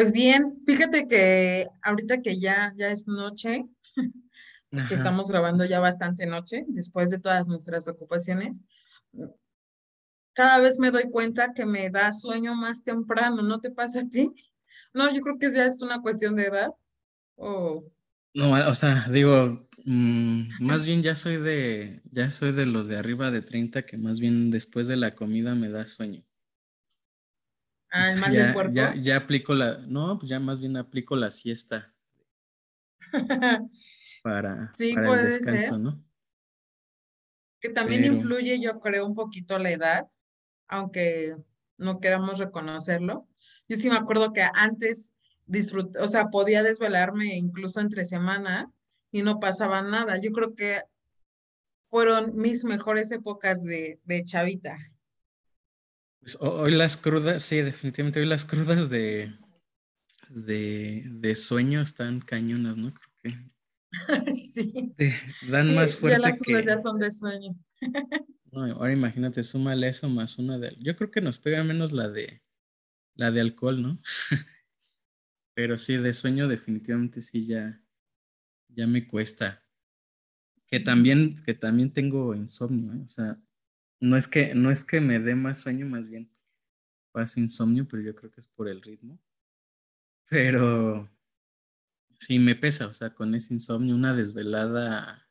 Pues bien, fíjate que ahorita que ya, ya es noche, que estamos grabando ya bastante noche, después de todas nuestras ocupaciones, cada vez me doy cuenta que me da sueño más temprano, ¿no te pasa a ti? No, yo creo que ya es una cuestión de edad. No, o sea, digo, mm, más bien ya soy de, ya soy de los de arriba de 30 que más bien después de la comida me da sueño. Ah, el mal ya, del cuerpo. Ya, ya aplico la, no, pues ya más bien aplico la siesta. para, sí, para puede el descanso, ser. ¿no? Que también Pero- influye, yo creo, un poquito la edad, aunque no queramos reconocerlo. Yo sí me acuerdo que antes disfruté, o sea, podía desvelarme incluso entre semana y no pasaba nada. Yo creo que fueron mis mejores épocas de, de chavita. Pues, ho- hoy las crudas, sí, definitivamente hoy las crudas de, de, de sueño están cañonas, ¿no? Creo que Sí, te dan sí, más ya fuerte las cosas que... ya son de sueño. No, ahora imagínate, súmale eso más una de... Yo creo que nos pega menos la de la de alcohol, ¿no? Pero sí, de sueño definitivamente sí ya, ya me cuesta. Que también, que también tengo insomnio, ¿eh? O sea, no es que, no es que me dé más sueño, más bien paso insomnio, pero yo creo que es por el ritmo. Pero sí me pesa, o sea, con ese insomnio, una desvelada,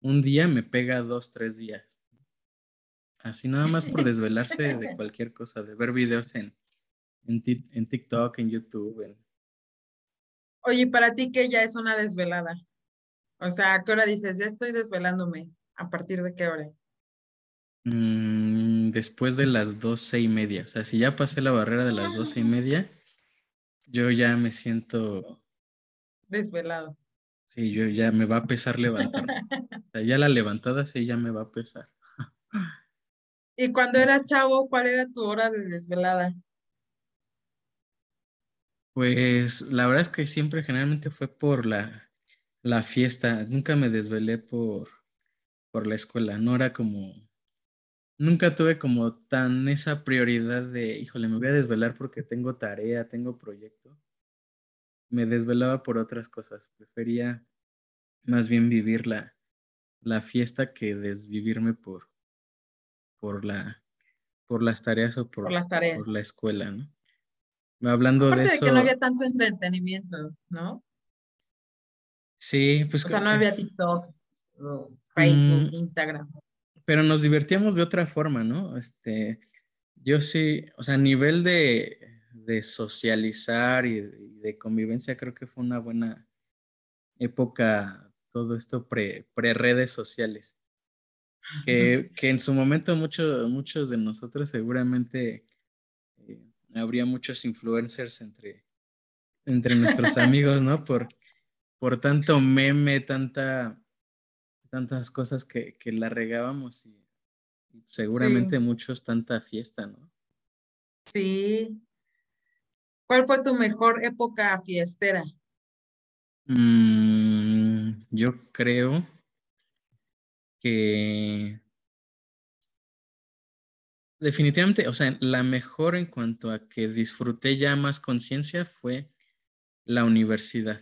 un día me pega dos, tres días. Así nada más por desvelarse de cualquier cosa, de ver videos en, en, en TikTok, en YouTube. en- Oye, ¿para ti qué ya es una desvelada? O sea, ¿a qué hora dices? Ya estoy desvelándome. ¿A partir de qué hora? Mm, después de las doce y media. O sea, si ya pasé la barrera de las doce y media, yo ya me siento, Desvelado. sí, yo ya me va a pesar levantarme. O sea, ya la levantada sí ya me va a pesar. Y cuando eras chavo, ¿cuál era tu hora de desvelada? Pues la verdad es que siempre generalmente fue por la, la fiesta. Nunca me desvelé por, por la escuela. No era como, nunca tuve como tan esa prioridad de, híjole, me voy a desvelar porque tengo tarea, tengo proyecto. Me desvelaba por otras cosas. Prefería más bien vivir la, la fiesta que desvivirme por, por la, por las tareas o por, Por las por tareas. la escuela, ¿no? Hablando de Aparte de eso, que no había tanto entretenimiento, ¿no? sí, pues O sea, no había TikTok, o Facebook, Mm. Instagram. Pero nos divertíamos de otra forma, ¿no? Este, yo sí, o sea, a nivel de, de socializar y y de convivencia, creo que fue una buena época todo esto pre, pre sociales. Que, que en su momento muchos muchos de nosotros seguramente eh, habría muchos influencers entre, entre nuestros amigos, ¿no? Por, por tanto meme, tanta, tantas cosas que, que la regábamos y, y seguramente Sí. muchos tanta fiesta, ¿no? Sí. ¿Cuál fue tu mejor época fiestera? Mm, yo creo que definitivamente, o sea, la mejor en cuanto a que disfruté ya más conciencia fue la universidad.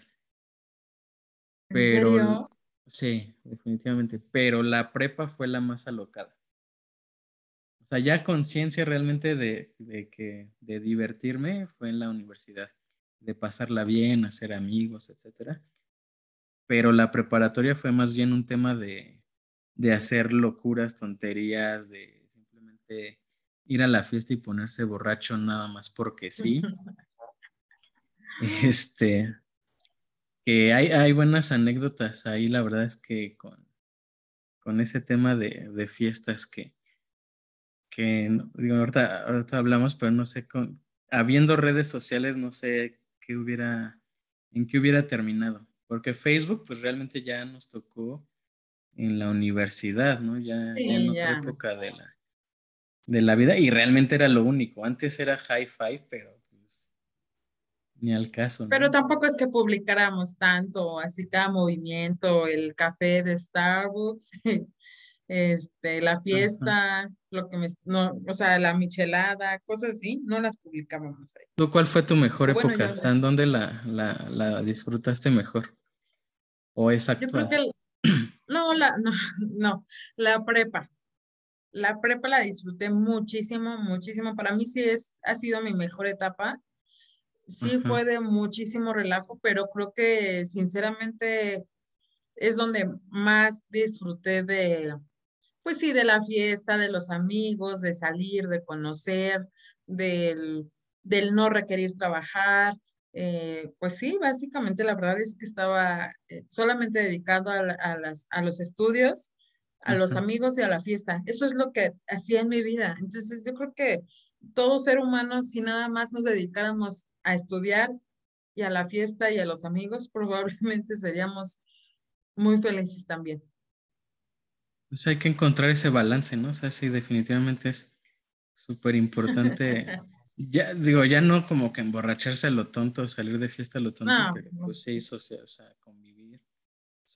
¿En Pero? Sí, definitivamente, pero la prepa fue la más alocada. O sea, ya conciencia realmente de, de que de divertirme fue en la universidad, de pasarla bien, hacer amigos, etcétera. Pero la preparatoria fue más bien un tema de, de hacer locuras, tonterías, de simplemente ir a la fiesta y ponerse borracho nada más porque sí. Este, que hay, hay buenas anécdotas ahí, la verdad es que con, con ese tema de, de fiestas que, que digo, ahorita, ahorita hablamos, pero no sé, con, habiendo redes sociales, no sé qué hubiera, en qué hubiera terminado. Porque Facebook, pues realmente ya nos tocó en la universidad, ¿no? Ya, ya en Sí, otra ya. época de la, de la vida, y realmente era lo único. Antes era high five, pero ni al caso, Pero ¿no? tampoco es que publicáramos tanto, así cada movimiento, el café de Starbucks. este, la fiesta, lo que me, no, o sea, la michelada, cosas así, no las publicábamos ahí. ¿Tú cuál fue tu mejor época? o sea, ¿en dónde la, la, la, disfrutaste mejor? ¿O es actual? Yo creo que, no, la, no, no, la prepa. La prepa la disfruté muchísimo, muchísimo. Para mí sí es, ha sido mi mejor etapa. Sí fue de muchísimo relajo, pero creo que sinceramente es donde más disfruté de, pues sí, de la fiesta, de los amigos, de salir, de conocer, del, del no requerir trabajar. Eh, pues sí, básicamente la verdad es que estaba eh, solamente dedicado a, a, las, a los estudios, a los amigos y a la fiesta. Eso es lo que hacía en mi vida. Entonces yo creo que todo ser humano, si nada más nos dedicáramos a estudiar y a la fiesta y a los amigos, probablemente seríamos muy felices también. Pues hay que encontrar ese balance, ¿no? O sea, sí, definitivamente es súper importante. ya, digo, ya no como que emborracharse a lo tonto, salir de fiesta a lo tonto, pero pues sí, o sea, convivir.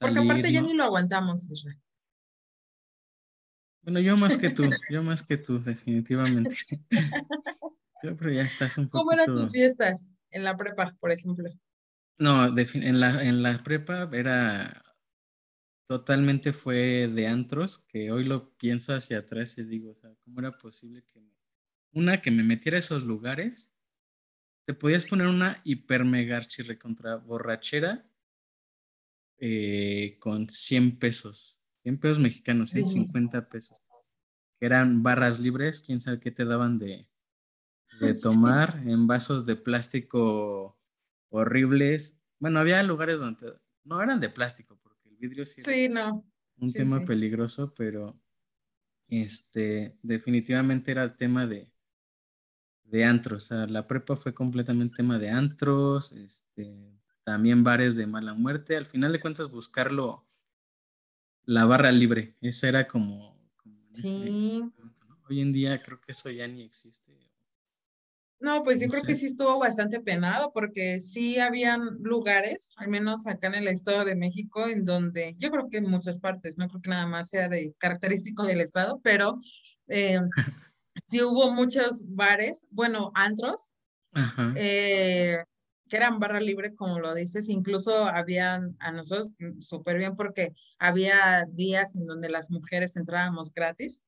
Porque aparte ya ni lo aguantamos, Israel. Bueno, yo más que tú, yo más que tú, definitivamente. yo creo ya estás un poco. ¿Cómo eran tus fiestas en la prepa, por ejemplo? No, en la, en la prepa era totalmente fue de antros, que hoy lo pienso hacia atrás y digo, o sea, ¿cómo era posible que una que me metiera a esos lugares? Te podías poner una hiper mega contra borrachera eh, con 100 pesos, 100 pesos mexicanos, 150 pesos, que eran barras libres, quién sabe qué te daban de, de tomar en vasos de plástico horribles. Bueno, había lugares donde no eran de plástico, vidrio sí, no. un tema peligroso, pero este, definitivamente era el tema de, de antros. O sea, la prepa fue completamente tema de antros, este, también bares de mala muerte. Al final de cuentas, buscarlo, la barra libre. Eso era como... Hoy en día creo que eso ya ni existe. No, pues yo creo que sí estuvo bastante penado porque sí habían lugares, al menos acá en el Estado de México, en donde yo creo que en muchas partes, no creo que nada más sea de característico del Estado, pero eh, sí hubo muchos bares, bueno, antros, eh, que eran barra libre, como lo dices, incluso habían a nosotros mm, súper bien porque había días en donde las mujeres entrábamos gratis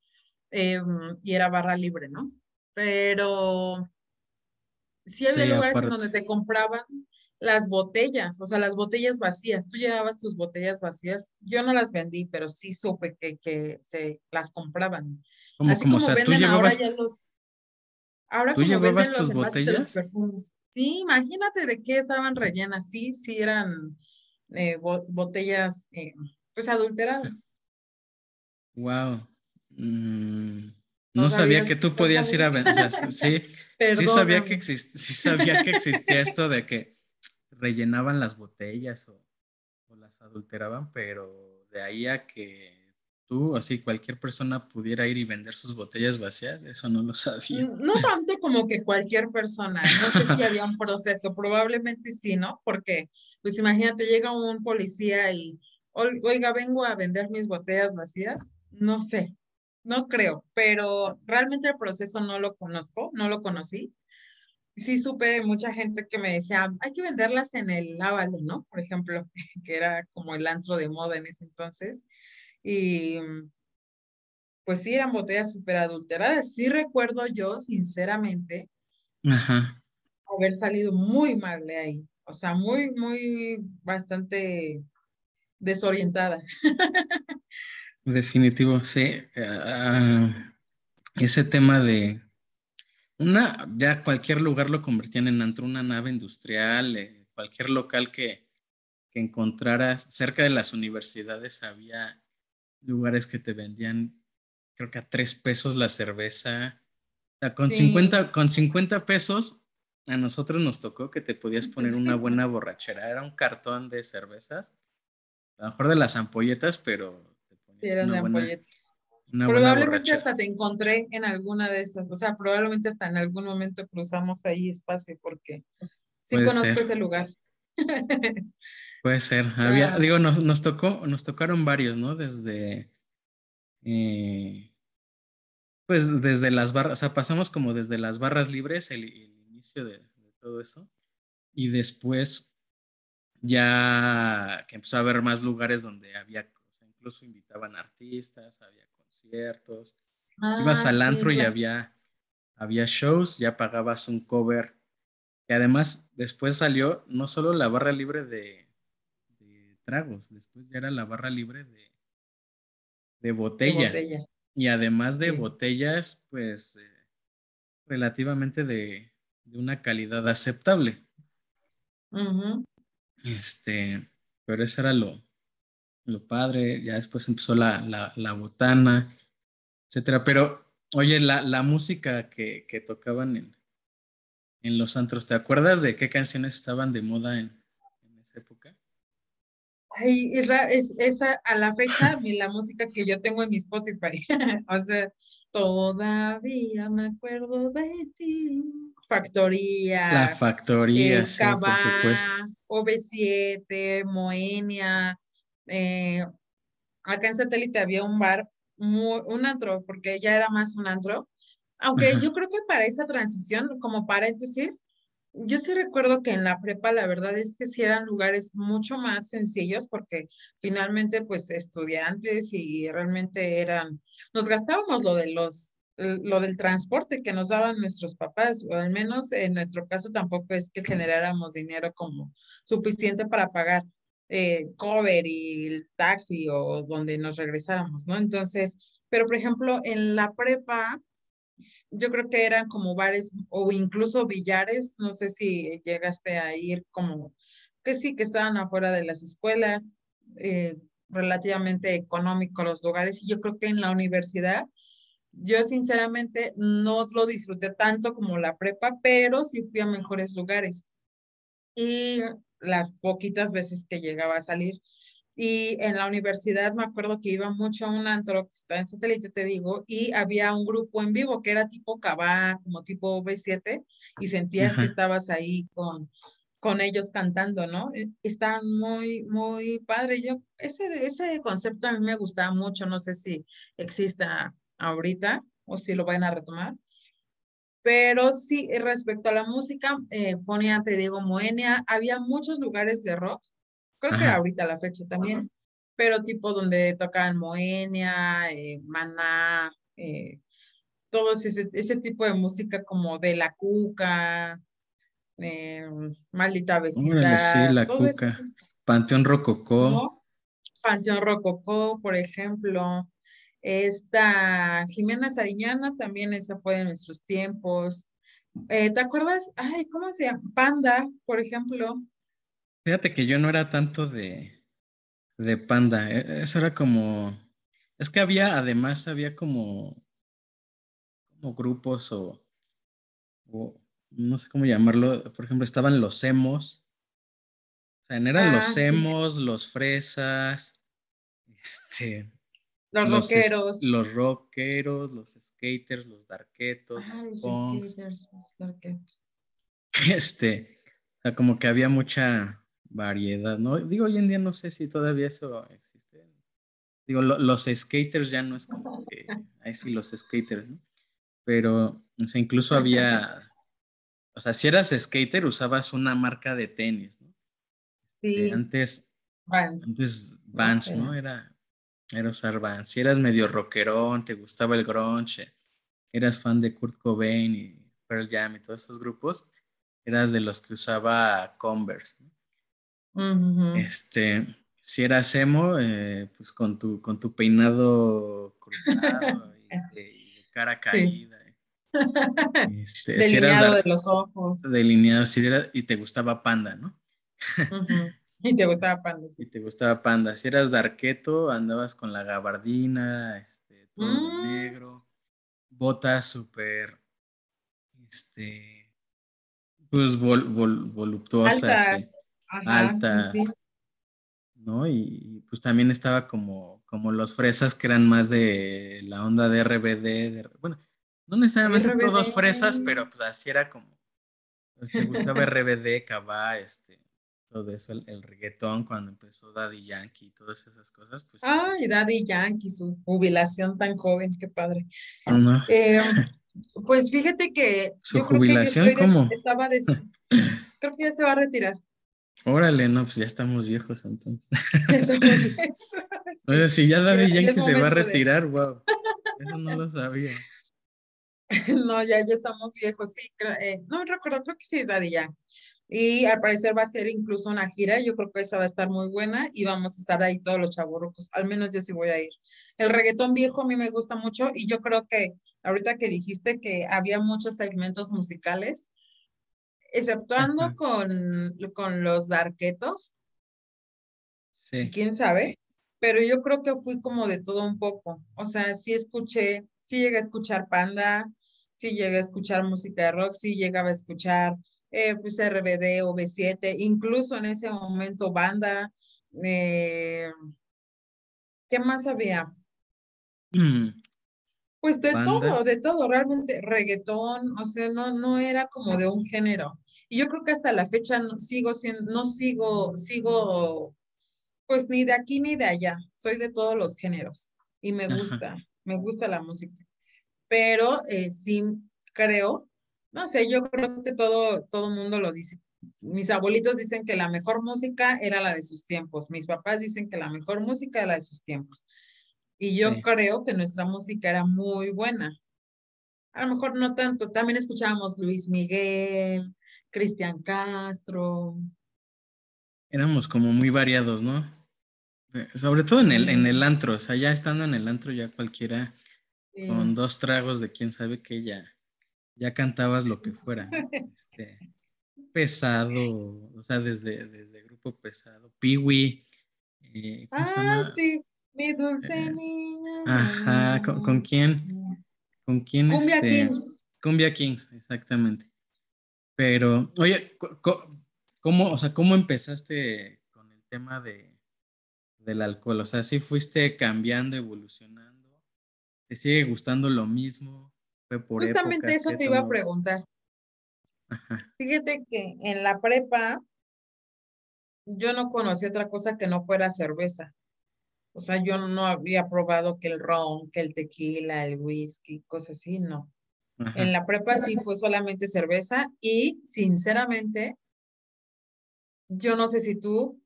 em, y era barra libre, ¿no? Pero sí había lugares en donde te compraban las botellas, o sea, las botellas vacías. Tú llevabas tus botellas vacías. Yo no las vendí, pero sí supe que, que se las compraban. Así como, venden ahora ya los. Ahora como venden los botellas? perfumes. Sí, imagínate de qué estaban rellenas. Sí, sí eran eh, botellas eh, pues adulteradas. Wow. No, sabía que tú podías ir a vender. sí, sí sabía que sí sabía que existía esto de que rellenaban las botellas o, las adulteraban, pero de ahí a que tú, así cualquier persona pudiera ir y vender sus botellas vacías, eso no lo sabía. No tanto como que cualquier persona, no sé si había un proceso, probablemente sí, ¿no? Porque, pues imagínate, llega un policía y, oiga, vengo a vender mis botellas vacías, no sé, no creo, pero realmente el proceso no lo conozco, no lo conocí. Sí supe mucha gente que me decía, hay que venderlas en el Ávalo, ¿no? Por ejemplo, que era como el antro de moda en ese entonces. Y pues sí, eran botellas súper adulteradas. Sí recuerdo yo, sinceramente, haber salido muy mal de ahí. O sea, muy, muy, bastante desorientada. Definitivo, sí. Ah, ese tema de una, ya cualquier lugar lo convertían en antro, una nave industrial, eh, cualquier local que, que encontraras cerca de las universidades había lugares que te vendían, creo que a tres pesos la cerveza. con, 50, con 50 pesos, a nosotros nos tocó que te podías poner una buena borrachera. Era un cartón de cervezas, a lo mejor de las ampolletas, pero eran de ampolletas. Probablemente hasta te encontré en alguna de esas, o sea, probablemente hasta en algún momento cruzamos ahí espacio porque sí conozco ese lugar. Puede ser. Había, digo, nos, nos, tocó, nos tocaron varios, ¿no? Desde eh, pues desde las barras, o sea, pasamos como desde las barras libres, el, inicio de, todo eso, y después ya que empezó a haber más lugares donde había, o incluso invitaban artistas, había conciertos, ibas ah, al antro y había, había shows, ya pagabas un cover, que además después salió no solo la barra libre de, tragos, después ya era la barra libre de, de, botella. Y además de botellas, pues eh, relativamente de, una calidad aceptable. Este, pero eso era lo, lo padre, ya después empezó la, la, botana, etcétera. Pero, oye, la, la música que, que tocaban en, en los antros, ¿te acuerdas de qué canciones estaban de moda en, en esa época? Ay, es, esa a la fecha la música que yo tengo en mi Spotify. o sea, todavía me acuerdo de ti. Factoría. La factoría, sí, por supuesto. OV7, Moenia. Eh, acá en satélite había un bar, un antro, porque ya era más un antro. Aunque yo creo que para esa transición, como paréntesis, yo sí recuerdo que en la prepa la verdad es que sí eran lugares mucho más sencillos porque finalmente pues estudiantes y realmente eran, nos gastábamos lo de los, lo del transporte que nos daban nuestros papás, o al menos en nuestro caso tampoco es que generáramos dinero como suficiente para pagar eh, cover y el taxi o donde nos regresáramos, ¿no? Entonces, pero por ejemplo en la prepa yo creo que eran como bares o incluso billares, no sé si llegaste a ir como que sí, que estaban afuera de las escuelas, eh, relativamente económicos los lugares, y yo creo que en la universidad, yo sinceramente no lo disfruté tanto como la prepa, pero sí fui a mejores lugares. Y las poquitas veces que llegaba a salir, y en la universidad me acuerdo que iba mucho a un antro que está en satélite, te digo, y había un grupo en vivo que era tipo Cabá, como tipo B7, y sentías que estabas ahí con, con ellos cantando, ¿no? E, Estaban muy, muy padre. Yo, ese, ese concepto a mí me gustaba mucho, no sé si exista ahorita o si lo van a retomar. Pero sí, respecto a la música, eh, ponía, te digo, Moenia, había muchos lugares de rock creo que ahorita la fecha también, pero tipo donde tocaban Moenia, eh, Maná, eh, todo ese, ese tipo de música como de la cuca, eh, maldita vecindad. sí, la cuca. Panteón Rococó. Panteón Rococó, por ejemplo. Esta Jimena Sariñana también esa fue de nuestros tiempos. ¿Te acuerdas? Ay, ¿cómo se llama? Panda, por ejemplo. Fíjate que yo no era tanto de, de panda. E, eso era como. Es que había, además, había como, como grupos o, no sé cómo llamarlo. Por ejemplo, estaban los emos. O sea, eran los ah, emos, los fresas, este. Los, rockeros. Los rockeros, los skaters, los darketos, ah, los, skaters, los darketos. Este, o sea, como que había mucha, variedad, ¿no? Digo, hoy en día no sé si todavía eso existe. Digo, los skaters ya no es como que, ahí sí los skaters, ¿no? Pero, o sea, incluso había, o sea, si eras skater usabas una marca de tenis, ¿no? Este, sí. antes, antes Vans, ¿no? Era, era usar Vans. Si eras medio rockerón, te gustaba el grunge, eras fan de Kurt Cobain y Pearl Jam y todos esos grupos, eras de los que usaba Converse, ¿no? Este, si eras emo, eh, pues con tu, con tu peinado cruzado y, cara caída. Este, delineado de los ojos. Delineado, si era, y te gustaba Panda, ¿no? Y te gustaba Panda. Sí. Y te gustaba Panda. Si eras darqueto, andabas con la gabardina, este, todo mm. negro, botas súper, este, pues voluptuosas alta. ¿No? Y, pues también estaba como, como los fresas que eran más de la onda de RBD. bueno, no necesariamente todos fresas, pero pues así era como. Pues, te gustaba RBD, Cabá, este. todo eso, el, reggaetón, cuando empezó Daddy Yankee y todas esas cosas, pues. Ay, Daddy Yankee, su jubilación tan joven, qué padre. Eh, pues fíjate que. ¿Su jubilación cómo? estaba creo que ya se va a retirar. Órale, no, pues ya estamos viejos entonces. Oye, si ya Daddy Yankee se va a retirar, wow. Eso no lo sabía. No, ya, ya estamos viejos, sí. Eh, no recuerdo, creo que sí es Daddy Yankee. Y al parecer va a ser incluso una gira. Yo creo que esta va a estar muy buena y vamos a estar ahí todos los chavorrucos. Al menos yo sí voy a ir. El reggaetón viejo a mí me gusta mucho y yo creo que ahorita que dijiste que había muchos segmentos musicales, exceptuando con, con los darquetos. Sí. ¿Quién sabe? Pero yo creo que fui como de todo un poco. O sea, sí escuché, sí llegué a escuchar Panda, sí llegué a escuchar música de rock, sí llegaba a escuchar eh, pues RBD o B7, incluso en ese momento banda. Eh, ¿Qué más había? Mm. Pues de todo, de todo, realmente reggaetón, o sea, no, no era como de un género. Y yo creo que hasta la fecha no sigo siendo, no sigo, sigo, pues ni de aquí ni de allá. Soy de todos los géneros y me gusta, me gusta la música. Pero eh, sí creo no sé, yo creo que todo, todo mundo lo dice. Mis abuelitos dicen que la mejor música era la de sus tiempos. Mis papás dicen que la mejor música era la de sus tiempos. Y yo creo que nuestra música era muy buena. A lo mejor no tanto. También escuchábamos Luis Miguel, Cristian Castro. Éramos como muy variados, ¿no? Eh, sobre todo en el, en el antro. O sea, ya estando en el antro, ya cualquiera con dos tragos de quién sabe qué ya ya cantabas lo que fuera. Este, pesado, o sea, desde, desde grupo pesado. Piwi. Eh, ah, sí, mi dulce eh, niña. Ajá, ¿con, quién? ¿Con quién? Cumbia este, Kings. Cumbia Kings, exactamente. Pero, oye, ¿cómo, o sea, cómo empezaste con el tema de, del alcohol? O sea, si fuiste cambiando, evolucionando? ¿Te sigue gustando lo mismo? Justamente eso te iba a preguntar. Fíjate que en la prepa yo no conocí otra cosa que no fuera cerveza. O sea, yo no había probado que el ron, que el tequila, el whisky, cosas así, no. En la prepa sí fue solamente cerveza y sinceramente, yo no sé si tú,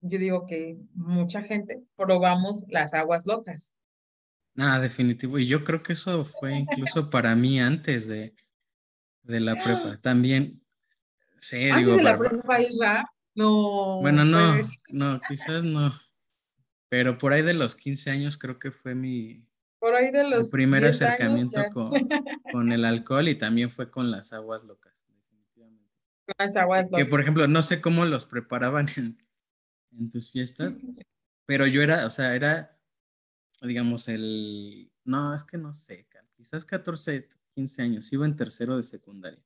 yo digo que mucha gente probamos las aguas locas. Nada, definitivo. Y yo creo que eso fue incluso para mí antes de, de la prepa. También, sí, antes de la prepa, Isra, no. Bueno, no, pues. no, quizás no. Pero por ahí de los 15 años creo que fue mi, por ahí de los primer acercamiento con, con, el alcohol y también fue con las aguas locas, definitivamente. Las aguas locas. Que por ejemplo, no sé cómo los preparaban en, en tus fiestas, pero yo era, o sea, era digamos, el, no, es que no sé, quizás 14, 15 años, iba en tercero de secundaria.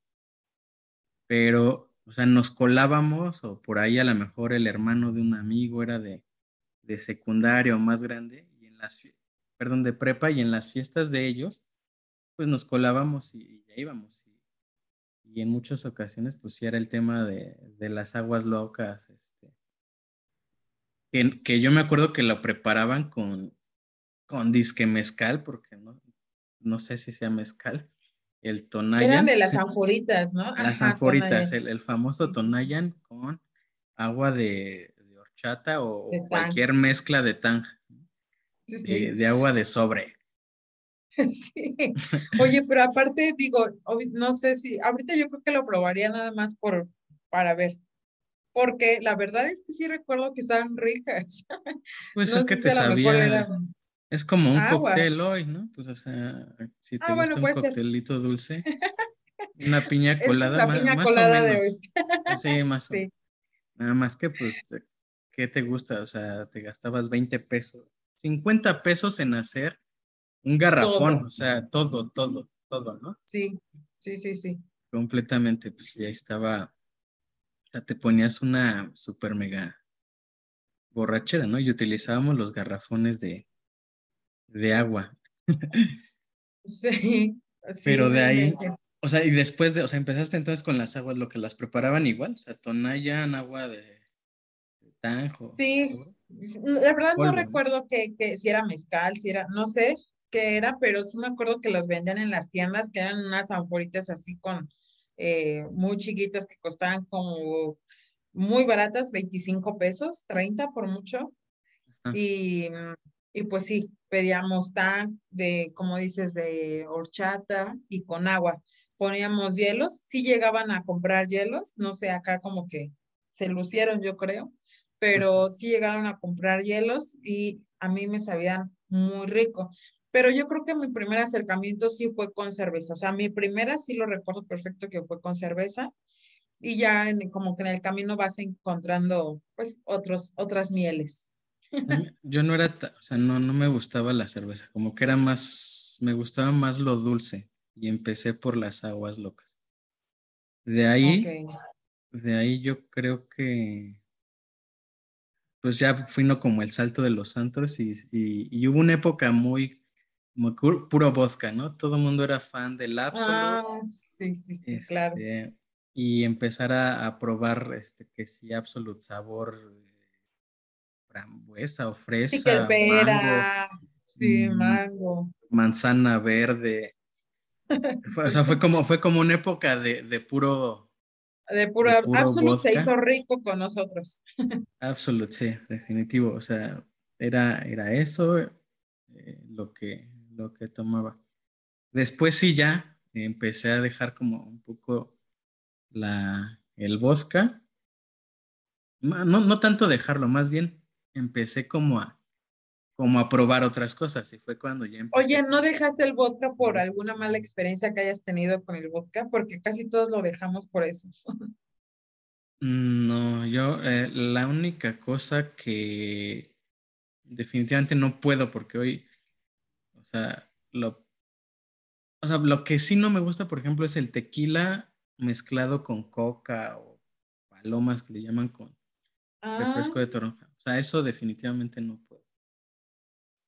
Pero, o sea, nos colábamos o por ahí a lo mejor el hermano de un amigo era de, de secundaria o más grande, y en las, perdón, de prepa y en las fiestas de ellos, pues nos colábamos y, ya íbamos. Y, en muchas ocasiones, pues sí era el tema de, de las aguas locas, este, que yo me acuerdo que lo preparaban con, con disque mezcal, porque no, no sé si sea mezcal, el Tonayan. Eran de las anforitas, ¿no? Las anforitas, el, famoso Tonayan con agua de, horchata o cualquier mezcla de tanja, eh, de agua de sobre. Sí. Oye, pero aparte digo, no sé si, ahorita yo creo que lo probaría nada más por, para ver, porque la verdad es que sí recuerdo que estaban ricas. Pues es que te sabía, es como un cóctel hoy, ¿no? Pues, o sea, si te ah, gusta un coctelito dulce, una piña colada. Es la piña colada de hoy. sí, más o menos. Nada más que, pues, ¿qué te gusta? O sea, te gastabas 20 pesos, 50 pesos en hacer un garrafón, o sea, todo, todo, todo, ¿no? Sí, sí, sí, sí. Completamente, pues ya estaba, sea, te ponías una super mega borrachera, ¿no? Y utilizábamos los garrafones de, de agua. Sí. Pero de ahí, O sea, y después de, o sea, empezaste entonces con las aguas, lo que las preparaban igual, o sea, tonayan, agua de, tanjo. Sí, la verdad no recuerdo que, que, si era mezcal, si era, no sé qué era, pero sí me acuerdo que los vendían en las tiendas, que eran unas amporitas así con eh, muy chiquitas que costaban como muy baratas, 25 pesos, 30 por mucho. Y, y, pues sí, pedíamos tan de, como dices, de horchata y con agua. Poníamos hielos, sí llegaban a comprar hielos, no sé, acá como que se lucieron, yo creo, pero sí llegaron a comprar hielos y a mí me sabían muy rico. Pero yo creo que mi primer acercamiento sí fue con cerveza. O sea, mi primera sí lo recuerdo perfecto que fue con cerveza. Y ya como que en el camino vas encontrando pues otros, otras mieles. Yo no era, o sea, no, no me gustaba la cerveza, como que era más, me gustaba más lo dulce y empecé por las aguas locas. De ahí, de ahí yo creo que, pues ya fui no como el salto de los santos y, y, hubo una época muy, muy puro vodka, ¿no? Todo el mundo era fan del Absolut. Ah, sí, sí, sí, claro. Este, y empezar a, a, probar, este, que sí, Absolut sabor frambuesa o fresa. Sí, que pera, sí, mm, mango. Manzana verde. o sea, fue como, fue como una época de, de puro. De puro, Absolut se hizo rico con nosotros. Absolut, sí, definitivo. O sea, era, era eso eh, lo, que, lo que tomaba. Después sí ya empecé a dejar como un poco la, el vodka. No, no tanto dejarlo, más bien empecé como a, como a probar otras cosas y fue cuando ya empecé. Oye, ¿no dejaste el vodka por alguna mala experiencia que hayas tenido con el vodka? Porque casi todos lo dejamos por eso. Mm, no, yo eh, la única cosa que definitivamente no puedo porque hoy, o sea, lo, o sea, lo que sí no me gusta, por ejemplo, es el tequila mezclado con coca o palomas que le llaman con refresco ah. de toronja. O sea, eso definitivamente no puedo.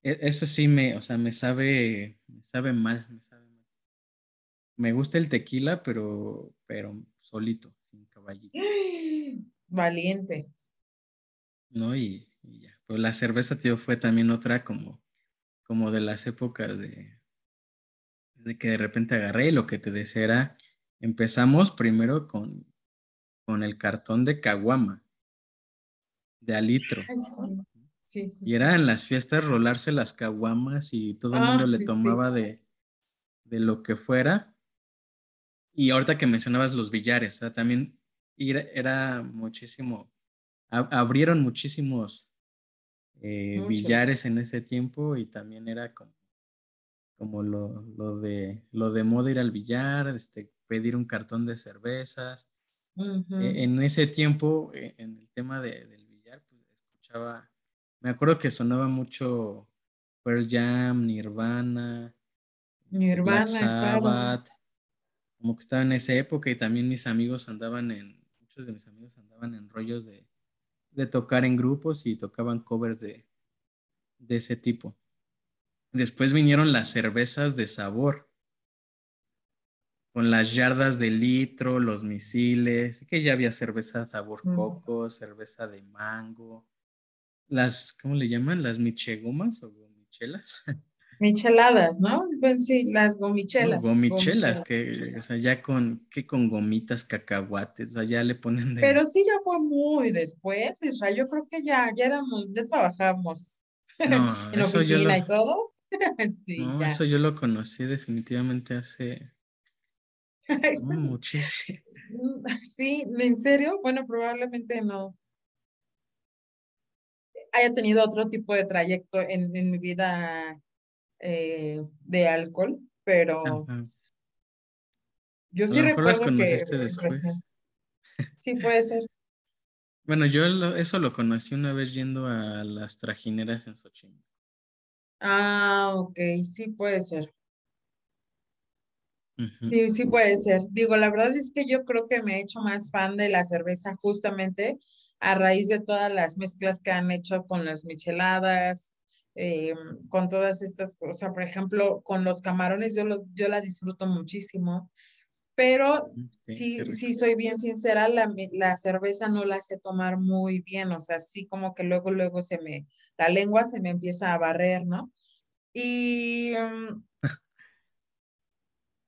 Eso sí me, o sea, me sabe, me sabe mal, me sabe mal. Me gusta el tequila, pero, pero solito, sin caballito. Valiente. No, y, ya. Pero la cerveza, tío, fue también otra como, como de las épocas de, de que de repente agarré y lo que te decía era, empezamos primero con, con el cartón de caguama de alitro. Y era en las fiestas rolarse las caguamas y todo el mundo le tomaba de, de, lo que fuera. Y ahorita que mencionabas los billares, o sea, también era, muchísimo, abrieron muchísimos eh, billares en ese tiempo y también era como, como lo, lo, de, lo de moda ir al billar, este, pedir un cartón de cervezas. E, en ese tiempo, e, en el tema de, del me acuerdo que sonaba mucho Pearl Jam, Nirvana, Nirvana, Sabbath, como que estaba en esa época y también mis amigos andaban en, muchos de mis amigos andaban en rollos de, de tocar en grupos y tocaban covers de, de ese tipo. Después vinieron las cervezas de sabor, con las yardas de litro, los misiles, que ya había cerveza sabor coco, cerveza de mango, las, ¿cómo le llaman? Las michegomas o gomichelas. Micheladas, ¿no? Pues sí, las gomichelas. gomichelas, que, o sea, ya con, que con gomitas, cacahuates, o sea, ya le ponen de... Pero sí ya fue muy después, Israel, yo creo que ya, ya éramos, ya trabajamos no, en oficina y todo. sí, no, eso yo lo conocí definitivamente hace muchísimo. Sí, ¿en serio? Bueno, probablemente no, haya tenido otro tipo de trayecto en, mi vida eh, de alcohol, pero yo sí recuerdo que... Sí, puede ser. Bueno, yo eso lo conocí una vez yendo a las trajineras en Xochimilco. Ah, ok, sí puede ser. Sí, sí puede ser. Digo, la verdad es que yo creo que me he hecho más fan de la cerveza justamente a raíz de todas las mezclas que han hecho con las micheladas, eh, con todas estas cosas, por ejemplo, con los camarones, yo, yo la disfruto muchísimo. pero sí, sí soy bien sincera, la, la, cerveza no la sé tomar muy bien, o sea, sí como que luego, luego se me, la lengua se me empieza a barrer, ¿no? Y um,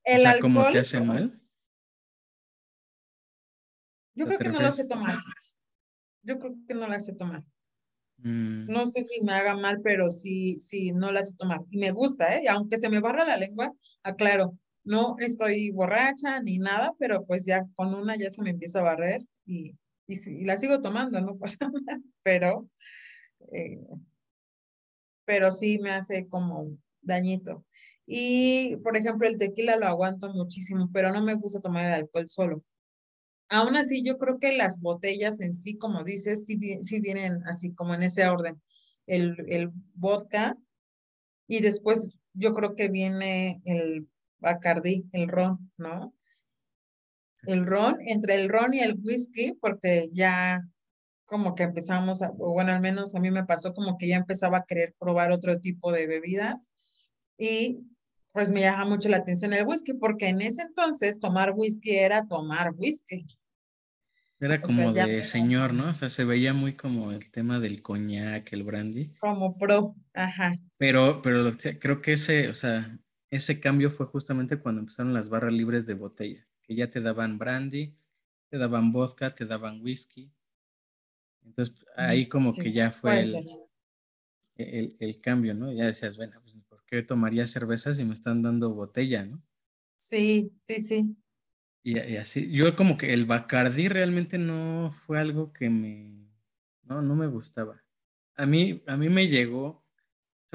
el o sea, ¿cómo te hace mal? Yo creo que no la sé tomar. Yo creo que no la sé tomar. Mm. No sé si me haga mal, pero sí, sí, no la sé tomar. Y me gusta, ¿eh? Aunque se me barra la lengua, aclaro, no estoy borracha ni nada, pero pues ya con una ya se me empieza a barrer y, y, la sigo tomando, no pasa nada, pero, eh, pero sí me hace como dañito. Y, por ejemplo, el tequila lo aguanto muchísimo, pero no me gusta tomar el alcohol solo. Aún así, yo creo que las botellas en sí, como dices, sí, vienen así como en ese orden. El, vodka y después yo creo que viene el Bacardi, el ron, ¿no? El ron, entre el ron y el whisky, porque ya como que empezamos, a, o bueno, al menos a mí me pasó como que ya empezaba a querer probar otro tipo de bebidas y pues me llama mucho la atención el whisky, porque en ese entonces tomar whisky era tomar whisky. Era como de señor, ¿no? O sea, se veía muy como el tema del coñac, el brandy. Como pro, ajá. Pero, pero creo que ese, o sea, ese cambio fue justamente cuando empezaron las barras libres de botella, que ya te daban brandy, te daban vodka, te daban whisky. Entonces ahí como que ya fue el, el, cambio, ¿no? Ya decías, bueno, pues ¿por qué tomaría cerveza si me están dando botella, no? Sí, sí, sí. Y, y, así, yo como que el Bacardi realmente no fue algo que me, no, no me gustaba. A mí, a mí me llegó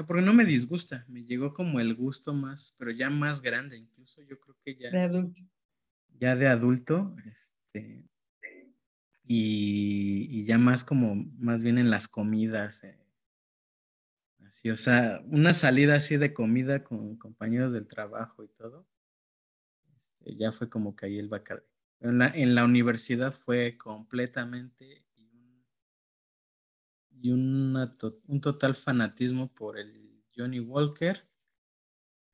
porque no me disgusta, me llegó como el gusto más, pero ya más grande, incluso yo creo que ya. De adulto. Ya de adulto, este. Y, ya más como, más bien en las comidas. Eh, así, o sea, una salida así de comida con compañeros del trabajo y todo. Ya fue como que ahí el Bacardi. En la, en la universidad fue completamente y un total fanatismo por el Johnny Walker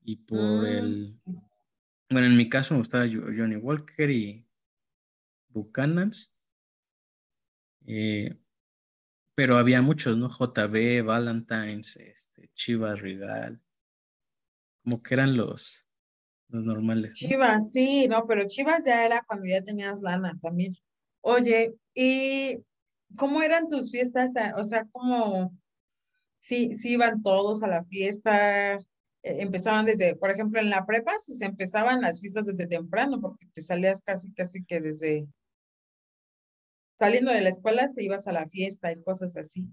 y por el... Mm, bueno, en mi caso me gustaba Johnny Walker y Buchanan's. Eh, pero había muchos, ¿no? JB, Valentine's, este, Chivas, Rigal. Como que eran los, los normales. Chivas, sí, no, pero Chivas ya era cuando ya tenías lana también. Oye, y ¿Cómo eran tus fiestas? O sea, ¿cómo sí, sí iban todos a la fiesta? E, empezaban desde, por ejemplo, en la prepa, se empezaban las fiestas desde temprano, porque te salías casi, casi que desde saliendo de la escuela te ibas a la fiesta y cosas así.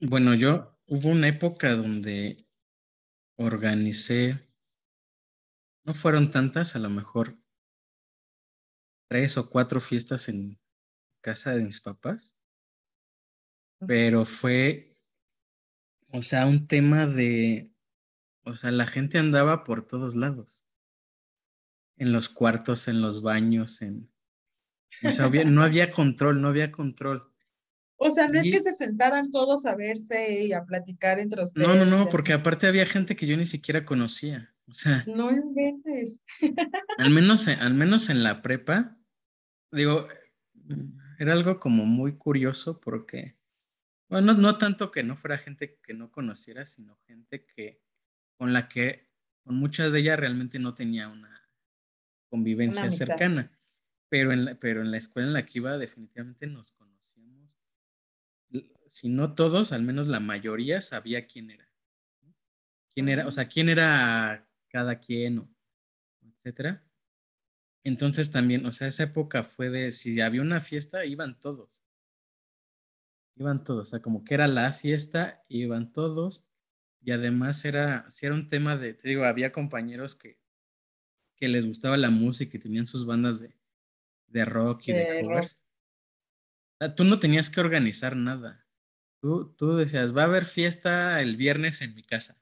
Bueno, yo hubo una época donde organicé, no fueron tantas, a lo mejor tres o cuatro fiestas en casa de mis papás pero fue, o sea, un tema de, o sea, la gente andaba por todos lados, en los cuartos, en los baños, en, o sea, no había control, no había control. O sea, no es que se sentaran todos a verse y a platicar entre ustedes. No, no, no, porque aparte había gente que yo ni siquiera conocía. O sea. No inventes. al menos, al menos en la prepa, digo, era algo como muy curioso porque bueno, no, tanto que no fuera gente que no conociera, sino gente que con la que, con muchas de ellas realmente no tenía una convivencia cercana. Pero en, la, pero en la escuela en la que iba definitivamente nos conocíamos. Si no todos, al menos la mayoría sabía quién era. Quién era, o sea, quién era cada quien, o, etcétera. Entonces también, o sea, esa época fue de, si había una fiesta, iban todos. Iban todos, o sea, como que era la fiesta, iban todos. Y además era, si era un tema de, te digo, había compañeros que, que les gustaba la música y tenían sus bandas de, de rock y de, covers. O sea, tú no tenías que organizar nada. Tú, tú decías, va a haber fiesta el viernes en mi casa.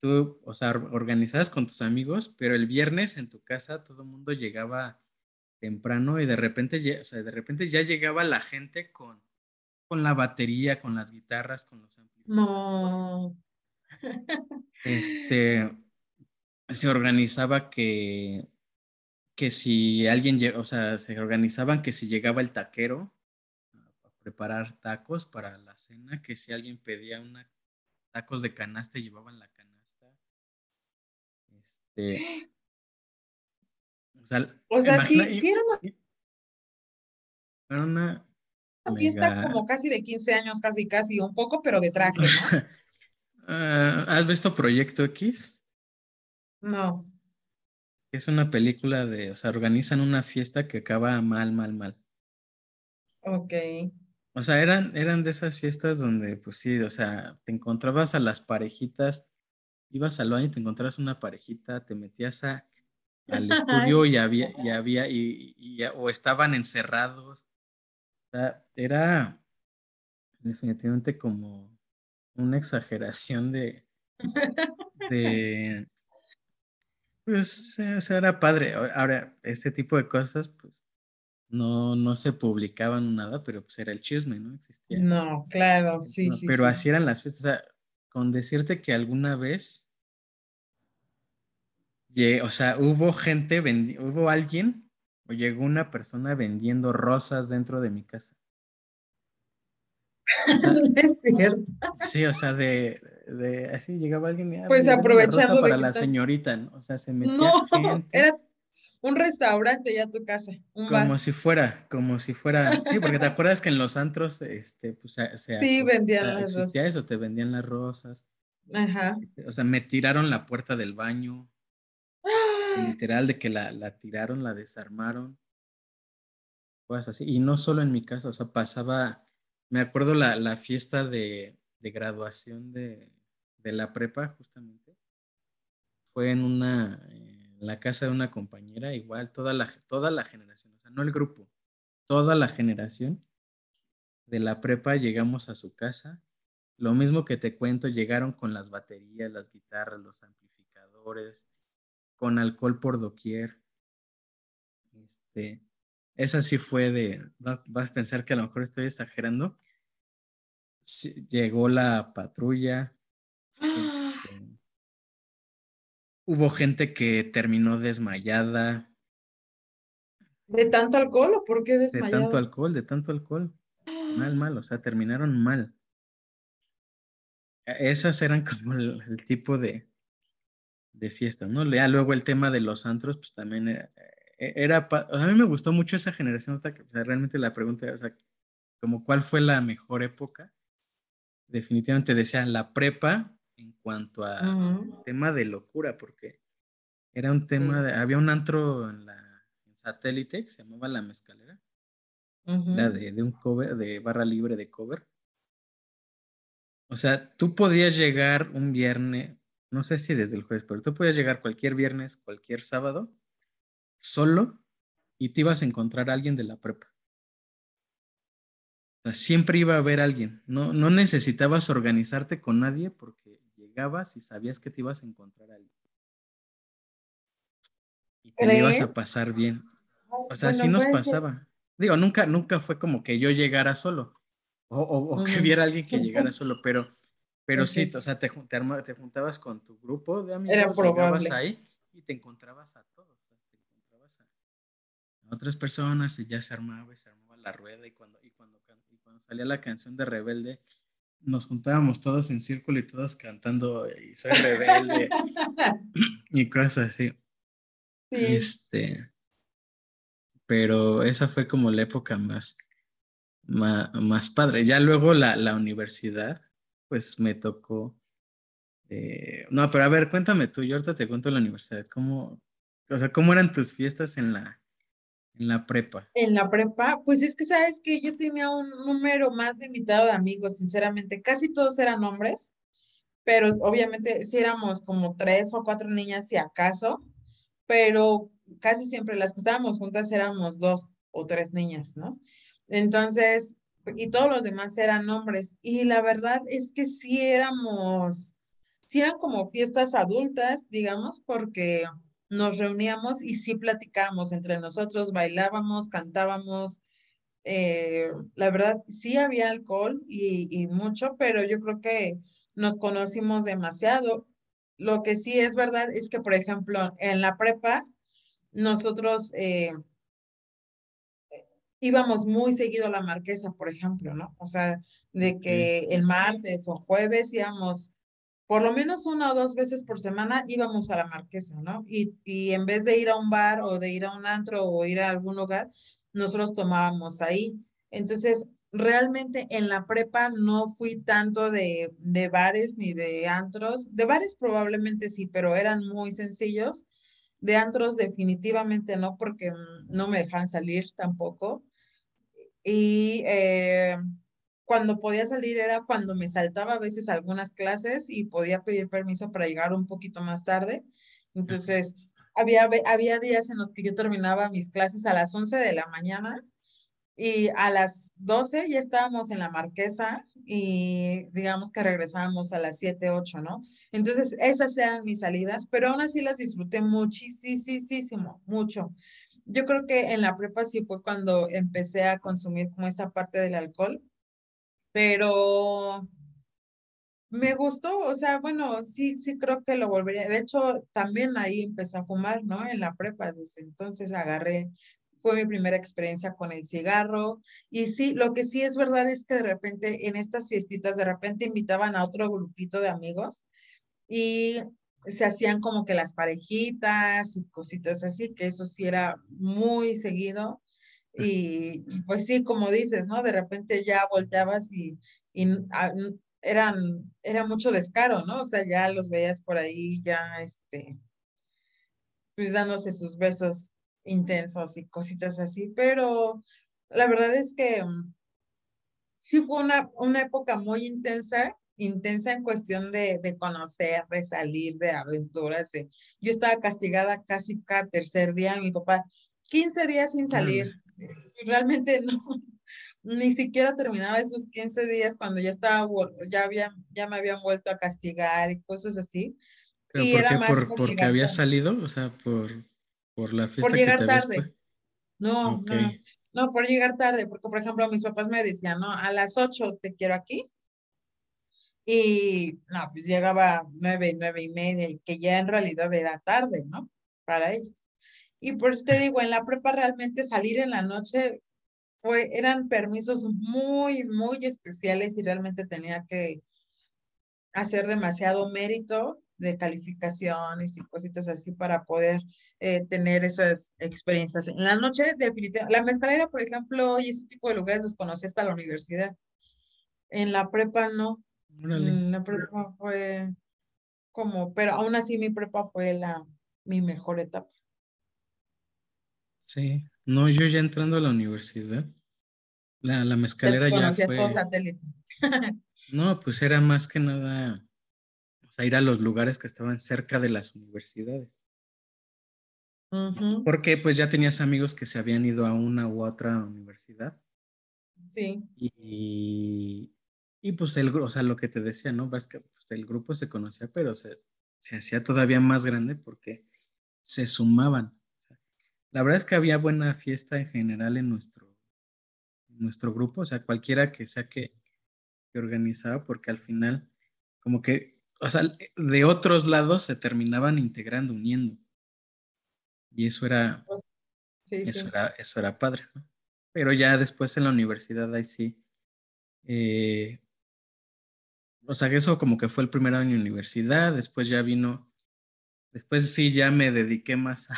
Tú, o sea, organizabas con tus amigos, pero el viernes en tu casa todo el mundo llegaba temprano y de repente, o sea, de repente ya llegaba la gente con, con la batería, con las guitarras, con los amplificadores. No. Este, se organizaba que que si alguien, o sea, se organizaban que si llegaba el taquero a preparar tacos para la cena, que si alguien pedía una tacos de canasta llevaban la. Este, o sea, sí, sí era una, fiesta como casi de 15 años, casi, casi, un poco, pero de traje, ¿no? Ah, ¿Has visto Proyecto X? No. Es una película de, o sea, organizan una fiesta que acaba mal, mal, mal. Ok. O sea, eran, eran de esas fiestas donde, pues sí, o sea, te encontrabas a las parejitas, ibas al baño y te encontrabas una parejita, te metías a, al estudio y había, y había, y, o estaban encerrados. O sea, era definitivamente como una exageración de, de, pues, o sea, era padre. Ahora, ese tipo de cosas, pues, no, no se publicaban nada, pero pues era el chisme, ¿no? Existía. No, claro, sí, sí. Pero así eran las fiestas. O sea, con decirte que alguna vez, o sea, hubo gente, hubo alguien o llegó una persona vendiendo rosas dentro de mi casa. es cierto. Sí, o sea, de, de así llegaba alguien y ah, pues aprovechando para la señorita, ¿no? o sea, se metía no, era un restaurante ya tu casa. como si fuera, como si fuera. Sí, porque te acuerdas que en los antros, este, pues se. Sí, vendían las rosas. eso, te vendían las rosas. Ajá. O sea, me tiraron la puerta del baño. ¡Ah! Literal, de que la, la tiraron, la desarmaron. Cosas así. Y no solo en mi casa, o sea, pasaba. Me acuerdo la, la fiesta de, de graduación de, de la prepa, justamente. Fue en una en la casa de una compañera, igual toda la, toda la generación, o sea, no el grupo, toda la generación de la prepa llegamos a su casa. Lo mismo que te cuento, llegaron con las baterías, las guitarras, los amplificadores, con alcohol por doquier. Este, esa sí fue de, vas a pensar que a lo mejor estoy exagerando. llegó la patrulla, Hubo gente que terminó desmayada. ¿De tanto alcohol o por qué desmayada? De tanto alcohol, de tanto alcohol. Mal, mal, o sea, terminaron mal. E, esas eran como el, tipo de, de fiestas, ¿no? Ya luego el tema de los antros, pues también era, e, a mí me gustó mucho esa generación, o sea, realmente la pregunta, o sea, como cuál fue la mejor época. Definitivamente decían la prepa, en cuanto a tema de locura, porque era un tema, de, había un antro en la satélite que se llamaba La Mezcalera, de, de, un cover, de barra libre de cover. O sea, tú podías llegar un viernes, no sé si desde el jueves, pero tú podías llegar cualquier viernes, cualquier sábado, solo, y te ibas a encontrar a alguien de la prepa. O sea, siempre iba a haber alguien. No, no necesitabas organizarte con nadie porque llegabas y sabías que te ibas a encontrar ahí. Y te ibas a pasar bien. O sea, así nos pasaba. Digo, nunca, nunca fue como que yo llegara solo. O, o, que viera alguien que llegara solo, pero, pero sí, o sea, te, te, juntabas con tu grupo de amigos, Era llegabas ahí y te encontrabas a todos. te encontrabas a, otras personas y ya se armaba y se armaba la rueda y cuando, y cuando, y cuando salía la canción de Rebelde, nos juntábamos todos en círculo y todos cantando y soy rebelde y cosas así. Este, pero esa fue como la época más, más, padre. Ya luego la, la universidad, pues me tocó. Eh, no, pero a ver, cuéntame tú, yo ahorita te cuento la universidad. ¿Cómo, o sea, cómo eran tus fiestas en la, en la prepa. En la prepa, pues es que sabes que yo tenía un número más limitado de amigos, sinceramente, casi todos eran hombres, pero obviamente sí éramos como tres o cuatro niñas si acaso, pero casi siempre las que estábamos juntas éramos dos o tres niñas, ¿no? Entonces, y todos los demás eran hombres. Y la verdad es que sí éramos, sí eran como fiestas adultas, digamos, porque nos reuníamos y sí platicábamos entre nosotros, bailábamos, cantábamos. Eh, la verdad, sí había alcohol y, y mucho, pero yo creo que nos conocimos demasiado. Lo que sí es verdad es que, por ejemplo, en la prepa, nosotros eh, íbamos muy seguido a la marquesa, por ejemplo, ¿no? O sea, de que el martes o jueves íbamos, por lo menos una o dos veces por semana íbamos a la marquesa, ¿no? Y, y en vez de ir a un bar o de ir a un antro o ir a algún lugar, nosotros tomábamos ahí. Entonces, realmente en la prepa no fui tanto de, de bares ni de antros. De bares probablemente sí, pero eran muy sencillos. De antros definitivamente no, porque no me dejan salir tampoco. Y eh, cuando podía salir era cuando me saltaba a veces algunas clases y podía pedir permiso para llegar un poquito más tarde. Entonces, había, había días en los que yo terminaba mis clases a las 11 de la mañana y a las 12 ya estábamos en la marquesa y digamos que regresábamos a las 7, 8, ¿no? Entonces, esas eran mis salidas, pero aún así las disfruté muchísimo, mucho. Yo creo que en la prepa sí fue cuando empecé a consumir como esa parte del alcohol, pero me gustó, o sea, bueno, sí, sí creo que lo volvería. De hecho, también ahí empecé a fumar, ¿no? En la prepa, desde entonces agarré fue mi primera experiencia con el cigarro. Y sí, lo que sí es verdad es que de repente en estas fiestitas, de repente invitaban a otro grupito de amigos y se hacían como que las parejitas y cositas así, que eso sí era muy seguido. Y, pues sí, como dices, ¿no? De repente ya volteabas y, y ah, eran, era mucho descaro, ¿no? O sea, ya los veías por ahí, ya, este, pues dándose sus besos intensos y cositas así, pero la verdad es que mm, sí fue una, una época muy intensa, intensa en cuestión de, de conocer, de salir, de aventuras. yo estaba castigada casi cada tercer día, mi papá, 15 días sin salir. Realmente no, ni siquiera terminaba esos 15 días cuando ya estaba, ya había, ya me habían vuelto a castigar y cosas así. y era más por, porque había salido, o sea, por por la fiesta. Por llegar tarde. No, no, no, por llegar tarde, porque por ejemplo mis papás me decían, no, a las ocho te quiero aquí. Y no, pues llegaba nueve, nueve y media, y que ya en realidad era tarde, ¿no? Para ellos. Y por eso te digo, en la prepa realmente salir en la noche fue, eran permisos muy, muy especiales y realmente tenía que hacer demasiado mérito de calificaciones y cositas así para poder eh, tener esas experiencias. En la noche, definitivamente, la mezcalera, por ejemplo, y ese tipo de lugares los conocí hasta la universidad. En la prepa no. En la prepa fue como, pero aún así mi prepa fue la, mi mejor etapa. Sí, no, yo ya entrando a la universidad, la, la mezcalera ya fue... todo satélite. no, pues era más que nada ir a los lugares que estaban cerca de las universidades. Porque pues ya tenías amigos que se habían ido a una u otra universidad. Sí. Y, y pues el o sea, lo que te decía, ¿no? Vas que pues, el grupo se conocía, pero se, se hacía todavía más grande porque se sumaban. La verdad es que había buena fiesta en general en nuestro, en nuestro grupo, o sea, cualquiera que sea que, que organizaba, porque al final, como que o sea, de otros lados se terminaban integrando, uniendo. Y eso era, eso era, eso era padre, ¿no? Pero ya después en la universidad ahí sí. Eh, o sea, eso como que fue el primer año de universidad, después ya vino, después sí ya me dediqué más a,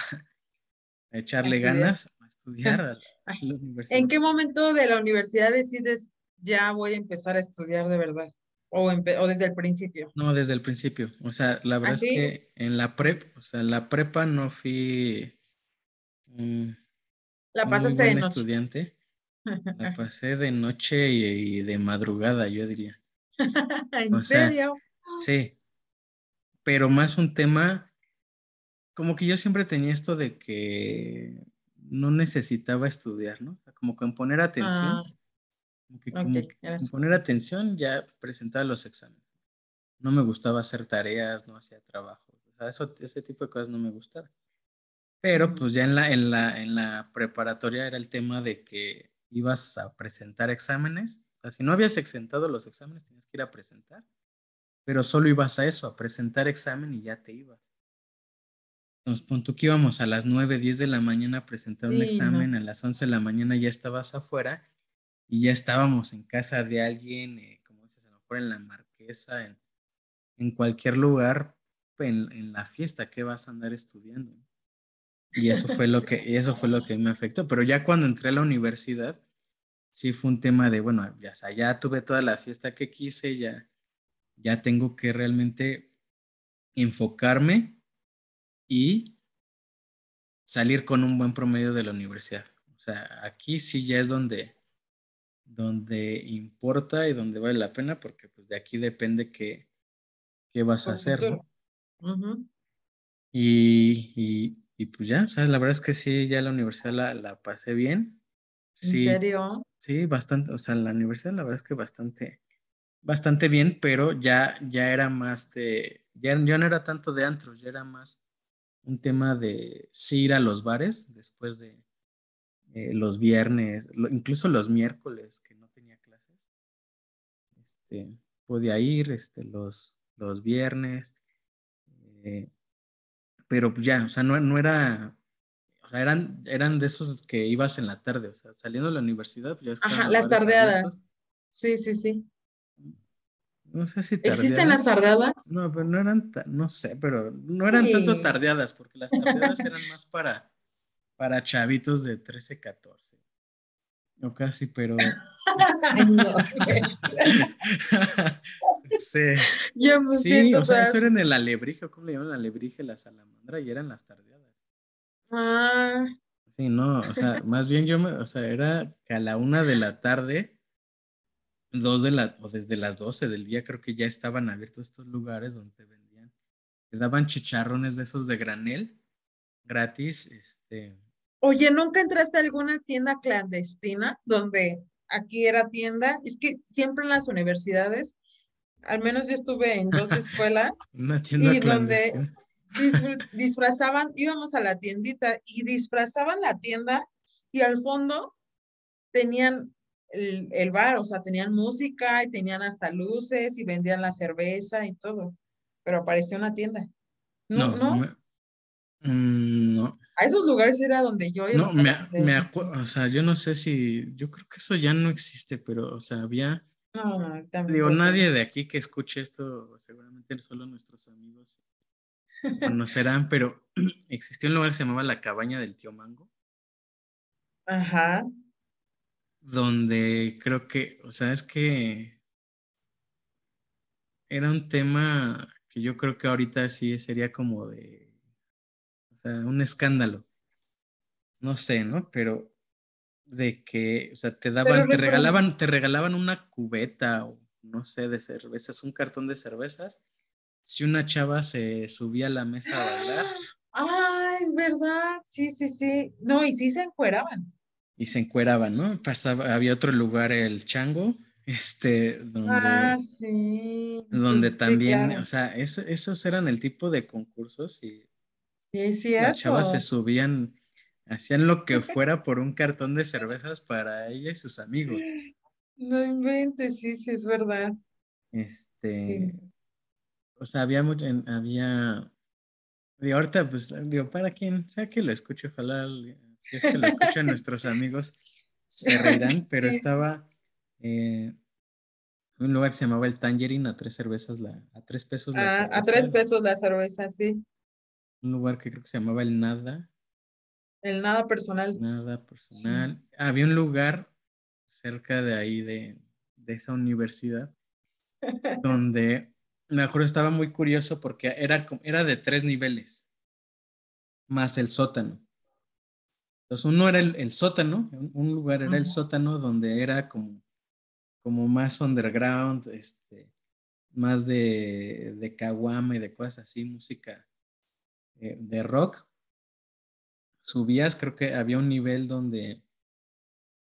echarle ganas, a estudiar a la universidad. ¿En qué momento de la universidad decides ya voy a empezar a estudiar de verdad? O, desde el principio? No, desde el principio. O sea, la verdad es que en la prep, o sea, en la prepa no fui la pasaste de noche. estudiante. La pasé de noche y, de madrugada, yo diría. ¿En serio? sí. Pero más un tema, como que yo siempre tenía esto de que no necesitaba estudiar, ¿no? Como que poner atención. Ah. Como poner atención ya presentaba los exámenes. No me gustaba hacer tareas, no hacía trabajo. O sea, eso, ese tipo de cosas no me gustaban. Pero pues ya en la, en, la, en la preparatoria era el tema de que ibas a presentar exámenes. O sea, si no habías exentado los exámenes, tenías que ir a presentar. Pero solo ibas a eso, a presentar examen y ya te ibas. Nos tú que íbamos a las 9, 10 de la mañana a presentar un examen, a las 11 de la mañana ya estabas afuera y ya estábamos en casa de alguien, eh, como dices, a lo mejor en la marquesa, en, en cualquier lugar, en, en, la fiesta que vas a andar estudiando. Y eso fue lo que, eso fue lo que me afectó. Pero ya cuando entré a la universidad, sí fue un tema de, bueno, ya, ya tuve toda la fiesta que quise, ya, ya tengo que realmente enfocarme y salir con un buen promedio de la universidad. O sea, aquí sí ya es donde, donde importa y donde vale la pena, porque pues de aquí depende qué, qué vas a hacer. y, y, pues ya, o la verdad es que sí, ya la universidad la, la pasé bien. ¿En serio? Sí, bastante, o sea, la universidad la verdad es que bastante, bastante bien, pero ya, ya era más de, ya, no era tanto de antros, ya era más un tema de sí ir a los bares después de eh, los viernes, incluso los miércoles que no tenía clases. Este, podía ir este, los, los viernes, eh, pero ya, o sea, no, no era, o sea, eran, eran de esos que ibas en la tarde, o sea, saliendo de la universidad, pues ya Ajá, las tardeadas. Sí, sí, sí. No sé si tardeadas. ¿Existen las tardeadas? No, pero no eran, no sé, pero no eran tanto tardeadas, porque las tardeadas eran más para, para chavitos de 13, 14. O casi, pero. no. sí. sí, o sea, eso era en el alebrije, ¿cómo le llaman el alebrije? La salamandra, y eran las tardeadas. Ah. Sí, no, o sea, más bien yo me, o sea, era que a la una de la tarde, dos de la, o desde las doce del día creo que ya estaban abiertos estos lugares donde te vendían, te daban chicharrones de esos de granel, gratis, este. Oye, ¿nunca entraste a alguna tienda clandestina donde aquí era tienda? Es que siempre en las universidades, al menos yo estuve en dos escuelas. Una tienda y donde disfrazaban, íbamos a la tiendita y disfrazaban la tienda y al fondo tenían el, bar, o sea, tenían música y tenían hasta luces y vendían la cerveza y todo, pero apareció una tienda. No, no. Mm, no. A esos lugares era donde yo iba. No, me, me acuerdo, o sea, yo no sé si, yo creo que eso ya no existe, pero, o sea, había... No, no, Digo, nadie de aquí que escuche esto, seguramente solo nuestros amigos conocerán, pero existió un lugar que se llamaba la cabaña del tío Mango. Ajá. Donde creo que, o sea, es que era un tema que yo creo que ahorita sí sería como de, o sea, un escándalo. No sé, ¿no? Pero de que, o sea, te daban, te regalaban, te regalaban una cubeta o no sé, de cervezas, un cartón de cervezas si una chava se subía a la mesa a bailar. Ah, es verdad, sí, sí, sí. No, y sí se encueraban. Y se encueraban, ¿no? Pasaba, había otro lugar, el chango, este, donde, ah, sí. donde también, o sea, esos eran el tipo de concursos y sí, es cierto. las chavas se subían, hacían lo que fuera por un cartón de cervezas para ella y sus amigos. No inventes, sí, sí, es verdad. Este, o sea, había, había, digo, ahorita, pues, digo, para quien sea que lo escuche, ojalá, si es que lo escuchan nuestros amigos, se reirán, pero estaba eh, un lugar que se llamaba el Tangerine a tres cervezas, la, a tres pesos la cerveza. A tres pesos la cerveza, sí. Un lugar que creo que se llamaba el Nada. El Nada Personal. Nada Personal. Había un lugar cerca de ahí, de, de esa universidad, donde me acuerdo, estaba muy curioso porque era, era de tres niveles, más el sótano. Entonces, uno era el, sótano, un lugar era el sótano donde era como, como más underground, este, más de, de caguama y de cosas así, música eh, de rock. Subías, creo que había un nivel donde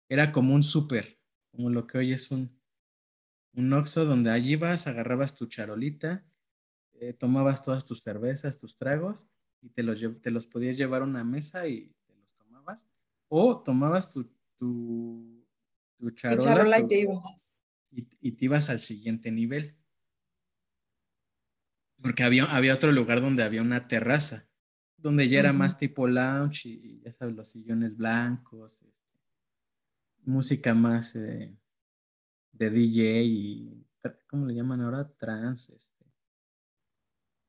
era como un súper, como lo que hoy es un, un Oxxo donde allí vas, agarrabas tu charolita, eh, tomabas todas tus cervezas, tus tragos y te los, te los podías llevar a una mesa y tomabas. O tomabas tu, tu, tu charola, y, te ibas. Y, te ibas al siguiente nivel. Porque había, había otro lugar donde había una terraza. donde ya era más tipo lounge y, ya sabes, los sillones blancos, este, música más eh, de DJ y, ¿cómo le llaman ahora? Trance, este,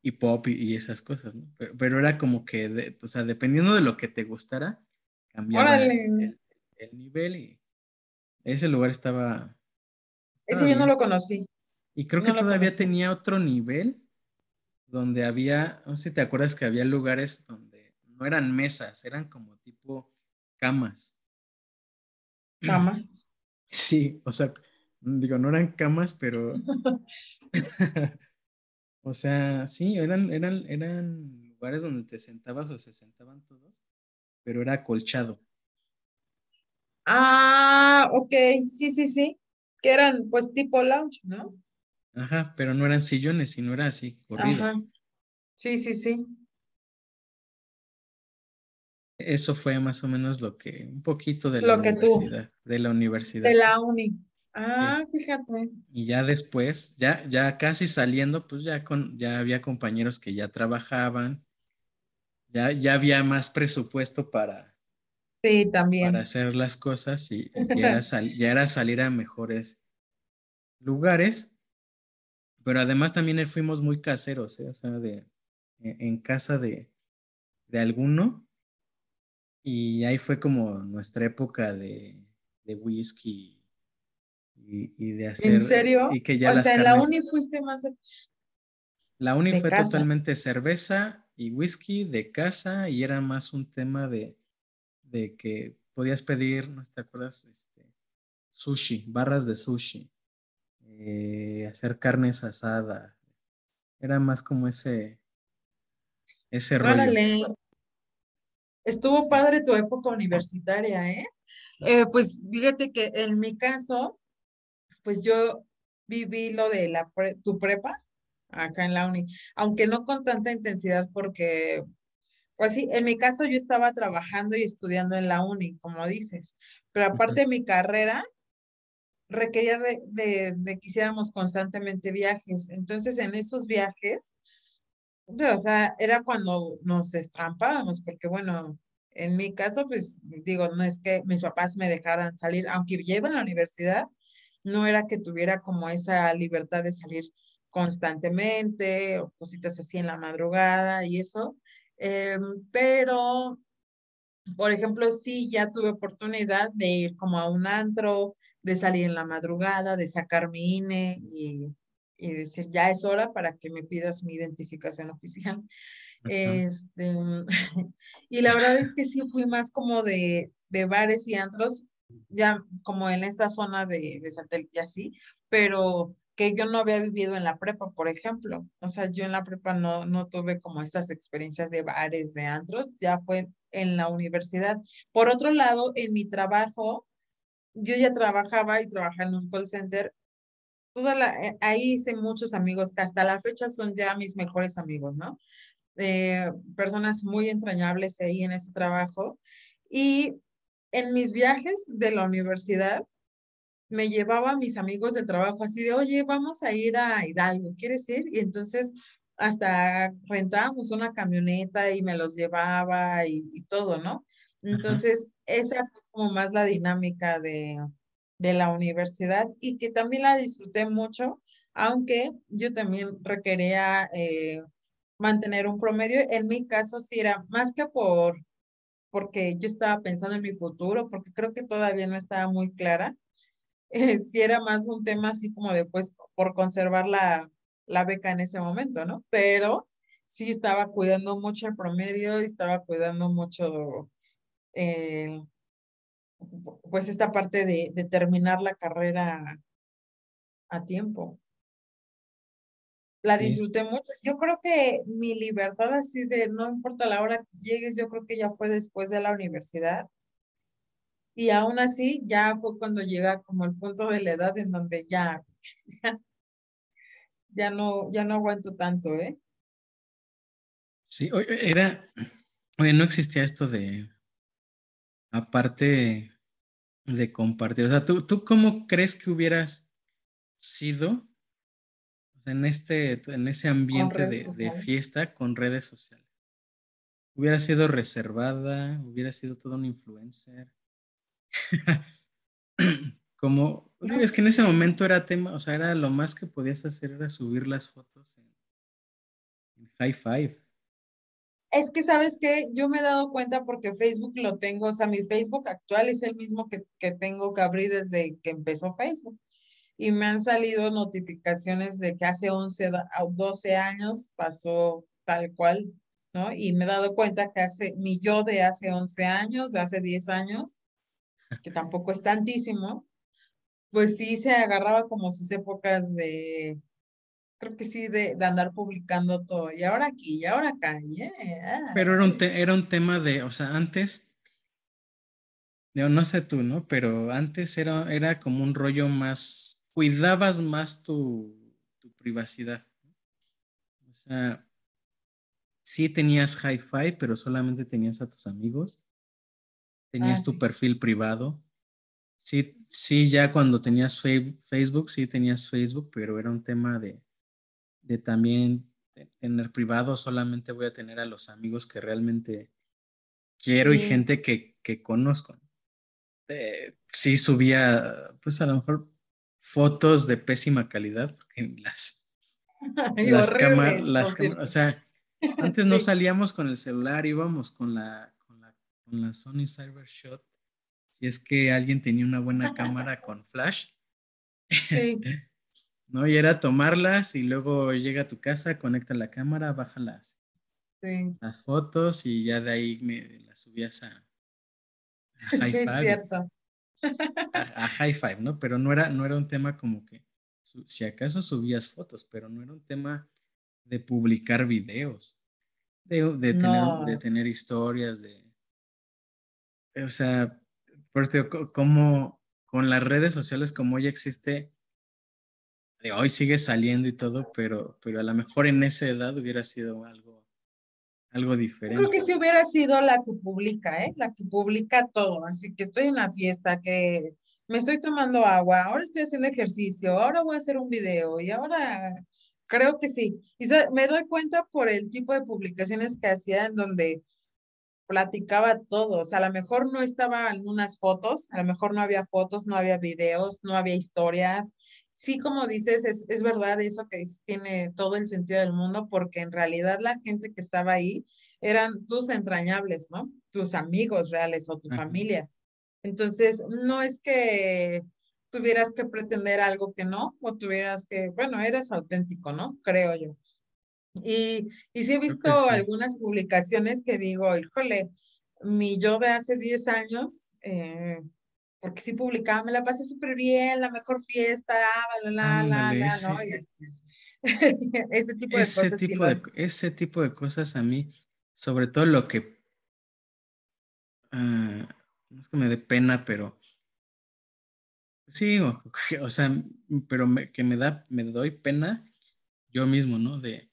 y pop y, esas cosas, ¿no? Pero, era como que, o sea, dependiendo de lo que te gustara, cambiaba el, nivel y ese lugar estaba... ese yo no lo conocí. Y creo que todavía tenía otro nivel donde había, no sé si te acuerdas que había lugares donde no eran mesas, eran como tipo camas. ¿Camas? Sí, o sea, digo, no eran camas, pero... o sea, sí, eran, eran, eran lugares donde te sentabas o se sentaban todos, pero era acolchado. Ah, ok, sí, sí, sí, que eran pues tipo lounge, ¿no? Ajá, pero no eran sillones, sino era así, corrido. Ajá. Sí, sí, sí. Eso fue más o menos lo que, un poquito de la universidad, de la universidad. De la uni. Ah, fíjate. Y ya después, ya, ya casi saliendo, pues ya con, ya había compañeros que ya trabajaban, ya, ya había más presupuesto para, sí, también. para hacer las cosas y, ya, ya era salir a mejores lugares pero además también fuimos muy caseros, ¿eh? o sea, de, e, en casa de, de alguno. Y ahí fue como nuestra época de, de whisky y, y, de hacer. ¿En serio? Y que ya o sea, en la uni fuiste más. La uni fue totalmente cerveza y whisky de casa y era más un tema de, de que podías pedir, ¿no te acuerdas? Este, sushi, barras de sushi. Eh, hacer carnes asadas. Era más como ese, ese rollo. Estuvo padre tu época universitaria, ¿eh? ¿eh? Pues fíjate que en mi caso, pues yo viví lo de la tu prepa acá en la uni, aunque no con tanta intensidad porque, pues sí, en mi caso yo estaba trabajando y estudiando en la uni, como dices, pero aparte de mi carrera, requería de, de, que hiciéramos constantemente viajes. Entonces, en esos viajes, o sea, era cuando nos destrampábamos, porque bueno, en mi caso, pues digo, no es que mis papás me dejaran salir, aunque llevo en la universidad, no era que tuviera como esa libertad de salir constantemente o cositas así en la madrugada y eso. Em, pero, por ejemplo, sí, ya tuve oportunidad de ir como a un antro, de salir en la madrugada, de sacar mi INE y, decir, ya es hora para que me pidas mi identificación oficial. Este, y la verdad es que sí fui más como de, de bares y antros, ya como en esta zona de, de satélite y así, pero que yo no había vivido en la prepa, por ejemplo. O sea, yo en la prepa no, no tuve como estas experiencias de bares, de antros, ya fue en la universidad. Por otro lado, en mi trabajo, yo ya trabajaba y trabajaba en un call center. Toda la, eh, ahí hice muchos amigos que hasta la fecha son ya mis mejores amigos, ¿no? Eh, personas muy entrañables ahí en ese trabajo. Y en mis viajes de la universidad, me llevaba a mis amigos del trabajo así de, oye, vamos a ir a Hidalgo, ¿quieres ir? Y entonces hasta rentábamos una camioneta y me los llevaba y, y todo, ¿no? Entonces, esa fue como más la dinámica de, de la universidad y que también la disfruté mucho, aunque yo también requería eh, mantener un promedio. En mi caso, sí era más que por porque yo estaba pensando en mi futuro, porque creo que todavía no estaba muy clara. Eh, sí era más un tema así como de, pues, por conservar la, la beca en ese momento, ¿no? Pero sí estaba cuidando mucho el promedio, y estaba cuidando mucho eh, pues esta parte de, terminar la carrera a tiempo. La disfruté mucho. Yo creo que mi libertad así de no importa la hora que llegues, yo creo que ya fue después de la universidad. Y aún así, ya fue cuando llega como el punto de la edad en donde ya, ya, no, ya no aguanto tanto, ¿eh? Sí, era, oye, no existía esto de aparte de compartir, o sea, ¿tú, tú cómo crees que hubieras sido en, este, en ese ambiente de, fiesta con redes sociales? hubiera sido reservada, hubiera sido todo un influencer. Como, es que en ese momento era tema, o sea, era lo más que podías hacer era subir las fotos en, High Five. Es que, ¿sabes qué? Yo me he dado cuenta porque Facebook lo tengo, o sea, mi Facebook actual es el mismo que, que tengo que abrir desde que empezó Facebook. Y me han salido notificaciones de que hace 11, 12 años pasó tal cual, ¿no? Y me he dado cuenta que hace mi yo de hace 11 años, de hace 10 años, que tampoco es tantísimo, pues sí se agarraba como sus épocas de, creo que sí, de, andar publicando todo. Y ahora aquí, y ahora acá. Pero era un, era un tema de, o sea, antes, no sé tú, ¿no? Pero antes era, era como un rollo más, cuidabas más tu, tu privacidad. O sea, sí tenías hi-fi, pero solamente tenías a tus amigos. Tenías ah, tu perfil privado. Sí, sí, ya cuando tenías Facebook, sí tenías Facebook, pero era un tema de, de también tener privado. Solamente voy a tener a los amigos que realmente quiero y gente que, que conozco. Eh, sí subía, pues a lo mejor fotos de pésima calidad, porque las, las cámaras, o sea, antes no salíamos con el celular, íbamos con la, con la, Sony Cybershot. Si es que alguien tenía una buena cámara con flash. Sí. ¿No? Y era tomarlas y luego llega a tu casa, conecta la cámara, baja las, las fotos y ya de ahí me las subías a, a High sí, Five. cierto. A, High Five, ¿no? Pero no era, no era un tema como que, si acaso subías fotos, pero no era un tema de publicar videos, de, de, tener, de tener historias, de... O sea, por eso, como con las redes sociales como ya existe, de hoy sigue saliendo y todo, pero, pero a lo mejor en esa edad hubiera sido algo, algo diferente. Creo que si hubiera sido la que publica, ¿eh? La que publica todo. Así que estoy en una fiesta, que me estoy tomando agua, ahora estoy haciendo ejercicio, ahora voy a hacer un video y ahora Creo que sí. Y me doy cuenta por el tipo de publicaciones que hacía en donde platicaba todo. O sea, a lo mejor no estaban unas fotos, a lo mejor no había fotos, no había videos, no había historias. Sí, como dices, es, es verdad eso que tiene todo el sentido del mundo, porque en realidad la gente que estaba ahí eran tus entrañables, ¿no? Tus amigos reales o tu familia. Entonces, no es que tuvieras que pretender algo que no, o tuvieras que, bueno, eres auténtico, ¿no? Creo yo. Y, y sí he visto algunas publicaciones que digo, híjole, mi yo de hace 10 años, eh, porque sí publicaba, me la pasé súper bien, la mejor fiesta, la, la, la, la, ¿no? ese tipo de cosas. Tipo de, ese tipo de cosas a mí, sobre todo lo que, uh, no es que me dé pena, pero Sí, o, sea, pero que me da, me doy pena yo mismo, ¿no? De,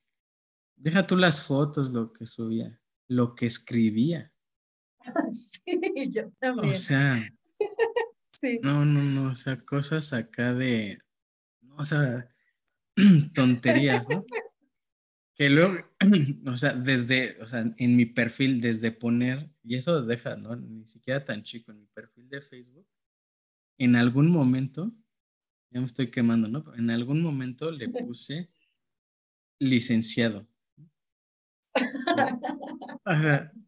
deja tú las fotos, lo que subía, lo que escribía. Sí, yo también. O sea, sí. no, no, no, o sea, cosas acá de, o sea, tonterías, ¿no? que luego, o sea, desde, o sea, en mi perfil, desde poner, y eso deja, ¿no? Ni siquiera tan chico, en mi perfil de Facebook, en algún momento, ya me estoy quemando, ¿no? En algún momento le puse licenciado.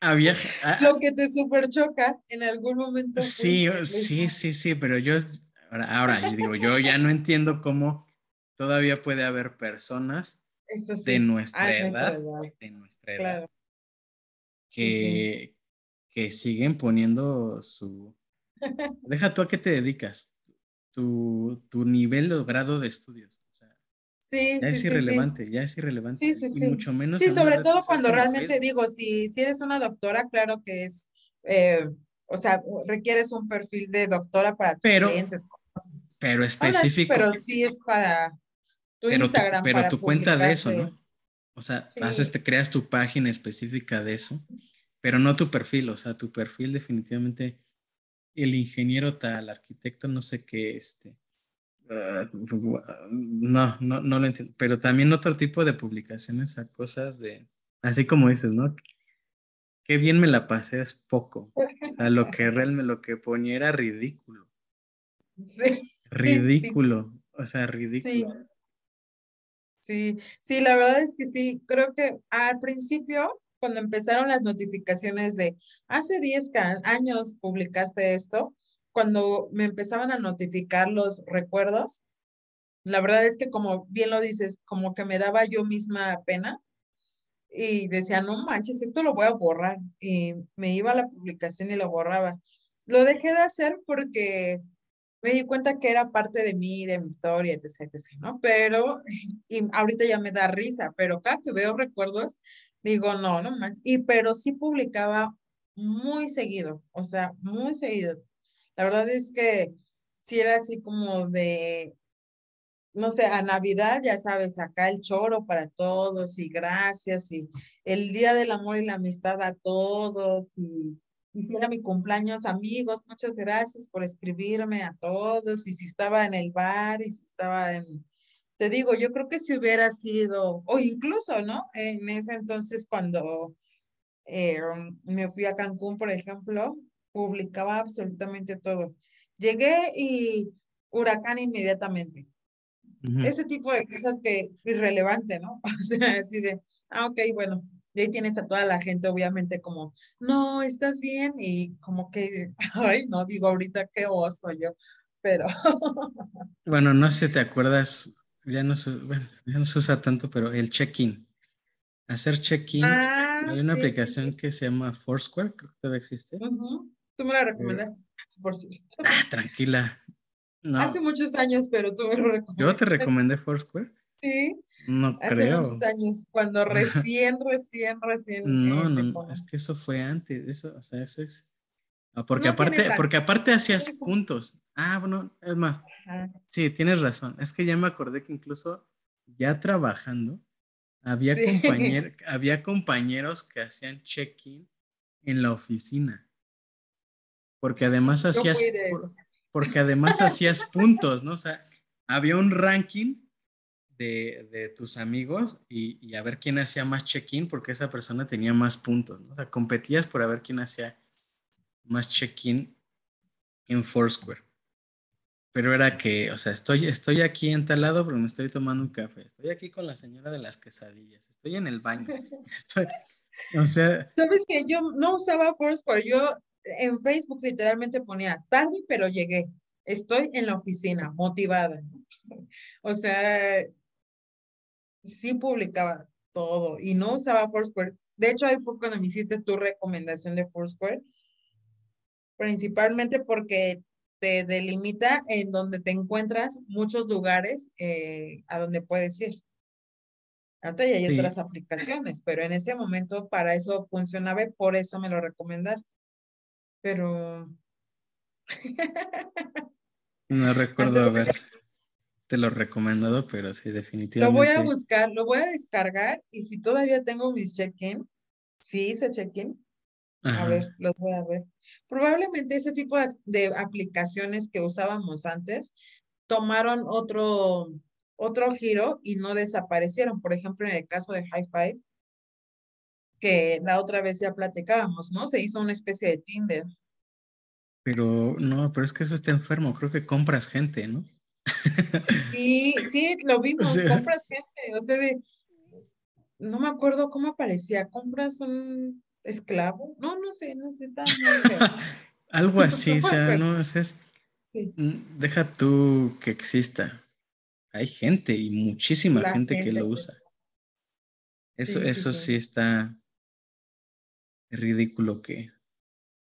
Había. Ah, Lo que te super choca en algún momento. Sí, sí, sí, sí, pero yo, ahora, yo digo, yo ya no entiendo cómo todavía puede haber personas de nuestra ah, edad, de nuestra edad, que, que siguen poniendo su, Deja tú a qué te dedicas, tu, tu nivel o grado de estudios. Sí, ya es irrelevante, ya es irrelevante. Sí, sí, sí. Y mucho menos. Sí, sobre todo cuando realmente digo, si, si eres una doctora, claro que es, eh, o sea, requieres un perfil de doctora para tus clientes. Pero específico. pero sí es para tu Instagram. pero tu cuenta de eso, ¿no? O sea, haces, te creas tu página específica de eso, pero no tu perfil. O sea, tu perfil definitivamente el ingeniero tal, arquitecto, no sé qué, este. Ah, no, no, no lo entiendo. Pero también otro tipo de publicaciones a cosas de, Así como dices, ¿no? Qué bien me la pasé, es poco. O sea, lo que realmente, lo que ponía era ridículo. Sí. Ridículo, o sea, ridículo. Sí. sí, la verdad es que sí, creo que al principio, cuando empezaron las notificaciones de hace 10 años publicaste esto, cuando me empezaban a notificar los recuerdos, la verdad es que como bien lo dices, como que me daba yo misma pena y decía, no manches, esto lo voy a borrar. Y me iba a la publicación y lo borraba. Lo dejé de hacer porque me di cuenta que era parte de mí, de mi historia, etc., ¿no? Pero, y ahorita ya me da risa, pero cada que veo recuerdos, digo, no, no manches. Y, pero sí publicaba muy seguido, o sea, muy seguido. La verdad es que sí era así como de, no sé, a Navidad, ya sabes, acá el choro para todos y gracias y el Día del Amor y la Amistad a todos y, y era mi cumpleaños, amigos, muchas gracias por escribirme a todos y si estaba en el bar y si estaba en, te digo, yo creo que si hubiera sido, o incluso, ¿no? En ese entonces cuando eh, me fui a Cancún, por ejemplo, publicaba absolutamente todo. Llegué y huracán inmediatamente ese tipo de cosas que irrelevante, ¿no? O sea, así de, ah, ok, bueno, y ahí tienes a toda la gente, obviamente, como, no, estás bien, y como que, ay, no, digo ahorita qué oso yo, pero. bueno, no sé, ¿te acuerdas? Ya no, se, bueno, ya no se usa tanto, pero el check-in. Hacer check-in. Ah, hay una aplicación que se llama Foursquare, creo que todavía existe. Tú me la recomendaste, por cierto. Ah, tranquila. Hace muchos años, pero tú me lo recomendaste. ¿Yo te recomendé Foursquare? Sí. No Hace creo. muchos años, cuando recién, recién, recién. No, no, es que eso fue antes, eso, o sea, eso es. Porque aparte, porque aparte hacías puntos. Ah, bueno, es más. Sí, tienes razón. Es que ya me acordé que incluso ya trabajando, había, había compañeros que hacían check-in en la oficina. Porque además hacías porque además hacías puntos, ¿no? O sea, había un ranking de, tus amigos y, a ver quién hacía más check-in porque esa persona tenía más puntos, ¿no? O sea, competías por a ver quién hacía más check-in en Foursquare. Pero era que, o sea, estoy, estoy aquí en tal lado, pero me estoy tomando un café. Estoy aquí con la señora de las quesadillas. Estoy en el baño. Estoy, o sea. Sabes que yo no usaba Foursquare. Yo en Facebook literalmente ponía tarde, pero llegué. Estoy en la oficina, motivada. O sea, sí publicaba todo y no usaba Foursquare. De hecho, ahí fue cuando me hiciste tu recomendación de Foursquare, principalmente porque te delimita en donde te encuentras muchos lugares eh, a donde puedes ir. Ahorita ya hay otras aplicaciones, pero en ese momento para eso funcionaba y por eso me lo recomendaste pero... no recuerdo haber te lo recomendado, pero sí, definitivamente. Lo voy a buscar, lo voy a descargar y si todavía tengo mis check-in, sí hice check-in, a ver, los voy a ver. Probablemente ese tipo de, aplicaciones que usábamos antes tomaron otro, otro giro y no desaparecieron. Por ejemplo, en el caso de High Five, que la otra vez ya platicábamos, ¿no? Se hizo una especie de Tinder. Pero no, pero es que eso está enfermo, creo que compras gente, ¿no? Sí, sí, lo vimos, compras gente, o sea, de, no me acuerdo cómo aparecía, compras un esclavo, no, no sé, no sé, está Algo así, o sea, no, es, mm, deja tú que exista. Hay gente y muchísima gente, que lo usa. Eso, eso sí está, ridículo que,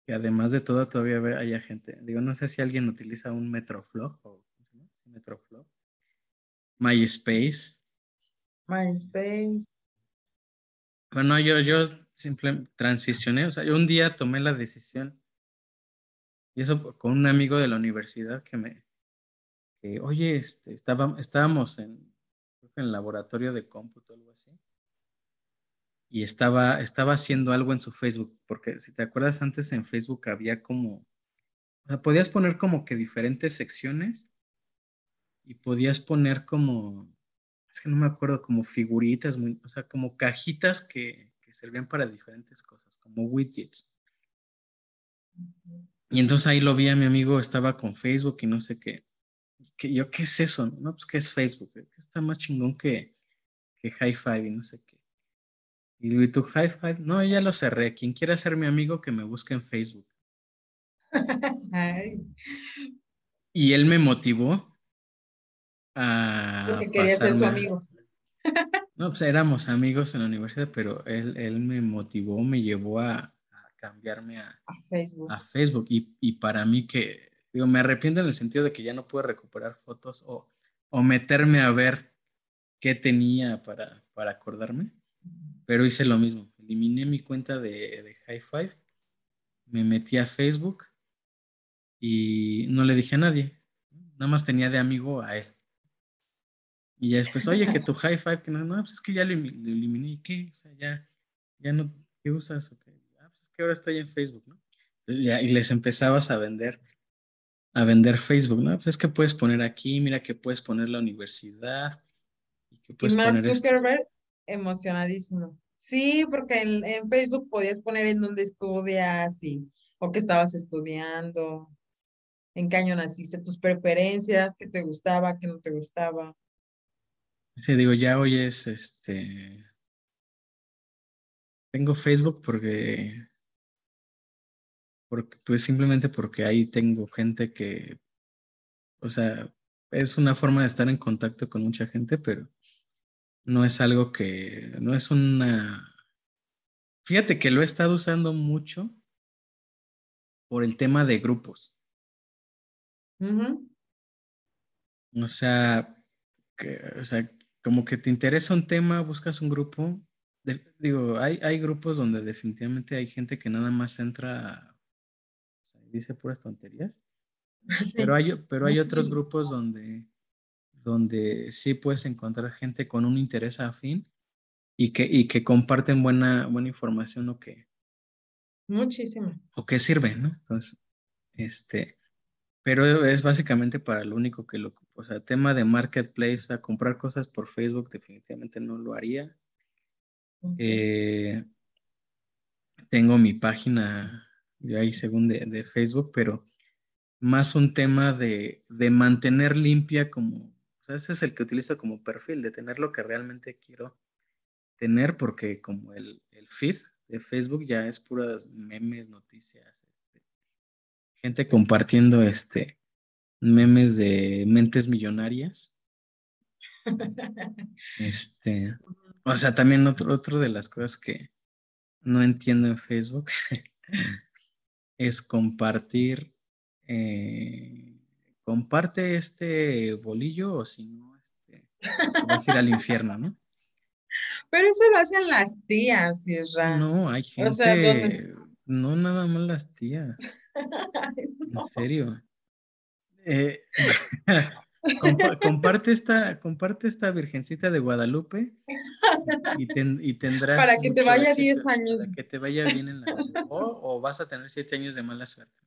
que además de todo todavía haya gente. Digo, no sé si alguien utiliza un Metroflog o Metroflog. MySpace. MySpace. Bueno, yo, yo simplemente transicioné, o sea, yo un día tomé la decisión, y eso con un amigo de la universidad que me, que, oye, este, estábamos en, en el laboratorio de cómputo o algo así, y estaba, estaba haciendo algo en su Facebook, porque si te acuerdas antes en Facebook había como, o sea, podías poner como que diferentes secciones y podías poner como, es que no me acuerdo, como figuritas, o sea, como cajitas que, servían para diferentes cosas, como widgets. Y entonces ahí lo vi a mi amigo, estaba con Facebook y no sé qué. que yo, ¿qué es eso? No, pues, ¿qué es Facebook? Está más chingón que, que High Five y no sé qué. Y tu High Five, no, ya lo cerré. Quien quiera ser mi amigo, que me busque en Facebook. Y él me motivó a. Porque quería ser su amigo. No, pues éramos amigos en la universidad, pero él, él me motivó, me llevó a, cambiarme a, Facebook. A Facebook. Y, y, para mí que, digo, me arrepiento en el sentido de que ya no puedo recuperar fotos o, o meterme a ver qué tenía para, para acordarme, pero hice lo mismo. Eliminé mi cuenta de, de High Five, me metí a Facebook y no le dije a nadie, nada más tenía de amigo a él. Y ya después, oye, que tu high five, que no, no, pues es que ya lo, eliminé, ¿qué? O sea, ya, ya no, ¿qué usas? Ah, pues es que ahora estoy en Facebook, ¿no? y les empezabas a vender, a vender Facebook, ¿no? Pues es que puedes poner aquí, mira que puedes poner la universidad. Y, que puedes Mark Zuckerberg, emocionadísimo. Sí, porque en, en, Facebook podías poner en dónde estudias y, o que estabas estudiando, en qué año naciste, tus preferencias, qué te gustaba, qué no te gustaba. Sí, digo, ya hoy es este. Tengo Facebook porque. Porque, pues simplemente porque ahí tengo gente que. O sea, es una forma de estar en contacto con mucha gente, pero no es algo que. No es una. Fíjate que lo he estado usando mucho por el tema de grupos. O sea, que, o sea, como que te interesa un tema, buscas un grupo. digo, hay, hay grupos donde definitivamente hay gente que nada más entra, o sea, dice puras tonterías. Pero hay, pero hay otros grupos donde, donde sí puedes encontrar gente con un interés afín y que, y que comparten buena, buena información o que... Muchísima. O que sirve, ¿no? Entonces, este, pero es básicamente para lo único que lo, o sea, tema de marketplace, o sea, comprar cosas por Facebook definitivamente no lo haría. Eh, tengo mi página de ahí según de, Facebook, pero más un tema de, mantener limpia como, ese es el que utilizo como perfil, de tener lo que realmente quiero tener, porque como el, el feed de Facebook ya es puras memes, noticias, gente compartiendo este memes de mentes millonarias. Este, o sea, también otro, otro de las cosas que no entiendo en Facebook es compartir, eh, comparte este bolillo o si no, este, vas a ir al infierno, ¿no? Pero eso lo hacen las tías, Isra. No, hay gente, no nada más las tías. En serio. Eh, comparte, esta, comparte esta Virgencita de Guadalupe y, tendrás. Para que te vaya 10 años. Para que te vaya bien en la vida. O, vas a tener 7 años de mala suerte.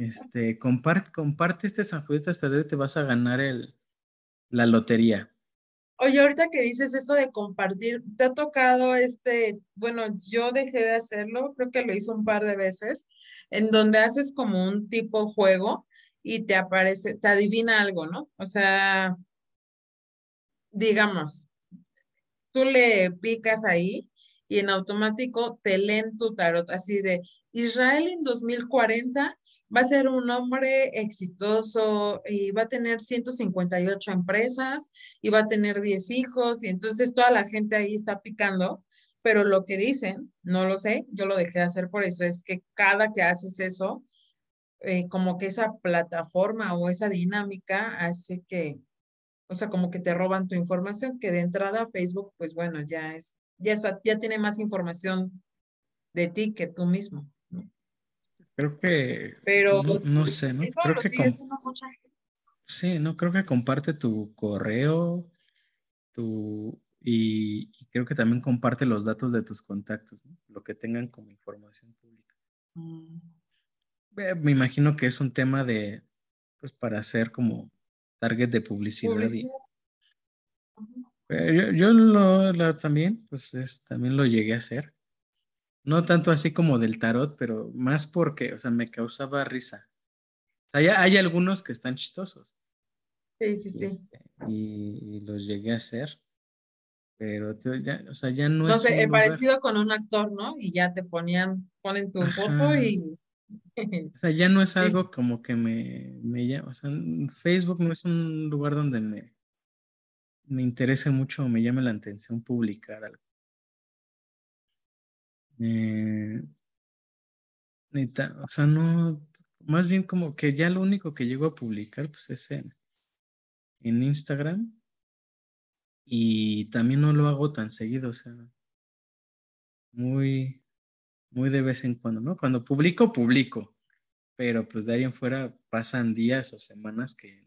Este, comparte, comparte este San Judito hasta de te vas a ganar el, la lotería. Oye, ahorita que dices eso de compartir, ¿te ha tocado este, bueno, yo dejé de hacerlo, creo que lo hice un par de veces, en donde haces como un tipo juego y te aparece, te adivina algo, ¿no? O sea, digamos, tú le picas ahí y en automático te leen tu tarot así de Israel en 2040 va a ser un hombre exitoso y va a tener 158 empresas y va a tener 10 hijos y entonces toda la gente ahí está picando, pero lo que dicen, no lo sé, yo lo dejé de hacer por eso, es que cada que haces eso, eh, como que esa plataforma o esa dinámica hace que, o sea, como que te roban tu información, que de entrada Facebook, pues bueno, ya es, ya, ya tiene más información de ti que tú mismo. Creo que. Pero. No, sé, ¿no? Creo que. Sí, no, creo que comparte tu correo, tu. Y, creo que también comparte los datos de tus contactos, ¿no? lo que tengan como información pública. Mm. Eh, me imagino que es un tema de, pues para hacer como target de publicidad. Yo, yo lo, también, pues es, también lo llegué a hacer. No tanto así como del tarot, pero más porque, o sea, me causaba risa. O sea, hay, algunos que están chistosos. Sí, sí, sí. Este, y, los llegué a hacer. Pero, ya, o sea, ya no, no sé, he parecido con un actor, ¿no? Y ya te ponían, ponen tu foto y... o sea, ya no es algo como que me, me llama, o sea, Facebook no es un lugar donde me, me interese mucho o me llame la atención publicar algo. Eh, o sea, no, más bien como que ya lo único que llego a publicar pues es en, en Instagram y también no lo hago tan seguido, o sea, muy, muy de vez en cuando, ¿no? Cuando publico, publico, pero pues de ahí en fuera pasan días o semanas que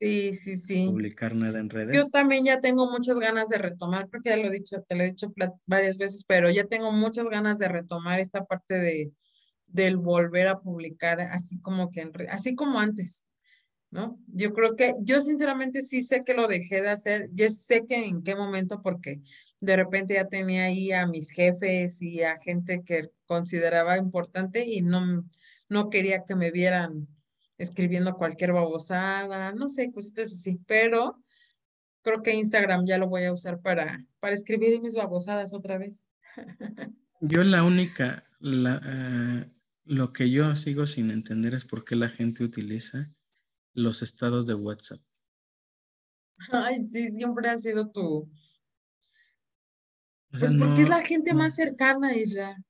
Sí, sí, sí. Publicar nada en redes. Yo también ya tengo muchas ganas de retomar, creo que ya lo he dicho, te lo he dicho varias veces, pero ya tengo muchas ganas de retomar esta parte de del volver a publicar así como que en, así como antes, ¿no? Yo creo que yo sinceramente sí sé que lo dejé de hacer, ya sé que en qué momento porque de repente ya tenía ahí a mis jefes y a gente que consideraba importante y no no quería que me vieran escribiendo cualquier babosada, no sé, cositas así, pero creo que Instagram ya lo voy a usar para, para escribir mis babosadas otra vez. Yo la única, la, eh, lo que yo sigo sin entender es por qué la gente utiliza los estados de WhatsApp. Ay, sí, siempre ha sido tu... pues porque es la gente más cercana, Isra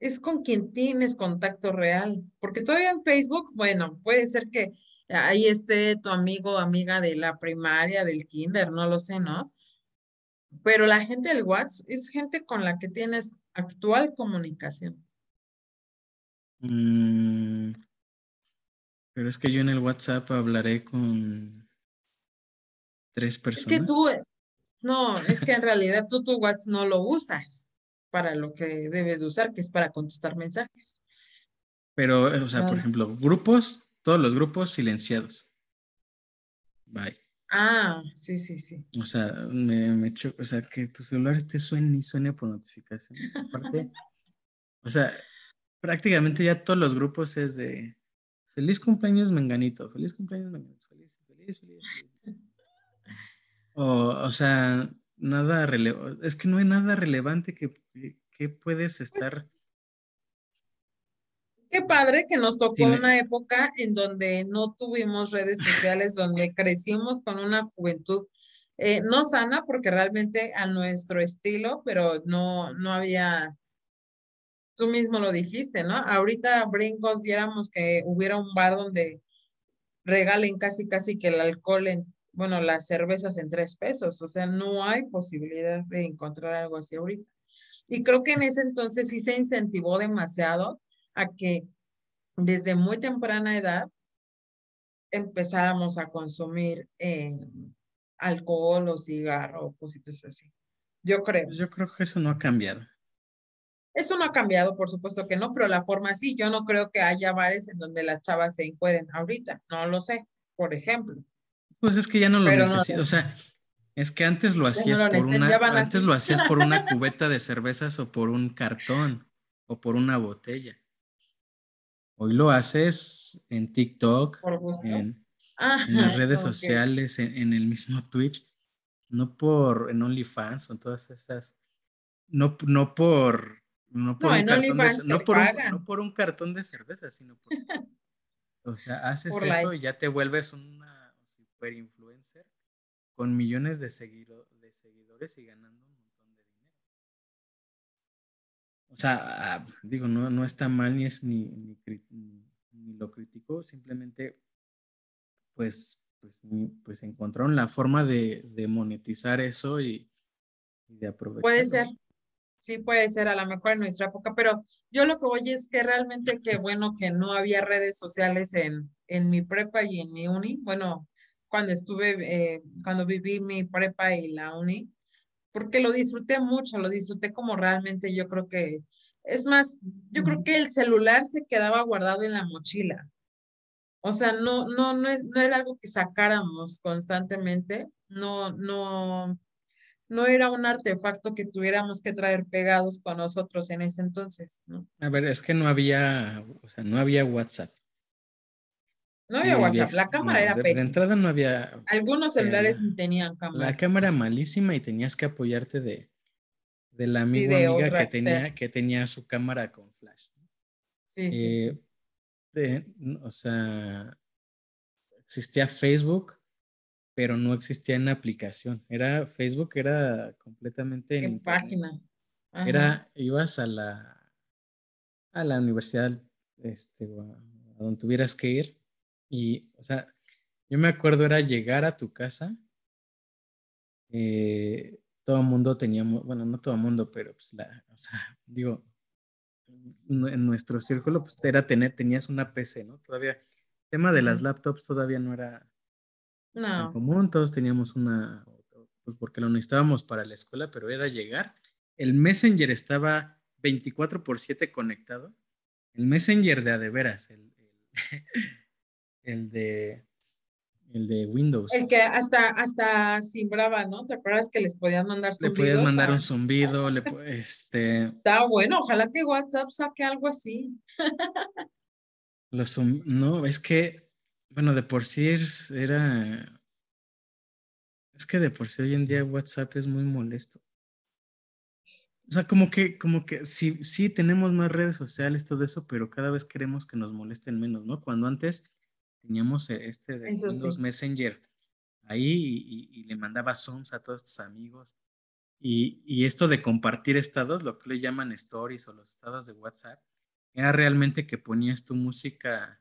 es con quien tienes contacto real, porque todavía en Facebook, bueno, puede ser que ahí esté tu amigo o amiga de la primaria, del kinder, no lo sé, ¿no? Pero la gente del WhatsApp es gente con la que tienes actual comunicación. Mm, pero es que yo en el WhatsApp hablaré con tres personas. Es que tú, no, es que en realidad tú tu WhatsApp no lo usas para lo que debes de usar, que es para contestar mensajes. Pero, o sea, por ejemplo, grupos, todos los grupos silenciados. Bye. Ah, sí, sí, sí. O sea, me, me o sea, que tu celular esté suene y suene por notificación. Aparte, o sea, prácticamente ya todos los grupos es de feliz cumpleaños Menganito, feliz cumpleaños Menganito, feliz, feliz, feliz. feliz. O, o sea, nada relevante. Es que no hay nada relevante que, que puedes pues estar. Qué padre que nos tocó una época en donde no tuvimos redes sociales, donde crecimos con una juventud eh, no sana, porque realmente a nuestro estilo, pero no, no había, tú mismo lo dijiste, ¿no? Ahorita brincos diéramos que hubiera un bar donde regalen casi, casi que el alcohol en bueno, las cervezas en tres pesos, o sea, no hay posibilidad de encontrar algo así ahorita. Y creo que en ese entonces sí se incentivó demasiado a que desde muy temprana edad empezáramos a consumir eh, alcohol o cigarro o cositas así. Yo creo. Yo creo que eso no ha cambiado. Eso no ha cambiado, por supuesto que no, pero la forma sí. Yo no creo que haya bares en donde las chavas se encueren ahorita. No lo sé, por ejemplo. Pues es que ya no lo necesito. o sea, es que antes lo hacías por una, antes lo hacías por una cubeta de cervezas o por un cartón o por una botella. Hoy lo haces en TikTok, en, las redes sociales, en, el mismo Twitch, no por en OnlyFans o todas esas, no, no por no por, un, cartón de, no por, un, no por un cartón de cerveza, sino por, o sea, haces eso y ya te vuelves una influencer con millones de, de seguidores y ganando un montón de dinero. O sea, ah, digo, no, no está mal ni es ni, ni, lo critico, simplemente pues, pues, pues encontraron la forma de, de monetizar eso y, de aprovechar. Puede ser, sí puede ser a lo mejor en nuestra época, pero yo lo que voy es que realmente qué bueno que no había redes sociales en, en mi prepa y en mi uni. Bueno, cuando estuve, eh, cuando viví mi prepa y la uni, porque lo disfruté mucho, lo disfruté como realmente yo creo que, es más, yo creo que el celular se quedaba guardado en la mochila. O sea, no, no, no, es, no era algo que sacáramos constantemente, no, no, no era un artefacto que tuviéramos que traer pegados con nosotros en ese entonces, ¿no? A ver, es que no había, o sea, no había WhatsApp. No había WhatsApp, la cámara era pésima. De entrada no había. Algunos celulares ni tenían cámara. La cámara malísima y tenías que apoyarte de, de la amigo amiga que tenía, que tenía su cámara con flash. Sí, sí, sí. Eh, o sea, existía Facebook, pero no existía en aplicación. Era Facebook, era completamente en, página. Era, ibas a la a la universidad, este, a donde tuvieras que ir. Y, o sea, yo me acuerdo era llegar a tu casa. Eh, todo el mundo teníamos, bueno, no todo el mundo, pero pues la, o sea, digo, en nuestro círculo, pues era tener, tenías una PC, ¿no? Todavía, el tema de las laptops todavía no era no. común, todos teníamos una, pues porque lo necesitábamos para la escuela, pero era llegar. El Messenger estaba 24 por 7 conectado. El Messenger de a de veras, el, el, de el de Windows. El que hasta, hasta simbraba, ¿no? ¿Te acuerdas que les podías mandar zumbidos? Le podías mandar un zumbido, le, este... Está bueno, ojalá que WhatsApp saque algo así. Los, no, es que bueno, de por sí era. Es que de por sí hoy en día WhatsApp es muy molesto. O sea, como que, como que sí, sí tenemos más redes sociales, todo eso, pero cada vez queremos que nos molesten menos, ¿no? Cuando antes teníamos e, este de Windows Messenger ahí y, le mandaba Zooms a todos tus amigos. Y, y, esto de compartir estados, lo que le llaman stories o los estados de WhatsApp, era realmente que ponías tu música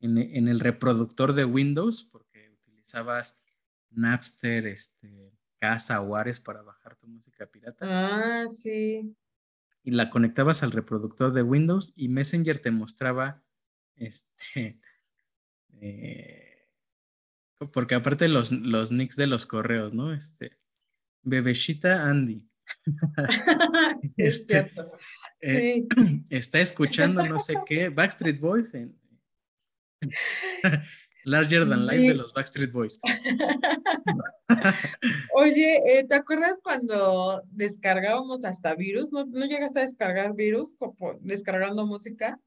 en, el reproductor de Windows, porque utilizabas Napster, este, Casa o Ares para bajar tu música pirata. Ah, sí. Y la conectabas al reproductor de Windows y Messenger te mostraba, este, eh, porque aparte los, los nicks de los correos, ¿no? Este, Bebeshita Andy. este, eh, sí. está escuchando no sé qué, Backstreet Boys en, Larger than life de los Backstreet Boys. Oye, eh, ¿te acuerdas cuando descargábamos hasta virus? ¿No, no llegaste a descargar virus como descargando música?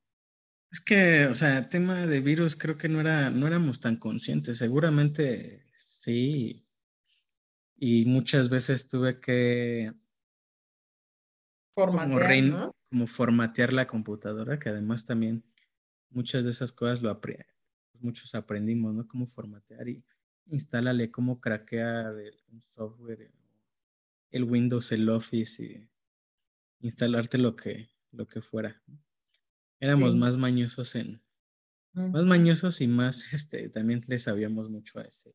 Es que, o sea, tema de virus creo que no era, no éramos tan conscientes. Seguramente sí. Y muchas veces tuve que formatear, como formatear la computadora, que además también muchas de esas cosas lo muchos aprendimos, ¿no? Cómo formatear y instálale cómo craquear el, software, el Windows, el Office y instalarte lo que, lo que fuera. Éramos más mañosos en, más mañosos y más, este, también le sabíamos mucho a ese,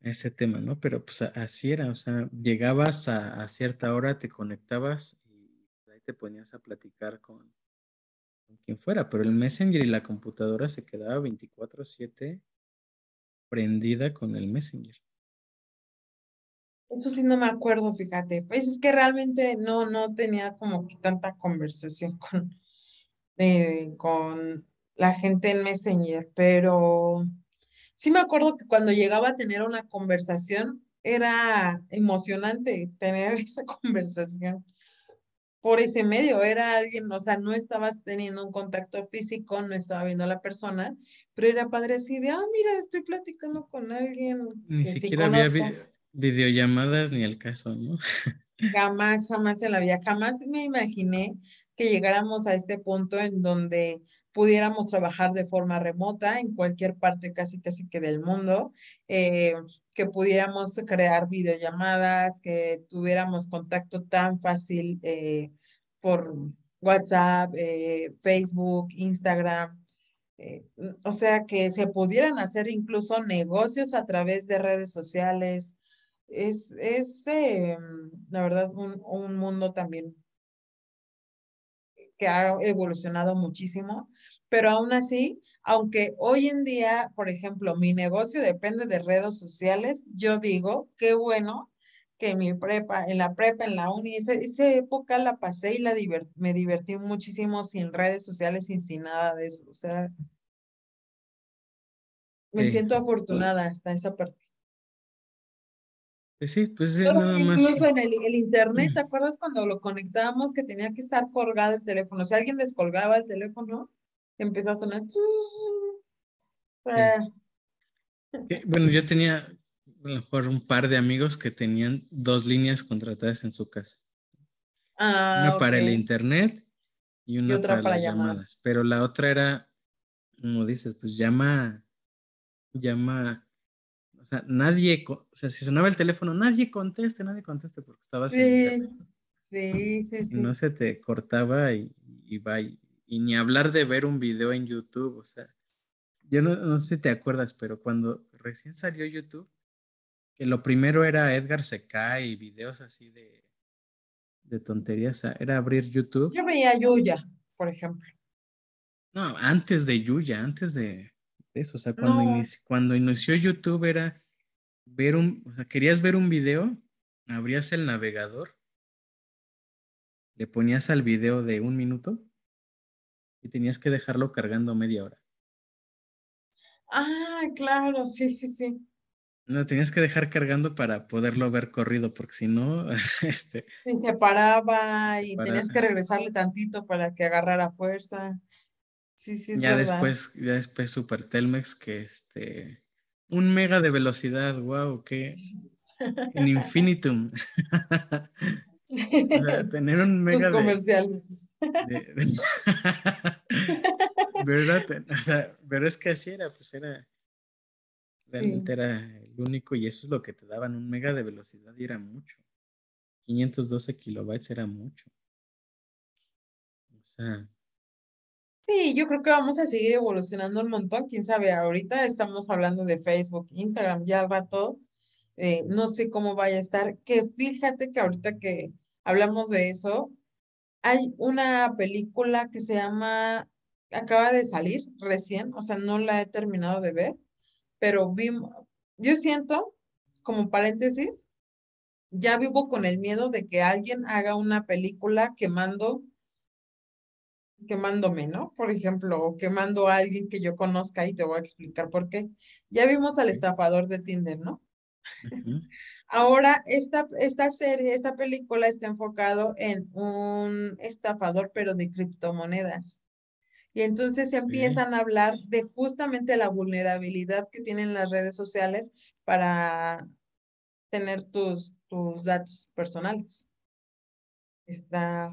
ese tema, ¿no? Pero pues así era, o sea, llegabas a, a cierta hora, te conectabas y ahí te ponías a platicar con, con quien fuera, pero el Messenger y la computadora se quedaba 24/7 prendida con el Messenger. Eso sí no me acuerdo, fíjate. Pues es que realmente no, no tenía como que tanta conversación con, eh, con la gente en Messenger, pero sí me acuerdo que cuando llegaba a tener una conversación era emocionante tener esa conversación por ese medio, era alguien, o sea, no estabas teniendo un contacto físico, no estaba viendo a la persona, pero era padre así de, ah, mira, estoy platicando con alguien. Ni siquiera había videollamadas ni el caso, ¿no? Jamás, jamás en la vida, jamás me imaginé que llegáramos a este punto en donde pudiéramos trabajar de forma remota en cualquier parte casi casi que del mundo, eh, que pudiéramos crear videollamadas, que tuviéramos contacto tan fácil eh, por WhatsApp, eh, Facebook, Instagram. o sea, que se pudieran hacer incluso negocios a través de redes sociales. Es, es la verdad, un, un mundo también que ha evolucionado muchísimo, pero aún así, aunque hoy en día, por ejemplo, mi negocio depende de redes sociales, yo digo, qué bueno que mi prepa, en la prepa, en la uni, esa, época la pasé y la me divertí muchísimo sin redes sociales, sin, sin nada de eso. O sea, me siento afortunada hasta esa parte. Pues sí, pues sí, nada más. Incluso en el, el, internet, ¿te acuerdas cuando lo conectábamos que tenía que estar colgado el teléfono? Si alguien descolgaba el teléfono, empezó a sonar. Bueno, yo tenía a lo mejor un par de amigos que tenían dos líneas contratadas en su casa. Ah, una para el internet y una para, las llamadas. Pero la otra era, como dices, pues llama, llama, sea, nadie, o sea, si sonaba el teléfono, nadie conteste, nadie conteste porque estabas sí, Sí, sí, sí. Y no se te cortaba y, y va. Y, ni hablar de ver un video en YouTube, o sea, yo no, no sé si te acuerdas, pero cuando recién salió YouTube, que lo primero era Edgar se y videos así de de tonterías, era abrir YouTube. Yo veía Yuya, por ejemplo. No, antes de Yuya, antes de eso, o sea, cuando, inició, cuando inició YouTube era ver un, o sea, querías ver un video, abrías el navegador, le ponías al video de un minuto y tenías que dejarlo cargando media hora. Ah, claro, sí, sí, sí. No, tenías que dejar cargando para poderlo ver corrido, porque si no, este... se paraba y tenías que regresarle tantito para que agarrara fuerza. Sí, sí, es Ya después, ya después Super Telmex, que este... Un mega de velocidad, wow, qué... En infinitum. tener un mega Los comerciales. ¿Verdad? O sea, pero es que así era, pues era Realmente era el único y eso es lo que te daban, un mega de velocidad y era mucho. 512 kilobytes era mucho. O sea. Sí, yo creo que vamos a seguir evolucionando un montón. Quién sabe, ahorita estamos hablando de Facebook, Instagram, ya al rato, eh, no sé cómo vaya a estar. Que fíjate que ahorita que hablamos de eso, hay una película que se llama, acaba de salir recién, o sea, no la he terminado de ver, pero vimos, yo siento, como paréntesis, ya vivo con el miedo de que alguien haga una película quemando, quemándome, ¿no? Por ejemplo, o quemando a alguien que yo conozca y te voy a explicar por qué. Ya vimos al estafador de Tinder, ¿no? Ahora, esta, esta serie, esta película está enfocado en un estafador, pero de criptomonedas. Y entonces empiezan a hablar de justamente la vulnerabilidad que tienen las redes sociales para tener tus, tus datos personales. Está,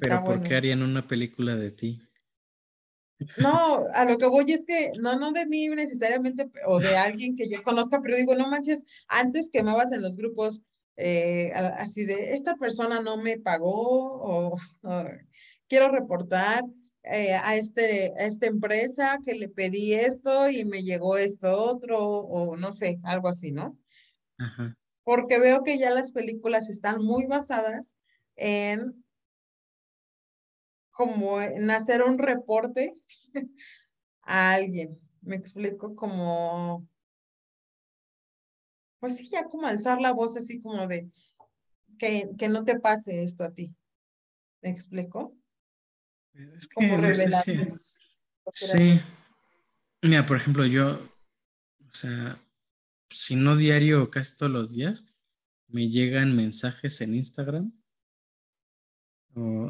Pero ¿por qué harían una película de ti? No, a lo que voy es que no, no de mí necesariamente o de alguien que yo conozca, pero digo, no manches, antes quemabas en los grupos eh, así de, esta persona no me pagó o quiero reportar eh, a, este, a esta empresa que le pedí esto y me llegó esto otro, o no sé, algo así, ¿no? Porque veo que ya las películas están muy basadas en como en hacer un reporte a alguien. Me explico como, pues sí, ya como alzar la voz así como de que, que no te pase esto a ti. ¿Me explico? Es que como Sí. Mira, por ejemplo, yo, o sea, si no diario, casi todos los días, me llegan mensajes en Instagram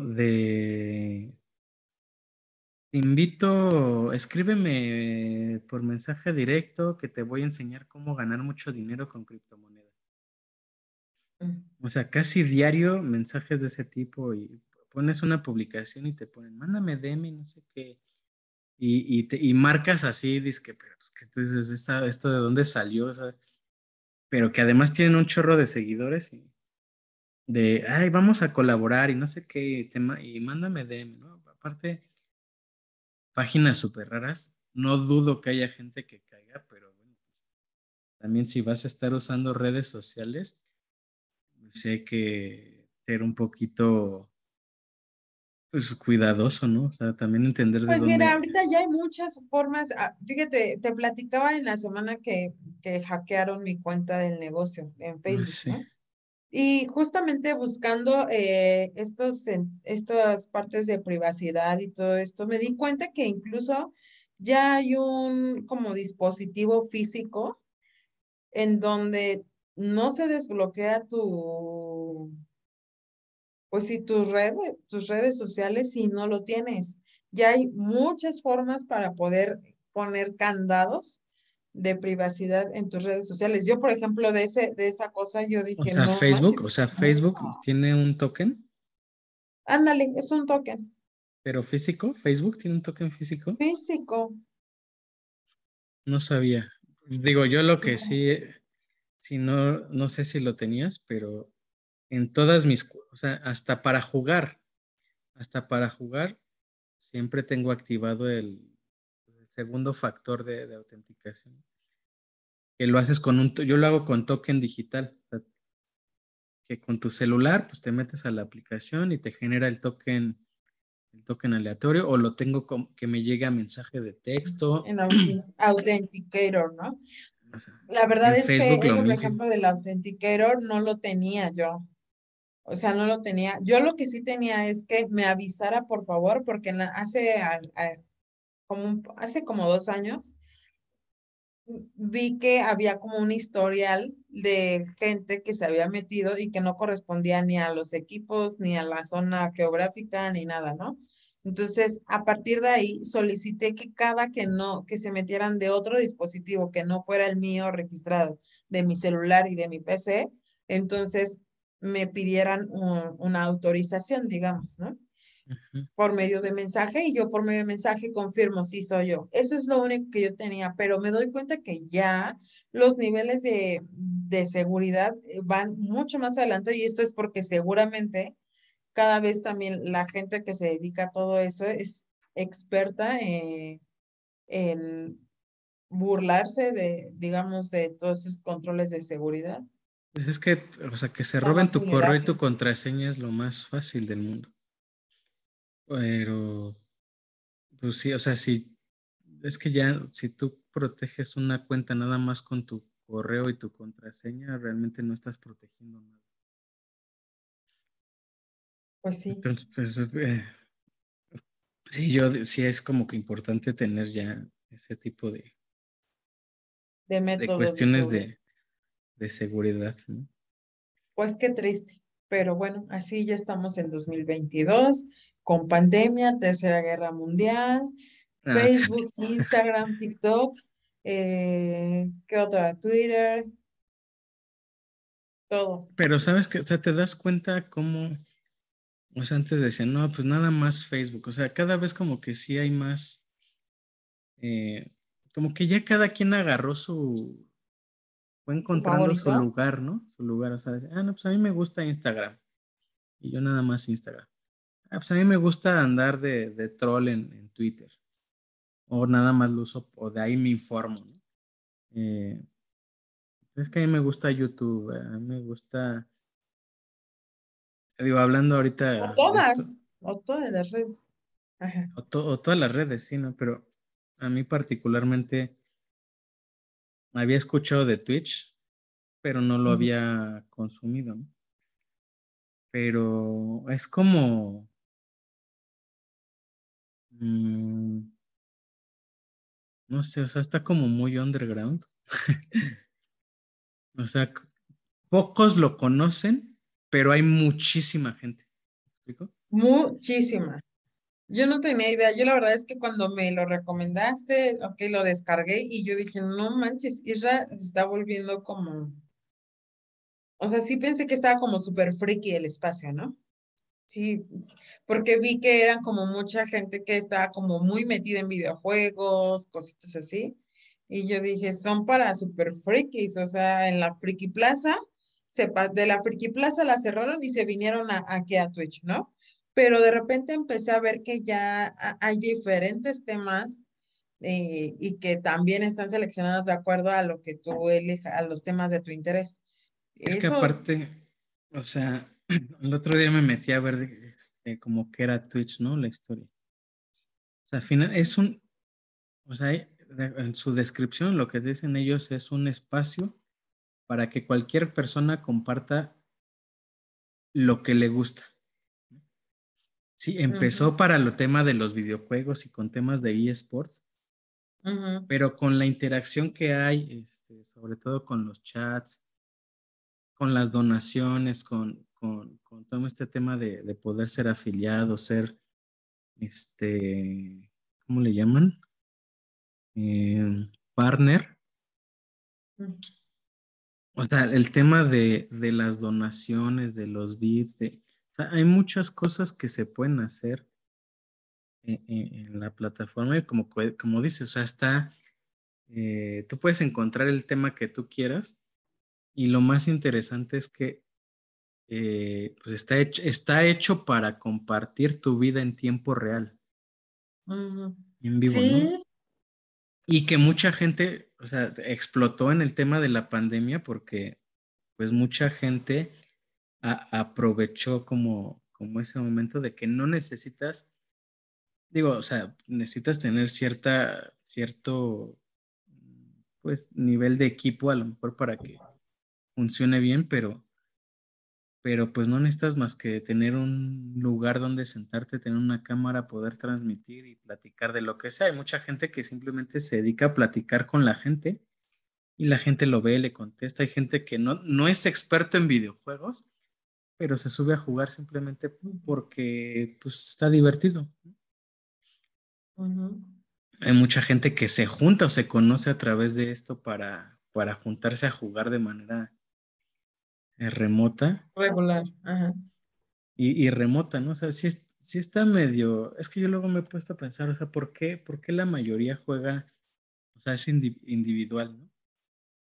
de te invito, escríbeme por mensaje directo que te voy a enseñar cómo ganar mucho dinero con criptomonedas. Mm. O sea, casi diario mensajes de ese tipo y pones una publicación y te ponen, mándame DM no sé qué. Y, y, te, y marcas así, dices que, pero pues, que entonces esto de dónde salió, pero que además tienen un chorro de seguidores y de, ay, vamos a colaborar y no sé qué, tema, y mándame DM, ¿no? Aparte, páginas súper raras, no dudo que haya gente que caiga, pero bueno, pues, también si vas a estar usando redes sociales, pues hay que ser un poquito pues cuidadoso, ¿no? O sea, también entender de Pues mira, ahorita ya hay muchas formas. Ah, fíjate, te platicaba en la semana que, que hackearon mi cuenta del negocio en ah, Facebook, ¿no? Y justamente buscando eh, estos, estas partes de privacidad y todo esto, me di cuenta que incluso ya hay un como dispositivo físico en donde no se desbloquea tu, pues si tus redes, tus redes sociales si no lo tienes. Ya hay muchas formas para poder poner candados de privacidad en tus redes sociales. Yo, por ejemplo, de ese, de esa cosa, yo dije. O sea, Facebook, o sea, Facebook tiene un token. Ándale, es un token. ¿Pero físico? ¿Facebook tiene un token físico? Físico. No sabía. Digo, yo lo que sí, si no, no sé si lo tenías, pero en todas mis, o sea, hasta para jugar, hasta para jugar, siempre tengo activado el, segundo factor de, autenticación. Que lo haces con un, yo lo hago con token digital, que con tu celular, pues te metes a la aplicación y te genera el token, el token aleatorio, o lo tengo que me llegue a mensaje de texto. En Authenticator, ¿no? la verdad es que ese ejemplo del Authenticator no lo tenía yo. O sea, no lo tenía. Yo lo que sí tenía es que me avisara, por favor, porque hace, como, hace como dos años vi que había como un historial de gente que se había metido y que no correspondía ni a los equipos, ni a la zona geográfica, ni nada, ¿no? Entonces, a partir de ahí, solicité que cada que no, que se metieran de otro dispositivo que no fuera el mío registrado, de mi celular y de mi PC, entonces me pidieran una autorización, digamos, ¿no? Por medio de mensaje y yo por medio de mensaje confirmo si soy yo. Eso es lo único que yo tenía, pero me doy cuenta que ya los niveles de, de seguridad eh, van mucho más adelante y esto es porque seguramente cada vez también la gente que se dedica a todo eso es experta eh, en burlarse de, digamos, de todos esos controles de seguridad. Pues es que, o sea, que se roben tu correo y tu contraseña es lo más fácil del mundo. Pero, pues sí, o sea, si es que ya, si tú proteges una cuenta nada más con tu correo y tu contraseña, realmente no estás protegiendo nada. Pues sí. Entonces, pues, eh, sí, yo sí es como que importante tener ya ese tipo de, de, métodos de cuestiones de, de seguridad. Pues qué triste, pero bueno, así ya estamos en 2022, con pandemia, tercera guerra mundial, ah, Facebook, Instagram, TikTok, eh, ¿qué otra? Twitter, todo. Pero sabes que, o sea, te das cuenta cómo, o sea, antes decían, no, pues nada más Facebook, o sea, cada vez como que sí hay más, eh, como que ya cada quien agarró su, fue encontrando su, lugar, ¿no? Su lugar, o sea, ah, no, pues a mí me gusta Instagram. Y yo nada más Instagram. Ah, pues a mí me gusta andar de, de troll en, Twitter. O nada más lo uso, o de ahí me informo, ¿no? Eh, es que a mí me gusta YouTube, a mí me gusta. Digo, hablando ahorita. O todas, o todas las redes. O, o, todas las redes, sí, ¿no? Pero a mí particularmente había escuchado de Twitch, pero no lo había consumido. ¿no? Pero es como... Mm, no sé, o sea, está como muy underground. o sea, pocos lo conocen, pero hay muchísima gente. ¿Me explico? Muchísima. Yo no tenía idea, yo la verdad es que cuando me lo recomendaste, ok, lo descargué y yo dije, no manches, Isra se está volviendo como, o sea, sí pensé que estaba como súper friki el espacio, ¿no? Sí, porque vi que eran como mucha gente que estaba como muy metida en videojuegos, cositas así, y yo dije, son para súper frikis, o sea, en la Friki Plaza, se, de la Friki Plaza la cerraron y se vinieron a, aquí a Twitch, ¿no? pero de repente empecé a ver que ya hay diferentes temas eh, y que también están seleccionados de acuerdo a lo que tú elijas, a los temas de tu interés. Es que aparte, o sea, el otro día me metí a ver este, como que era Twitch, ¿no? La historia. O sea, al final es un, o sea, en su descripción lo que dicen ellos es un espacio para que cualquier persona comparta lo que le gusta. Sí, empezó para el tema de los videojuegos y con temas de eSports, pero con la interacción que hay, este, sobre todo con los chats, con las donaciones, con, con, todo este tema de, de, poder ser afiliado, ser, este, ¿cómo le llaman? Eh, partner. O sea, el tema de, de, las donaciones, de los bits, de, hay muchas cosas que se pueden hacer en, la plataforma y como, como dices, o sea, está, eh, tú puedes encontrar el tema que tú quieras y lo más interesante es que eh, pues está, hecho, está hecho para compartir tu vida en tiempo real. En vivo, ¿no? Y que mucha gente, o sea, explotó en el tema de la pandemia porque pues mucha gente aprovechó como, como ese momento de que no necesitas, digo, o sea, necesitas tener cierta, cierto, pues, nivel de equipo a lo mejor para que funcione bien, pero, pero pues no necesitas más que tener un lugar donde sentarte, tener una cámara, poder transmitir y platicar de lo que sea. Hay mucha gente que simplemente se dedica a platicar con la gente y la gente lo ve, le contesta. Hay gente que no, no es experto en videojuegos, pero se sube a jugar simplemente porque pues, está divertido. Hay mucha gente que se junta o se conoce a través de esto para, para juntarse a jugar de manera remota. Regular, Y, remota, ¿no? O sea, sí, está medio. Es que yo luego me he puesto a pensar, o sea, ¿por qué, por qué la mayoría juega, o sea, es individual, ¿no?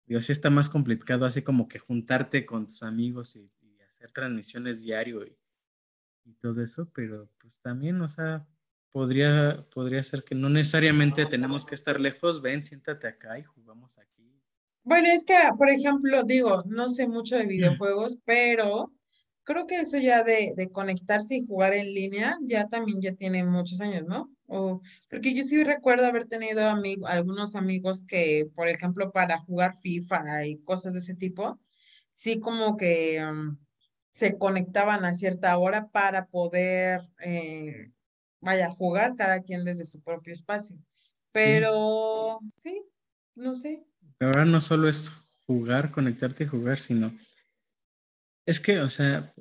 Digo, sí está más complicado así como que juntarte con tus amigos y hacer transmisiones diario y, todo eso, pero pues también, o sea, podría, podría ser que no necesariamente tenemos que estar lejos, ven, siéntate acá y jugamos aquí. Bueno, es que, por ejemplo, digo, no sé mucho de videojuegos, pero creo que eso ya de, de, conectarse y jugar en línea ya también ya tiene muchos años, ¿no? O, porque yo sí recuerdo haber tenido algunos amigos que, por ejemplo, para jugar FIFA y cosas de ese tipo, sí como que... Um, se conectaban a cierta hora para poder, eh, vaya, jugar cada quien desde su propio espacio. Pero sí, no sé. Pero ahora no solo es jugar, conectarte y jugar, sino es que, o sea,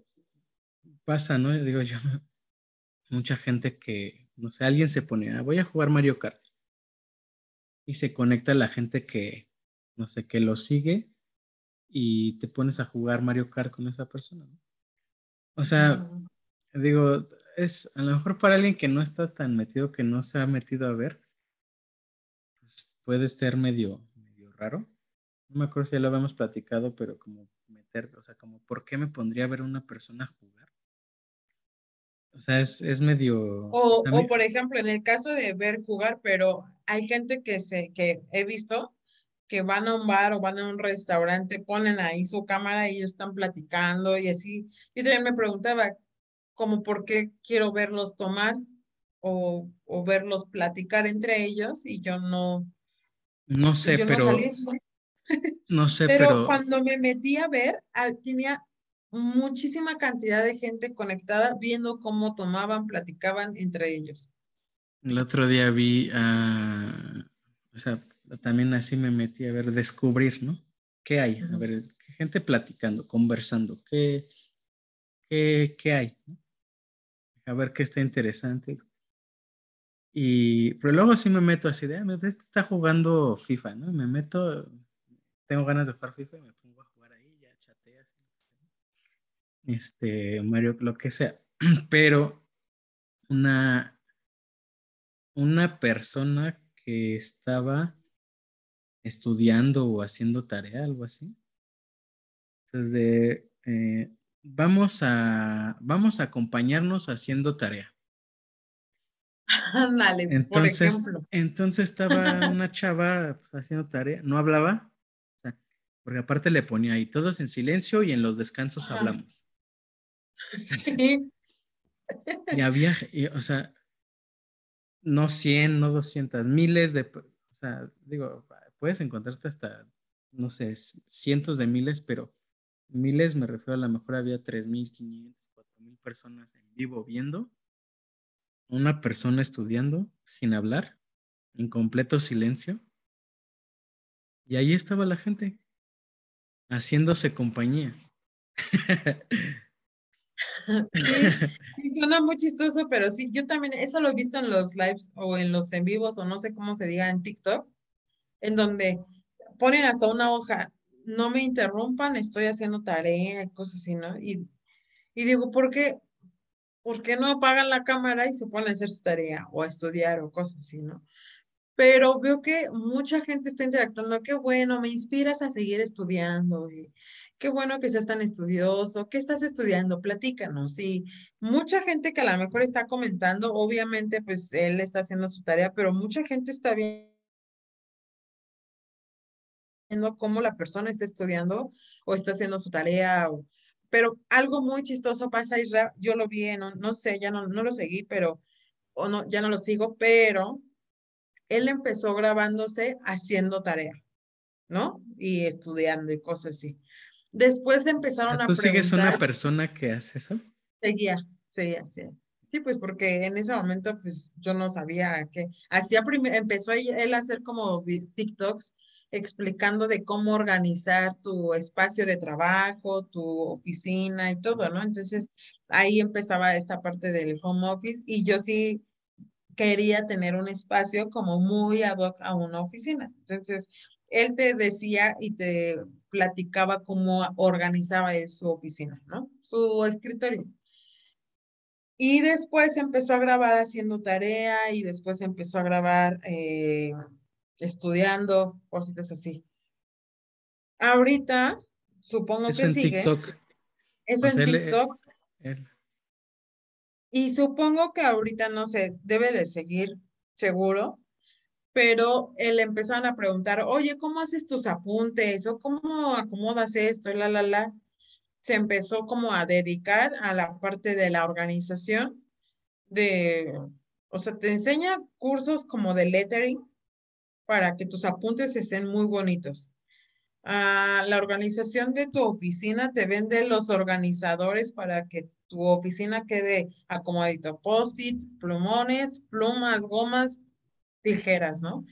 pasa, ¿no? Digo yo, mucha gente que, no sé, alguien se pone, ah, voy a jugar Mario Kart. Y se conecta la gente que, no sé, que lo sigue y te pones a jugar Mario Kart con esa persona. ¿no? O sea, digo, es a lo mejor para alguien que no está tan metido, que no se ha metido a ver, pues puede ser medio raro. No me acuerdo si ya lo habíamos platicado, pero como meter, o sea, como, ¿por qué me pondría a ver a una persona jugar? O sea, es, es medio... O, o, por ejemplo, en el caso de ver jugar, pero hay gente que, se, que he visto que van a un bar o van a un restaurante, ponen ahí su cámara y ellos están platicando y así. Yo también me preguntaba, como por qué quiero verlos tomar o, o verlos platicar entre ellos y yo no. No sé, pero. No, sé, pero, pero. cuando me metí a ver, ah, tenía muchísima cantidad de gente conectada viendo cómo tomaban, platicaban entre ellos. El otro día vi a. o sea, también así me metí a ver, descubrir, ¿no? ¿Qué hay? A ver, gente platicando, conversando, ¿qué, qué, qué hay? A ver qué está interesante. Y, pero luego sí me meto así de, ah, este está jugando FIFA, ¿no? Me meto, tengo ganas de jugar FIFA y me pongo a jugar ahí, ya chateas. Este, Mario, lo que sea. Pero una, una persona que estaba estudiando o haciendo tarea, algo así. Entonces, eh, vamos, a, vamos a acompañarnos haciendo tarea. Dale, entonces, por ejemplo. Entonces estaba una chava pues, haciendo tarea, no hablaba, porque aparte le ponía ahí todos en silencio y en los descansos hablamos. Sí. Y había, o sea, no 100, no 200, miles de, o sea, digo, puedes encontrarte hasta, no sé, cientos de miles, pero miles me refiero a lo mejor había 3.500, 4.000 personas en vivo viendo, una persona estudiando sin hablar, en completo silencio, y ahí estaba la gente, haciéndose compañía. sí, suena muy chistoso, pero sí, yo también, eso lo he visto en los lives o en los en vivos o no sé cómo se diga en TikTok, en donde ponen hasta una hoja, no me interrumpan, estoy haciendo tarea, cosas así, ¿no? Y, y digo, ¿por qué? ¿Por qué no apagan la cámara y se ponen a hacer su tarea o a estudiar o cosas así, ¿no? Pero veo que mucha gente está interactuando, qué bueno, me inspiras a seguir estudiando, y qué bueno que seas tan estudioso, ¿qué estás estudiando? Platícanos. Y mucha gente que a lo mejor está comentando, obviamente, pues él está haciendo su tarea, pero mucha gente está viendo cómo la persona está estudiando o está haciendo su tarea. Pero algo muy chistoso pasa, Israel, yo lo vi, no, no sé, ya no, no lo seguí, pero, o no, ya no lo sigo, pero él empezó grabándose haciendo tarea, ¿no? Y estudiando y cosas así. Después empezaron a preguntar. ¿Tú sigues una persona que hace eso? Seguía, seguía, sí. Sí, pues porque en ese momento, pues yo no sabía que hacía, empezó él a hacer como TikToks explicando de cómo organizar tu espacio de trabajo, tu oficina y todo, ¿no? Entonces ahí empezaba esta parte del home office y yo sí quería tener un espacio como muy ad hoc a una oficina. Entonces él te decía y te platicaba cómo organizaba su oficina, ¿no? Su escritorio. Y después empezó a grabar haciendo tarea y después empezó a grabar eh, estudiando, cositas así. Ahorita, supongo que en sigue. TikTok. Eso en TikTok. Y supongo que ahorita, no sé, debe de seguir, seguro, pero le empezaron a preguntar, oye, ¿cómo haces tus apuntes? ¿O cómo acomodas esto? La, la, la. Se empezó como a dedicar a la parte de la organización, de, o sea, te enseña cursos como de lettering, para que tus apuntes estén muy bonitos. Ah, la organización de tu oficina te vende los organizadores para que tu oficina quede acomodito. Post-its, plumones, plumas, gomas, tijeras, ¿no?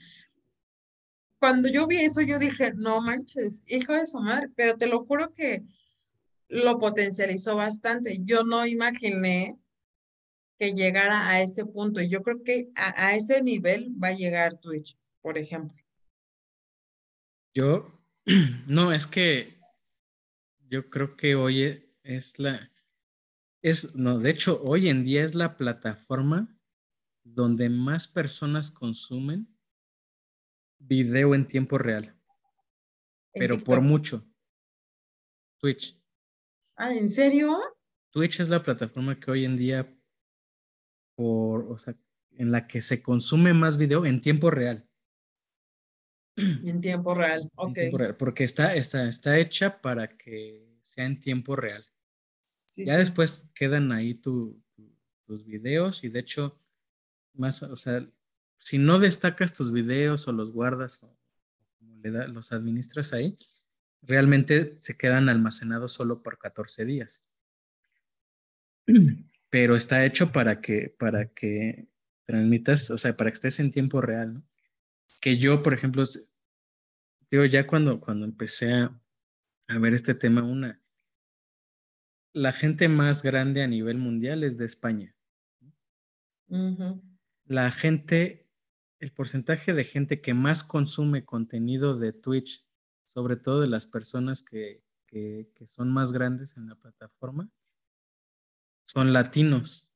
Cuando yo vi eso, yo dije, no manches, hijo de su madre, pero te lo juro que lo potencializó bastante. Yo no imaginé que llegara a ese punto. Yo creo que a ese nivel va a llegar Twitch por ejemplo? Yo, no, es que yo creo que hoy es la, es, no, de hecho, hoy en día es la plataforma donde más personas consumen video en tiempo real. pero por mucho. Twitch. Ah, ¿en serio? Twitch es la plataforma que hoy en día, por, o sea, en la que se consume más video en tiempo real. En tiempo real, ok. porque está, está, está hecha para que sea en tiempo real. ya después quedan ahí tus videos y de hecho, más, o sea, si no destacas tus videos o los guardas o como le da, los administras ahí, realmente se quedan almacenados solo por 14 días. Pero está hecho para que, para que transmitas, o sea, para que estés en tiempo real, ¿no? Que yo, por ejemplo, digo, ya cuando, cuando empecé a, ver este tema, una, la gente más grande a nivel mundial es de España. La gente, el porcentaje de gente que más consume contenido de Twitch, sobre todo de las personas que, que, que son más grandes en la plataforma, son latinos.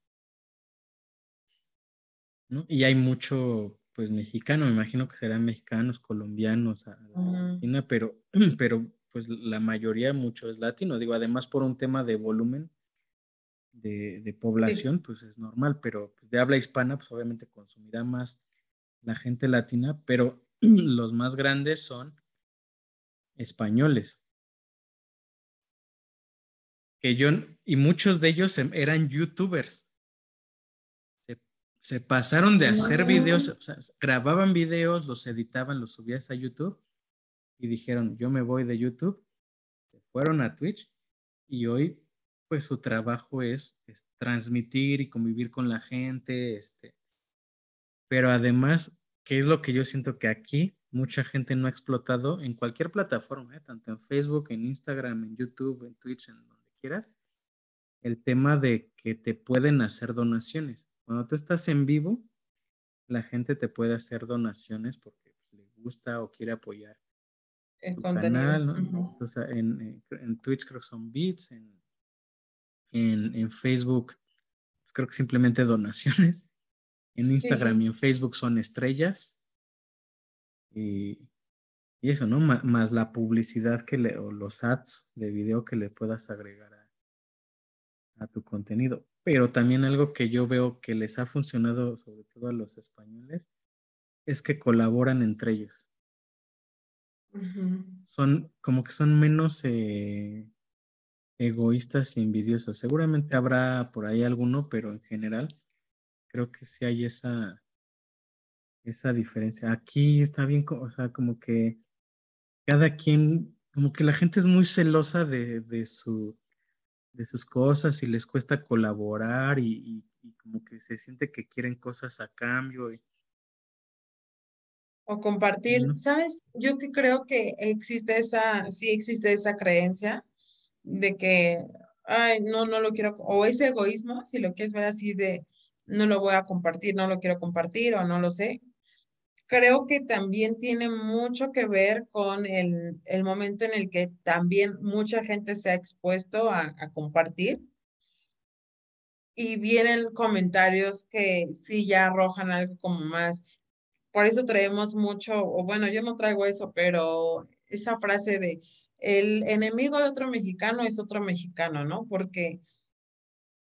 ¿no? Y hay mucho pues mexicano, me imagino que serán mexicanos, colombianos, Argentina, pero, pero pues la mayoría mucho es latino, digo, además por un tema de volumen de, población, pues es normal, pero pues, de habla hispana, pues obviamente consumirá más la gente latina, pero los más grandes son españoles. Que yo, y muchos de ellos em, eran youtubers se pasaron de hacer videos, o sea, grababan videos, los editaban, los subías a YouTube y dijeron, yo me voy de YouTube, se fueron a Twitch y hoy pues su trabajo es, transmitir y convivir con la gente, este, pero además, ¿qué es lo que yo siento que aquí mucha gente no ha explotado en cualquier plataforma, ¿eh? tanto en Facebook, en Instagram, en YouTube, en Twitch, en donde quieras, el tema de que te pueden hacer donaciones. Cuando tú estás en vivo, la gente te puede hacer donaciones porque pues, le gusta o quiere apoyar el canal. Entonces, en, en, Twitch creo que son bits, en, en, Facebook creo que simplemente donaciones. En Instagram y en Facebook son estrellas. Y, y eso, ¿no? más la publicidad que le, o los ads de video que le puedas agregar a, a tu contenido. Pero también algo que yo veo que les ha funcionado, sobre todo a los españoles, es que colaboran entre ellos. Son como que son menos eh, egoístas y envidiosos. Seguramente habrá por ahí alguno, pero en general creo que sí hay esa, esa diferencia. Aquí está bien, o sea, como que cada quien, como que la gente es muy celosa de, de su de sus cosas y les cuesta colaborar y, como que se siente que quieren cosas a cambio. O compartir, ¿sabes? Yo que creo que existe esa, sí existe esa creencia de que, ay, no, no lo quiero, o ese egoísmo, si lo quieres ver así de, no lo voy a compartir, no lo quiero compartir o no lo sé, creo que también tiene mucho que ver con el, momento en el que también mucha gente se ha expuesto a, compartir. Y vienen comentarios que sí ya arrojan algo como más. Por eso traemos mucho, o bueno, yo no traigo eso, pero esa frase de el enemigo de otro mexicano es otro mexicano, ¿no? Porque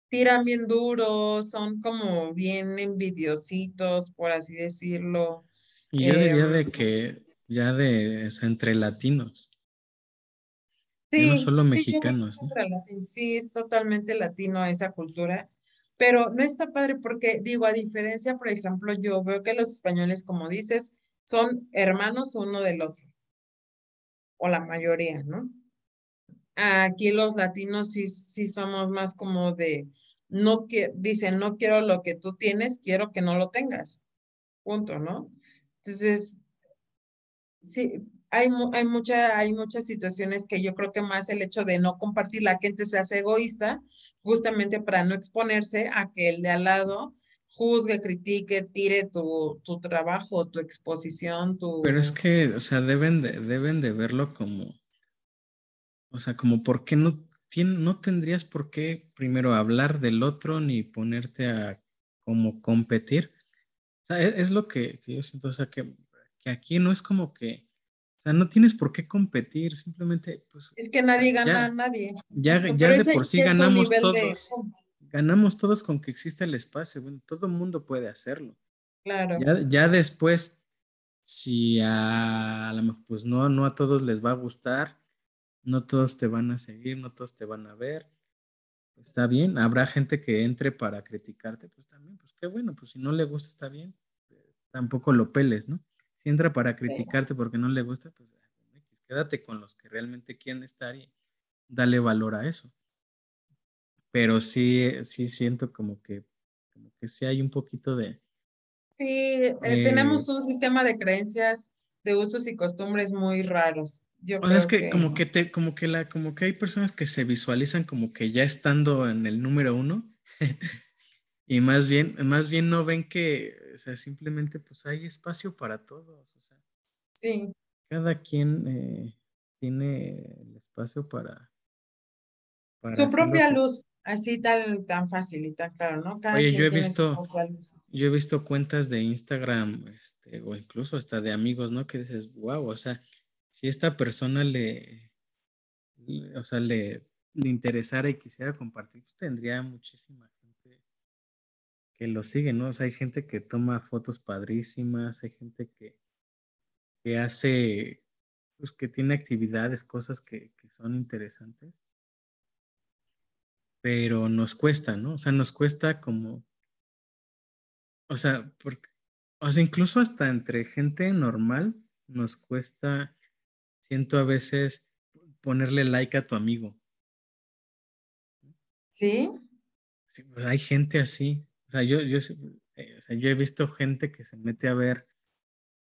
tiran bien duro, son como bien envidiositos, por así decirlo. Y yo diría de em, que ya de entre latinos. Sí, no solo mexicanos. Sí, es totalmente latino esa cultura, pero no está padre porque, digo, a diferencia, por ejemplo, yo veo que los españoles, como dices, son hermanos uno del otro, o la mayoría, ¿no? Aquí los latinos sí, sí somos más como de, no que, dicen, no quiero lo que tú tienes, quiero que no lo tengas, punto, ¿no? Entonces, sí, hay, hay, mucha, hay muchas situaciones que yo creo que más el hecho de no compartir, la gente se hace egoísta, justamente para no exponerse a que el de al lado juzgue, critique, tire tu, tu trabajo, tu exposición, tu... Pero es que, o sea, deben de, deben de verlo como, o sea, como por qué no, no tendrías por qué primero hablar del otro ni ponerte a como competir e, es, lo que, yo siento, o sea, que, aquí no es como que, o sea, no tienes por qué competir, simplemente, pues... Es que nadie gana a nadie. Ya, ya de por sí ganamos todos. Ganamos todos con que exista el espacio, bueno, todo el mundo puede hacerlo. Claro. Ya, después, si a, lo mejor, pues no, no a todos les va a gustar, no todos te van a seguir, no todos te van a ver, está bien. Habrá gente que entre para criticarte, pues también, pues qué bueno, pues si no le gusta está bien. Tampoco lo peles, ¿no? Si entra para criticarte porque no le gusta, pues quédate con los que realmente quieren estar y dale valor a eso. Pero sí, sí siento como que, como que sí hay un poquito de... Sí, eh, tenemos un sistema de creencias, de usos y costumbres muy raros o sea, es que, como que te, como que la, como que hay personas que se visualizan como que ya estando en el número uno. y más bien, más bien no ven que, o sea, simplemente pues hay espacio para todos. O sea, sí. Cada quien eh, tiene el espacio para, su propia luz, así tan, tan fácil y tan claro, ¿no? Oye, yo he visto, yo he visto cuentas de Instagram, este, o incluso hasta de amigos, ¿no? Que dices, wow, o sea, si esta persona le, o sea, le, interesara y quisiera compartir, pues tendría muchísima gente que lo sigue, ¿no? O sea, hay gente que toma fotos padrísimas, hay gente que, que hace, pues que tiene actividades, cosas que, que son interesantes. Pero nos cuesta, ¿no? O sea, nos cuesta como, o sea, porque, o sea, incluso hasta entre gente normal nos cuesta siento a veces ponerle like a tu amigo. ¿Sí? Pues, hay gente así. O sea, yo, yo, eh, yo he visto gente que se mete a ver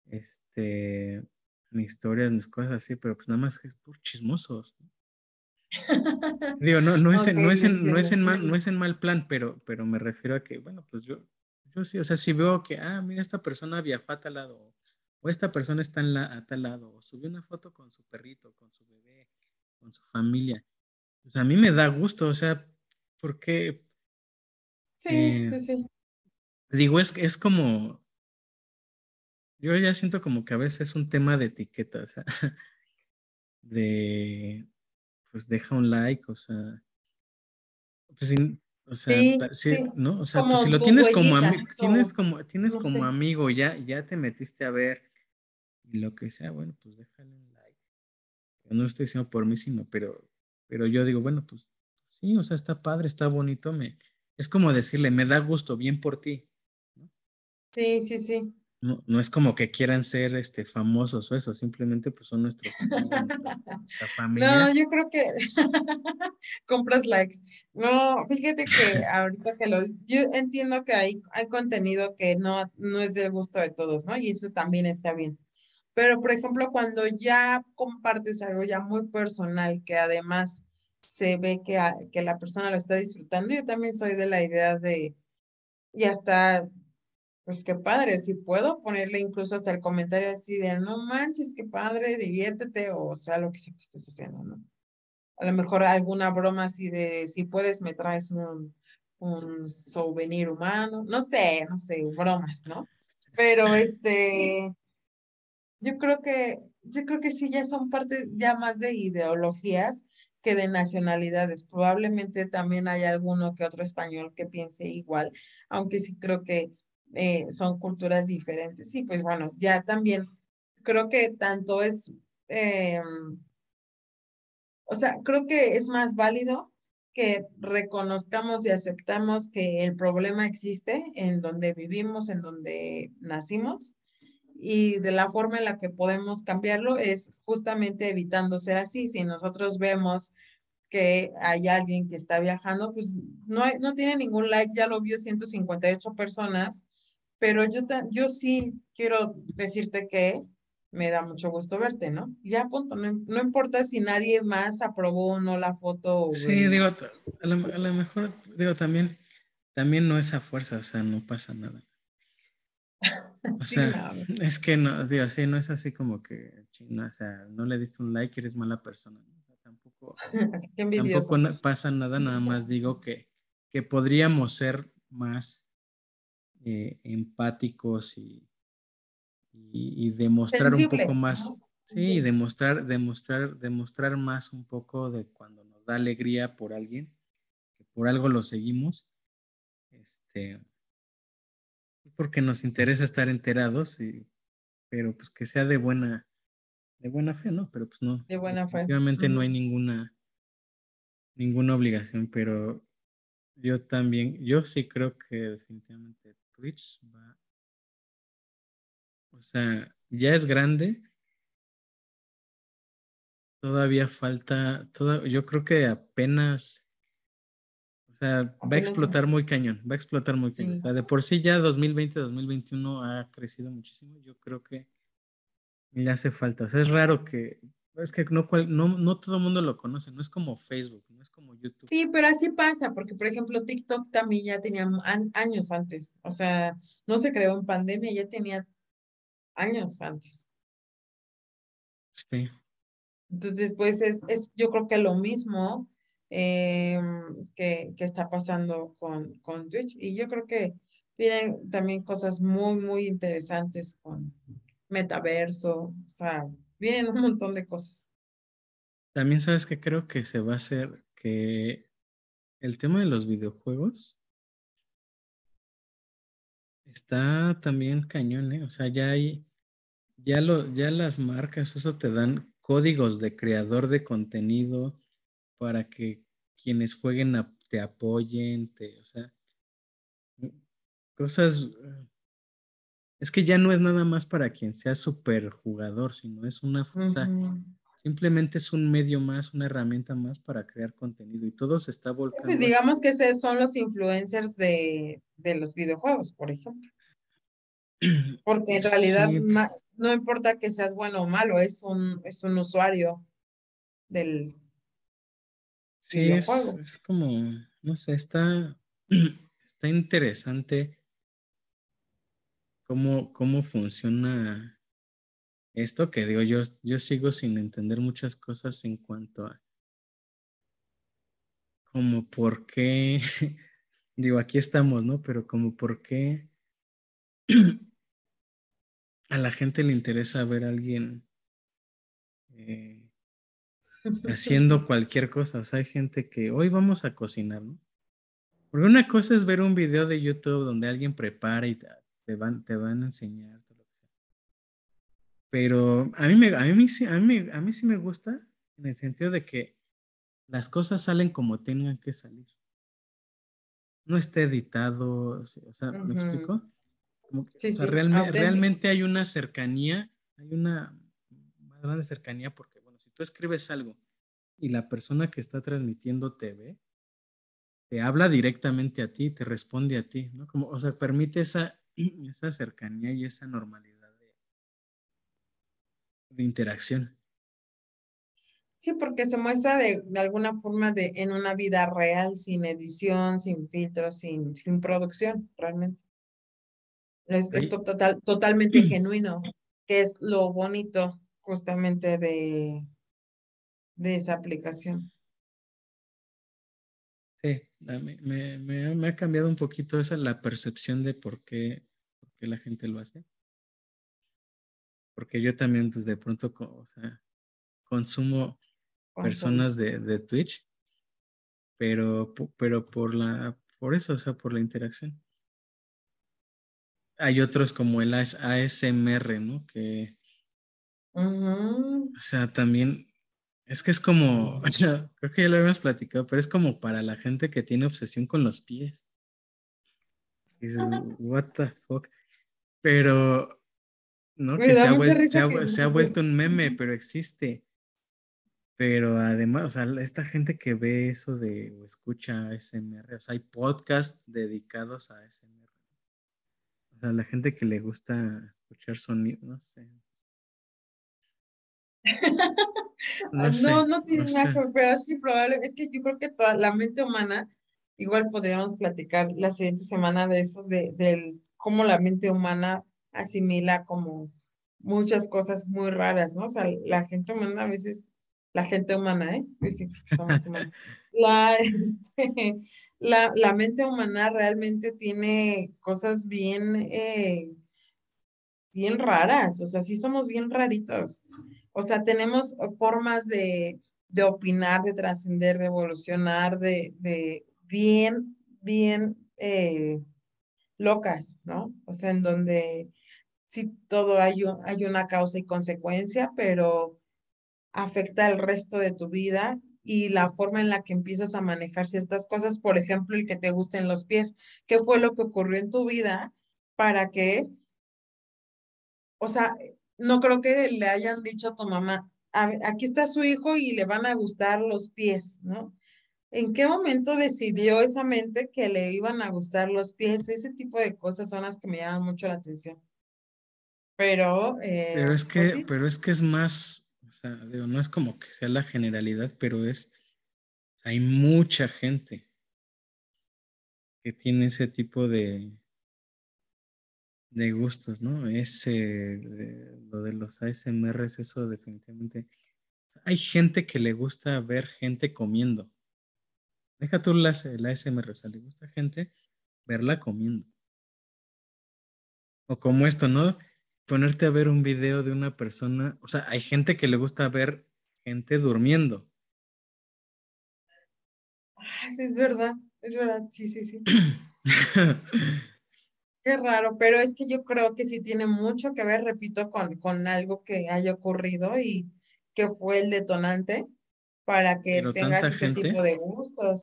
este, mis historias, mis cosas así, pero pues nada más es por chismosos. Digo, no, no es, en, no, es en, no, es en mal, no es en mal plan, pero, pero me refiero a que, bueno, pues yo, yo sí, o sea, si veo que, ah, mira, esta persona viajó a tal lado, o esta persona está en la, a tal lado, o subió una foto con su perrito, con su bebé, con su familia, pues a mí me da gusto, o sea, porque... Sí, eh, sí, sí. Digo, es, es como, yo ya siento como que a veces es un tema de etiqueta, o sea, de, pues deja un like, o sea, pues, o sea, sí, ¿no? O sea, pues si lo tienes como, tienes como, tienes como amigo, ya, ya te metiste a ver y lo que sea, bueno, pues déjale un like. no lo estoy diciendo por mí, sino, pero, pero yo digo, bueno, pues sí, o sea, está padre, está bonito, me, es como decirle, me da gusto, bien por ti. Sí, sí, sí. No, no es como que quieran ser este, famosos o eso, simplemente pues son nuestros familia. No, yo creo que compras likes. No, fíjate que ahorita que lo, yo entiendo que hay, hay contenido que no, no es del gusto de todos, ¿no? Y eso también está bien. Pero, por ejemplo, cuando ya compartes algo ya muy personal, que además se ve que, que la persona lo está disfrutando, yo también soy de la idea de, y hasta pues qué padre, si puedo ponerle incluso hasta el comentario así de, no manches, qué padre, diviértete, o sea, lo que sea que estés haciendo, ¿no? A lo mejor alguna broma así de, si puedes, me traes un, un souvenir humano, no sé, no sé, bromas, ¿no? Pero este, yo creo que, yo creo que sí, ya son parte ya más de ideologías que de nacionalidades. Probablemente también hay alguno que otro español que piense igual, aunque sí creo que eh, son culturas diferentes. Y pues bueno, ya también creo que tanto es, eh, o sea, creo que es más válido que reconozcamos y aceptamos que el problema existe en donde vivimos, en donde nacimos, y de la forma en la que podemos cambiarlo es justamente evitando ser así. Si nosotros vemos que hay alguien que está viajando, pues no, no tiene ningún like, ya lo vio 158 personas, pero yo, yo sí quiero decirte que me da mucho gusto verte, ¿no? Ya, punto, no, importa si nadie más aprobó o no la foto. Sí, digo, a lo, mejor, digo, también, también no es a fuerza, o sea, no pasa nada. O sea, es que no, digo, sí, no es así como que, o sea, no le diste un like, eres mala persona. tampoco, tampoco pasa nada, nada más digo que, que podríamos ser más eh, empáticos y, y, demostrar un poco más, sí, demostrar, demostrar, demostrar más un poco de cuando nos da alegría por alguien, que por algo lo seguimos, este, porque nos interesa estar enterados, y, pero pues que sea de buena, de buena fe, ¿no? Pero pues no. De buena fe. Obviamente no hay ninguna, ninguna obligación, pero yo también, yo sí creo que definitivamente Twitch va. O sea, ya es grande. Todavía falta, toda, yo creo que apenas, sea, va a explotar muy cañón, va a explotar muy cañón. O sea, de por sí ya 2020, 2021 ha crecido muchísimo. Yo creo que le hace falta. O sea, es raro que, es que no, no, no todo el mundo lo conoce, no es como Facebook, no es como YouTube. Sí, pero así pasa, porque por ejemplo TikTok también ya tenía años antes, o sea, no se creó en pandemia, ya tenía años antes. Sí. Entonces, pues es, es yo creo que lo mismo em, que, que, está pasando con, con Twitch, y yo creo que vienen también cosas muy, muy interesantes con metaverso, o sea, vienen un montón de cosas. También sabes que creo que se va a hacer que el tema de los videojuegos está también cañón, ¿eh? O sea, ya hay, ya lo, ya las marcas, eso te dan códigos de creador de contenido para que quienes jueguen te apoyen, te, o sea, cosas es que ya no es nada más para quien sea súper jugador, sino es una, simplemente es un medio más, una herramienta más para crear contenido y todo se está volcando. Pues digamos que esos son los influencers de, los videojuegos, por ejemplo. Porque en realidad no importa que seas bueno o malo, es un, es un usuario del, Sí, es, es, como, no sé, está, está interesante cómo, cómo funciona esto, que digo, yo, yo sigo sin entender muchas cosas en cuanto a como por qué, digo, aquí estamos, ¿no? Pero como por qué a la gente le interesa ver a alguien eh, haciendo cualquier cosa. O sea, hay gente que hoy vamos a cocinar, ¿no? Porque una cosa es ver un video de YouTube donde alguien prepara y te van, te van a enseñar todo lo que sea. Pero a mí, me, a, mí, a, mí, a mí sí me gusta en el sentido de que las cosas salen como tengan que salir. No está editado, o sea, ¿me explico? realmente hay una cercanía, hay una más grande cercanía si tú escribes algo y la persona que está transmitiendo te ve, te habla directamente a ti, te responde a ti, ¿no? Como, o sea, permite esa, esa cercanía y esa normalidad de, de interacción. Sí, porque se muestra de, de, alguna forma de, en una vida real, sin edición, sin filtros, sin, sin producción, realmente. Es, total, totalmente genuino, que es lo bonito justamente de, de esa aplicación. Sí, me, me, me, ha cambiado un poquito esa la percepción de por qué, por qué la gente lo hace. Porque yo también, pues de pronto, o sea, consumo personas de, de Twitch, pero, pero por la, por eso, o sea, por la interacción hay otros como el ASMR, ¿no? Que, o sea, también, es que es como, creo que ya lo habíamos platicado, pero es como para la gente que tiene obsesión con los pies. dices, what the fuck. Pero, ¿no? que, se ha, se ha vuelto un meme, pero existe. Pero además, o sea, esta gente que ve eso de o escucha ASMR, o sea, hay podcasts dedicados a ASMR sea, la gente que le gusta escuchar sonido, no sé. No, no, tiene nada pero sí, probable. Es que yo creo que toda la mente humana, igual podríamos platicar la siguiente semana de eso, de, del cómo la mente humana asimila como muchas cosas muy raras, ¿no? O sea, la gente humana a veces, la gente humana, ¿eh? Somos humanos. La, este, la, la mente humana realmente tiene cosas bien, eh, bien raras, o sea, sí somos bien raritos. O sea, tenemos formas de, de opinar, de trascender, de evolucionar, de, de bien, bien eh, locas, ¿no? O sea, en donde sí todo hay, hay una causa y consecuencia, pero afecta el resto de tu vida y la forma en la que empiezas a manejar ciertas cosas, por ejemplo, el que te gusten los pies. ¿Qué fue lo que ocurrió en tu vida para que, o sea, no creo que le hayan dicho a tu mamá, aquí está su hijo y le van a gustar los pies, ¿no? ¿En qué momento decidió esa mente que le iban a gustar los pies? Ese tipo de cosas son las que me llaman mucho la atención. Pero, eh, pero es pues que, pero es que es más, sea, no es como que sea la generalidad, pero es, hay mucha gente que tiene ese tipo de, de gustos, ¿no? Ese, lo de los ASMR es eso definitivamente. Hay gente que le gusta ver gente comiendo. Deja tú la ASMR, o sea, le gusta gente verla comiendo. O como esto, ¿no? ponerte a ver un video de una persona, o sea, hay gente que le gusta ver gente durmiendo. Ah, sí, es verdad, es verdad, sí, sí, sí. Qué raro, pero es que yo creo que sí tiene mucho que ver, repito, con, con algo que haya ocurrido y que fue el detonante para que tengas ese tipo de gustos.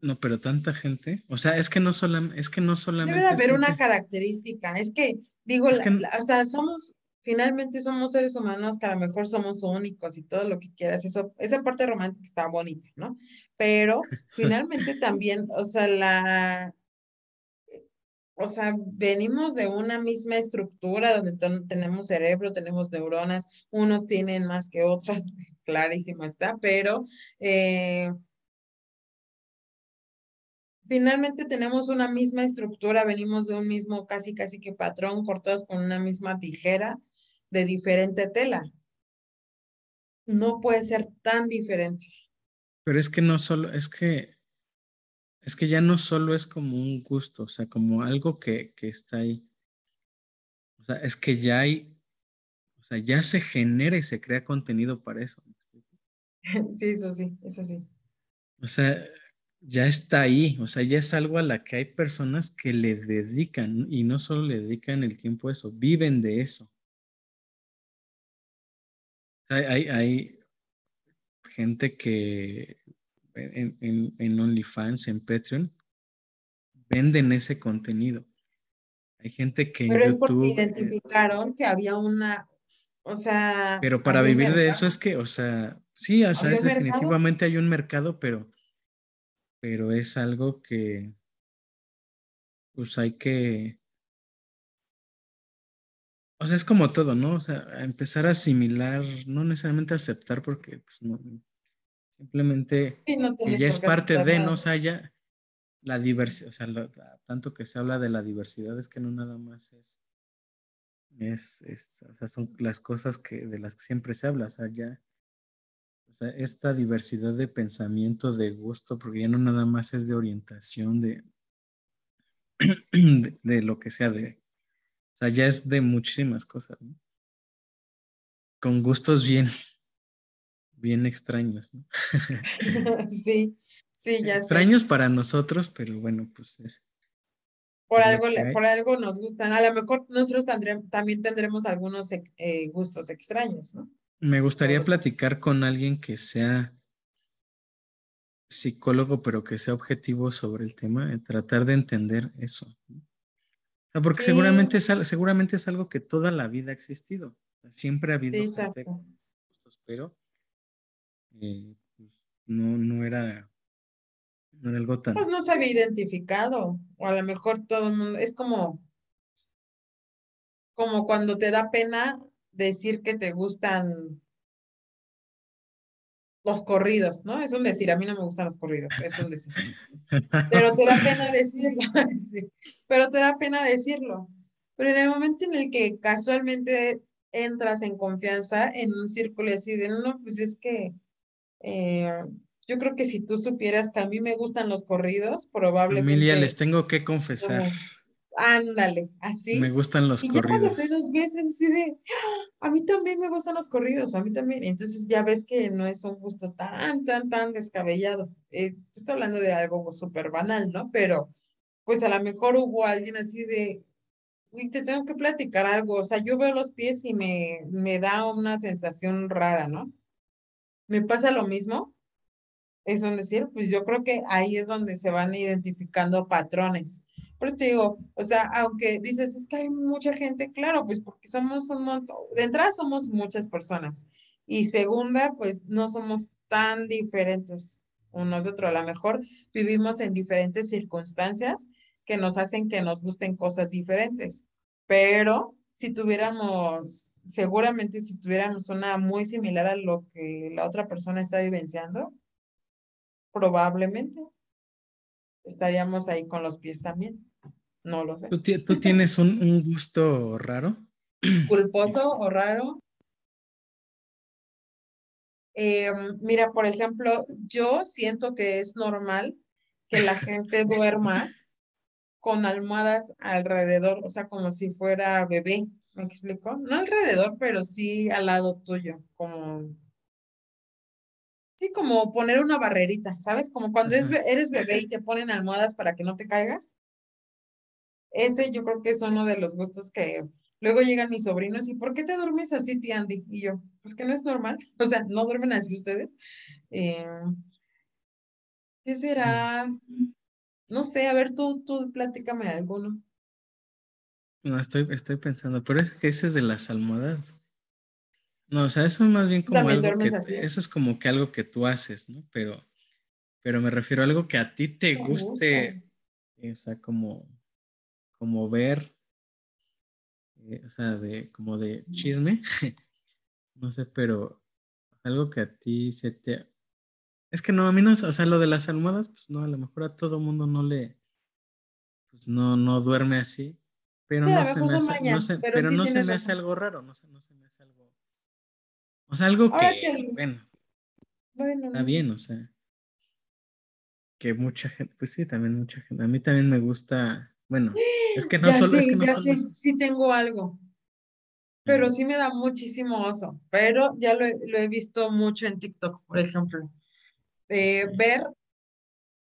No, pero tanta gente, o sea, es que no solamente, es que no solamente. Debe haber una característica, es que Digo, o sea, somos, finalmente somos seres humanos que a lo mejor somos únicos y todo lo que quieras, eso, esa parte romántica está bonita, ¿no? Pero finalmente también, o sea, la, o sea, venimos de una misma estructura donde tenemos cerebro, tenemos neuronas, unos tienen más que otros, clarísimo está, pero eh, finalmente tenemos una misma estructura, venimos de un mismo casi casi que patrón, cortados con una misma tijera de diferente tela. No puede ser tan diferente. Pero es que no solo, es que, es que ya no solo es como un gusto, o sea, como algo que, que está ahí. O sea, es que ya hay, o sea, ya se genera y se crea contenido para eso. Sí, eso sí, eso sí. O sea, ya está ahí, o sea, ya es algo a la que hay personas que le dedican y no solo le dedican el tiempo a eso, viven de eso. Hay, hay gente que en, en, en OnlyFans, en Patreon, venden ese contenido. Hay gente que Pero es porque eh, identificaron que había una, o sea... Pero para vivir de eso es que, o sea, sí, o sea, definitivamente hay un mercado, pero pero es algo que pues hay que, o sea, es como todo, ¿no? O sea, empezar a asimilar, no necesariamente aceptar porque pues, no, simplemente ya es parte de, ¿no? O sea, ya la diversidad, o sea, tanto que se habla de la diversidad es que no nada más es, es, es, o sea, son las cosas que de las que siempre se habla, o sea, ya o sea, esta diversidad de pensamiento, de gusto, porque ya no nada más es de orientación, de, de, lo que sea, de, o sea, ya es de muchísimas cosas, ¿no? Con gustos bien, bien extraños, ¿no? sí, sí, ya Extraños para nosotros, pero bueno, pues es. Por algo, por algo nos gustan. A lo mejor nosotros también tendremos algunos eh, gustos extraños, ¿no? Me gustaría platicar con alguien que sea psicólogo, pero que sea objetivo sobre el tema, tratar de entender eso. porque seguramente, es, seguramente es algo que toda la vida ha existido. Siempre ha habido gente pero eh, pues, no, no, era, no era algo tan... Pues no se había identificado, o a lo mejor todo el mundo, es como, como cuando te da pena decir que te gustan los corridos, ¿no? Es un decir, a mí no me gustan los corridos, es un decir. Pero te da pena decirlo, pero te da pena decirlo. Pero en el momento en el que casualmente entras en confianza en un círculo así de, no, pues es que eh, yo creo que si tú supieras que a mí me gustan los corridos, probablemente... Emilia, les tengo que confesar. Ándale, así. Me gustan los corridos. Y los ves, así de, a mí también me gustan los corridos, a mí también. Entonces ya ves que no es un gusto tan, tan, tan descabellado. Eh, estoy hablando de algo súper banal, ¿no? Pero pues a lo mejor hubo alguien así de, uy, te tengo que platicar algo. O sea, yo veo los pies y me, me da una sensación rara, ¿no? Me pasa lo mismo. Es un decir, pues yo creo que ahí es donde se van identificando patrones por eso te digo, o sea, aunque dices, es que hay mucha gente, claro, pues porque somos un montón, de entrada somos muchas personas y segunda, pues no somos tan diferentes unos de otros. A lo mejor vivimos en diferentes circunstancias que nos hacen que nos gusten cosas diferentes, pero si tuviéramos, seguramente si tuviéramos una muy similar a lo que la otra persona está vivenciando, probablemente estaríamos ahí con los pies también. No lo sé. ¿Tú, tienes un, gusto raro? ¿Culposo o raro? Em, mira, por ejemplo, yo siento que es normal que la gente duerma con almohadas alrededor, o sea, como si fuera bebé, ¿me explico? No alrededor, pero sí al lado tuyo, como... Sí, como poner una barrerita, ¿sabes? Como cuando eres bebé y te ponen almohadas para que no te caigas. Ese yo creo que es uno de los gustos que luego llegan mis sobrinos y ¿por qué te duermes así, tía Andy? Y yo, pues que no es normal, o sea, no duermen así ustedes. Eh, ¿Qué será? No sé, a ver, tú, tú platícame alguno. No, estoy, estoy pensando, pero es que ese es de las almohadas. No, o sea, eso es más bien como algo que, eso es como que algo que tú haces, ¿no? Pero, pero me refiero a algo que a ti te guste, o sea, como como ver, eh, o sea, de como de chisme, no sé, pero algo que a ti se te, Es que no, a mí no, o sea, lo de las almohadas, pues no, a lo mejor a todo mundo no le, pues no, no duerme así, pero no se me hace, no se, pero, no se me hace algo raro, no, no se me hace algo, o sea, algo que, bueno, bueno, está bien, o sea, que mucha gente, pues sí, también mucha gente, a mí también me gusta, bueno, es que no solo, es que no ya solo sí tengo algo, pero sí me da muchísimo oso, pero ya lo, lo he visto mucho en TikTok, por ejemplo ver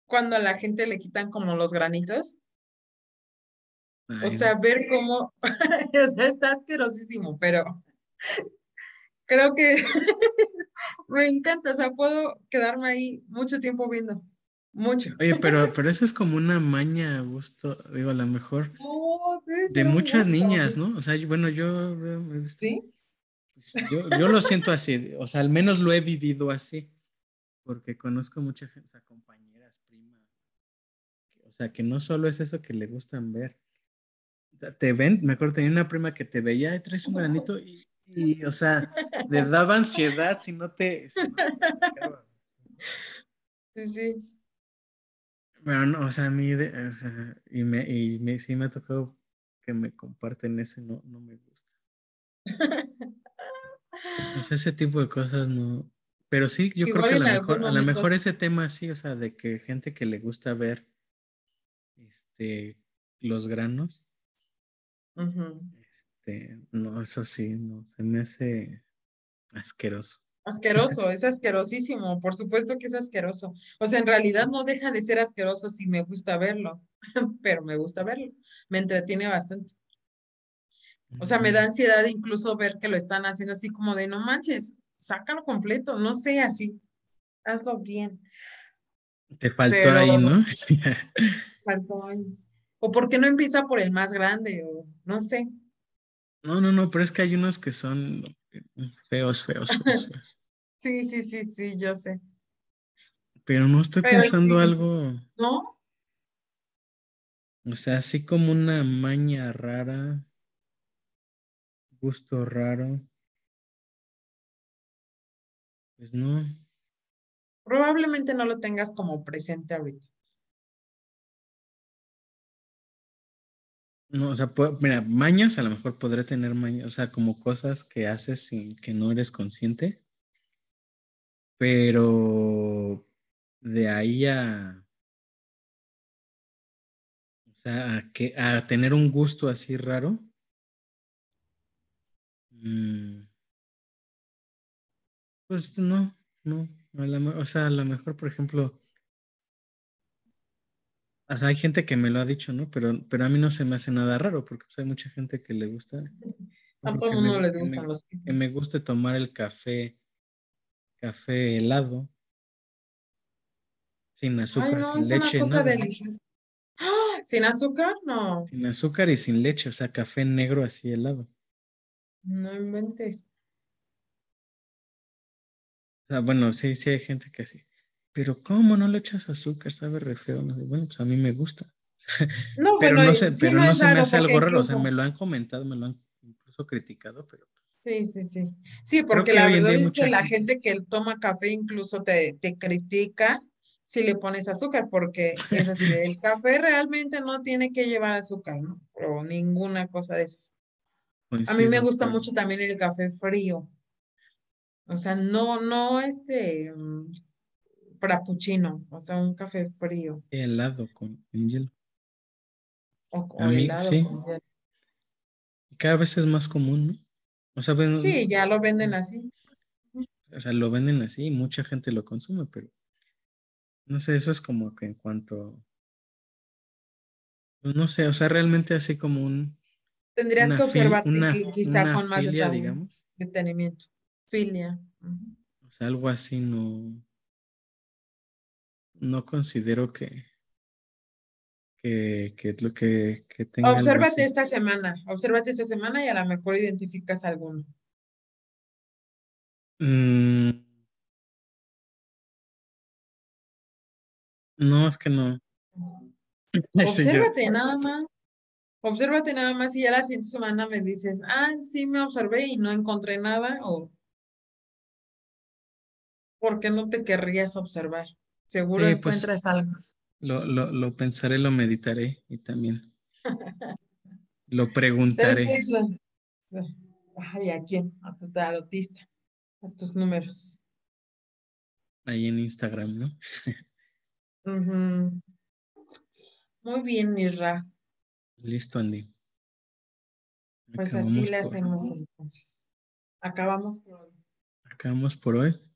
cuando a la gente le quitan como los granitos. O sea, ver cómo, o sea, está asquerosísimo, pero creo que me encanta, o sea, puedo quedarme ahí mucho tiempo viendo, mucho. Oye, pero, pero eso es como una maña, gusto, digo, a lo mejor, de muchas niñas, ¿no? O sea, bueno, yo ¿Sí? Pues, yo, yo lo siento así, o sea, al menos lo he vivido así porque conozco mucha gente, o sea, compañeras, primas, o sea, que no solo es eso que le gustan ver. Te ven, me acuerdo, tenía una prima que te veía, traes un granito y, y, o sea, le daba ansiedad si no te... sí, sí. Bueno, no, o sea, a mí, o sea, y, me, y me, sí me ha tocado que me comparten eso no, no me gusta. O sea, ese tipo de cosas no, pero sí, yo creo que a lo mejor, a lo mejor ese tema sí, o sea, de que gente que le gusta ver este los granos. Este, no, eso sí, no, se me hace asqueroso. Asqueroso, es asquerosísimo, por supuesto que es asqueroso. O sea, en realidad no deja de ser asqueroso si me gusta verlo, pero me gusta verlo, me entretiene bastante. O sea, me da ansiedad incluso ver que lo están haciendo así como de no manches, sácalo completo, no sé, así, hazlo bien. Te faltó ahí, ¿no? faltó ahí. O por qué no empieza por el más grande, o no sé. No, no, no, pero es que hay unos que son feos, feos. sí, sí, sí, sí, yo sé. Pero no estoy pensando algo. ¿No? O sea, así como una maña rara, gusto raro. Pues no. Probablemente no lo tengas como presente ahorita. No, o sea, mira, mañas a lo mejor podré tener mañas, o sea, como cosas que haces sin que no eres consciente. Pero de ahí a. O sea, a, que, a tener un gusto así raro. Mmm, pues no, no. o sea, a lo mejor, por ejemplo, o sea, hay gente que me lo ha dicho, ¿no? Pero, pero a mí no se me hace nada raro porque pues, hay mucha gente que le gusta. Todo mundo les gustan los Que me guste tomar el café, café helado, sin azúcar, sin leche, nada. ¡Ah! ¿Sin azúcar? No. Sin azúcar y sin leche, o sea, café negro así helado. No inventes sea, bueno, sí, sí hay gente que así. Pero ¿cómo no le echas azúcar? Sabe re feo. Bueno, pues a mí me gusta. No, pero no, sé, pero no se me hace algo raro. O sea, me lo han comentado, me lo han incluso criticado, pero. Pues sí, sí, sí. Sí, porque la verdad es que la gente que toma café incluso te, te critica si le pones azúcar, porque es así, el café realmente no tiene que llevar azúcar, ¿no? O ninguna cosa de esas. a mí me gusta mucho también el café frío. O sea, no, no este mm, frappuccino, o sea, un café frío. Helado con hielo. O, helado con hielo. Cada vez es más común, ¿no? O sea, sí, ya lo venden así. O sea, lo venden así y mucha gente lo consume, pero no sé, eso es como que en cuanto, no sé, o sea, realmente así como un... Tendrías que observarte quizá con más digamos. detenimiento. Filia. O sea, algo así no. No considero que. Que, que, lo que, que tenga. Obsérvate esta semana. Obsérvate esta semana y a lo mejor identificas alguno. Mm. No, es que no. Obsérvate nada más. Obsérvate nada más y ya la siguiente semana me dices, ah, sí me observé y no encontré nada o porque no te querrías observar. Seguro pues, encuentras algo. Lo, lo, lo, pensaré, lo meditaré y también lo preguntaré. Ay, ¿a quién? A tu tarotista, a tus números. Ahí en Instagram, ¿no? Muy bien, Isra. Listo, Andy. Pues así le hacemos entonces. Acabamos por hoy. Acabamos por hoy.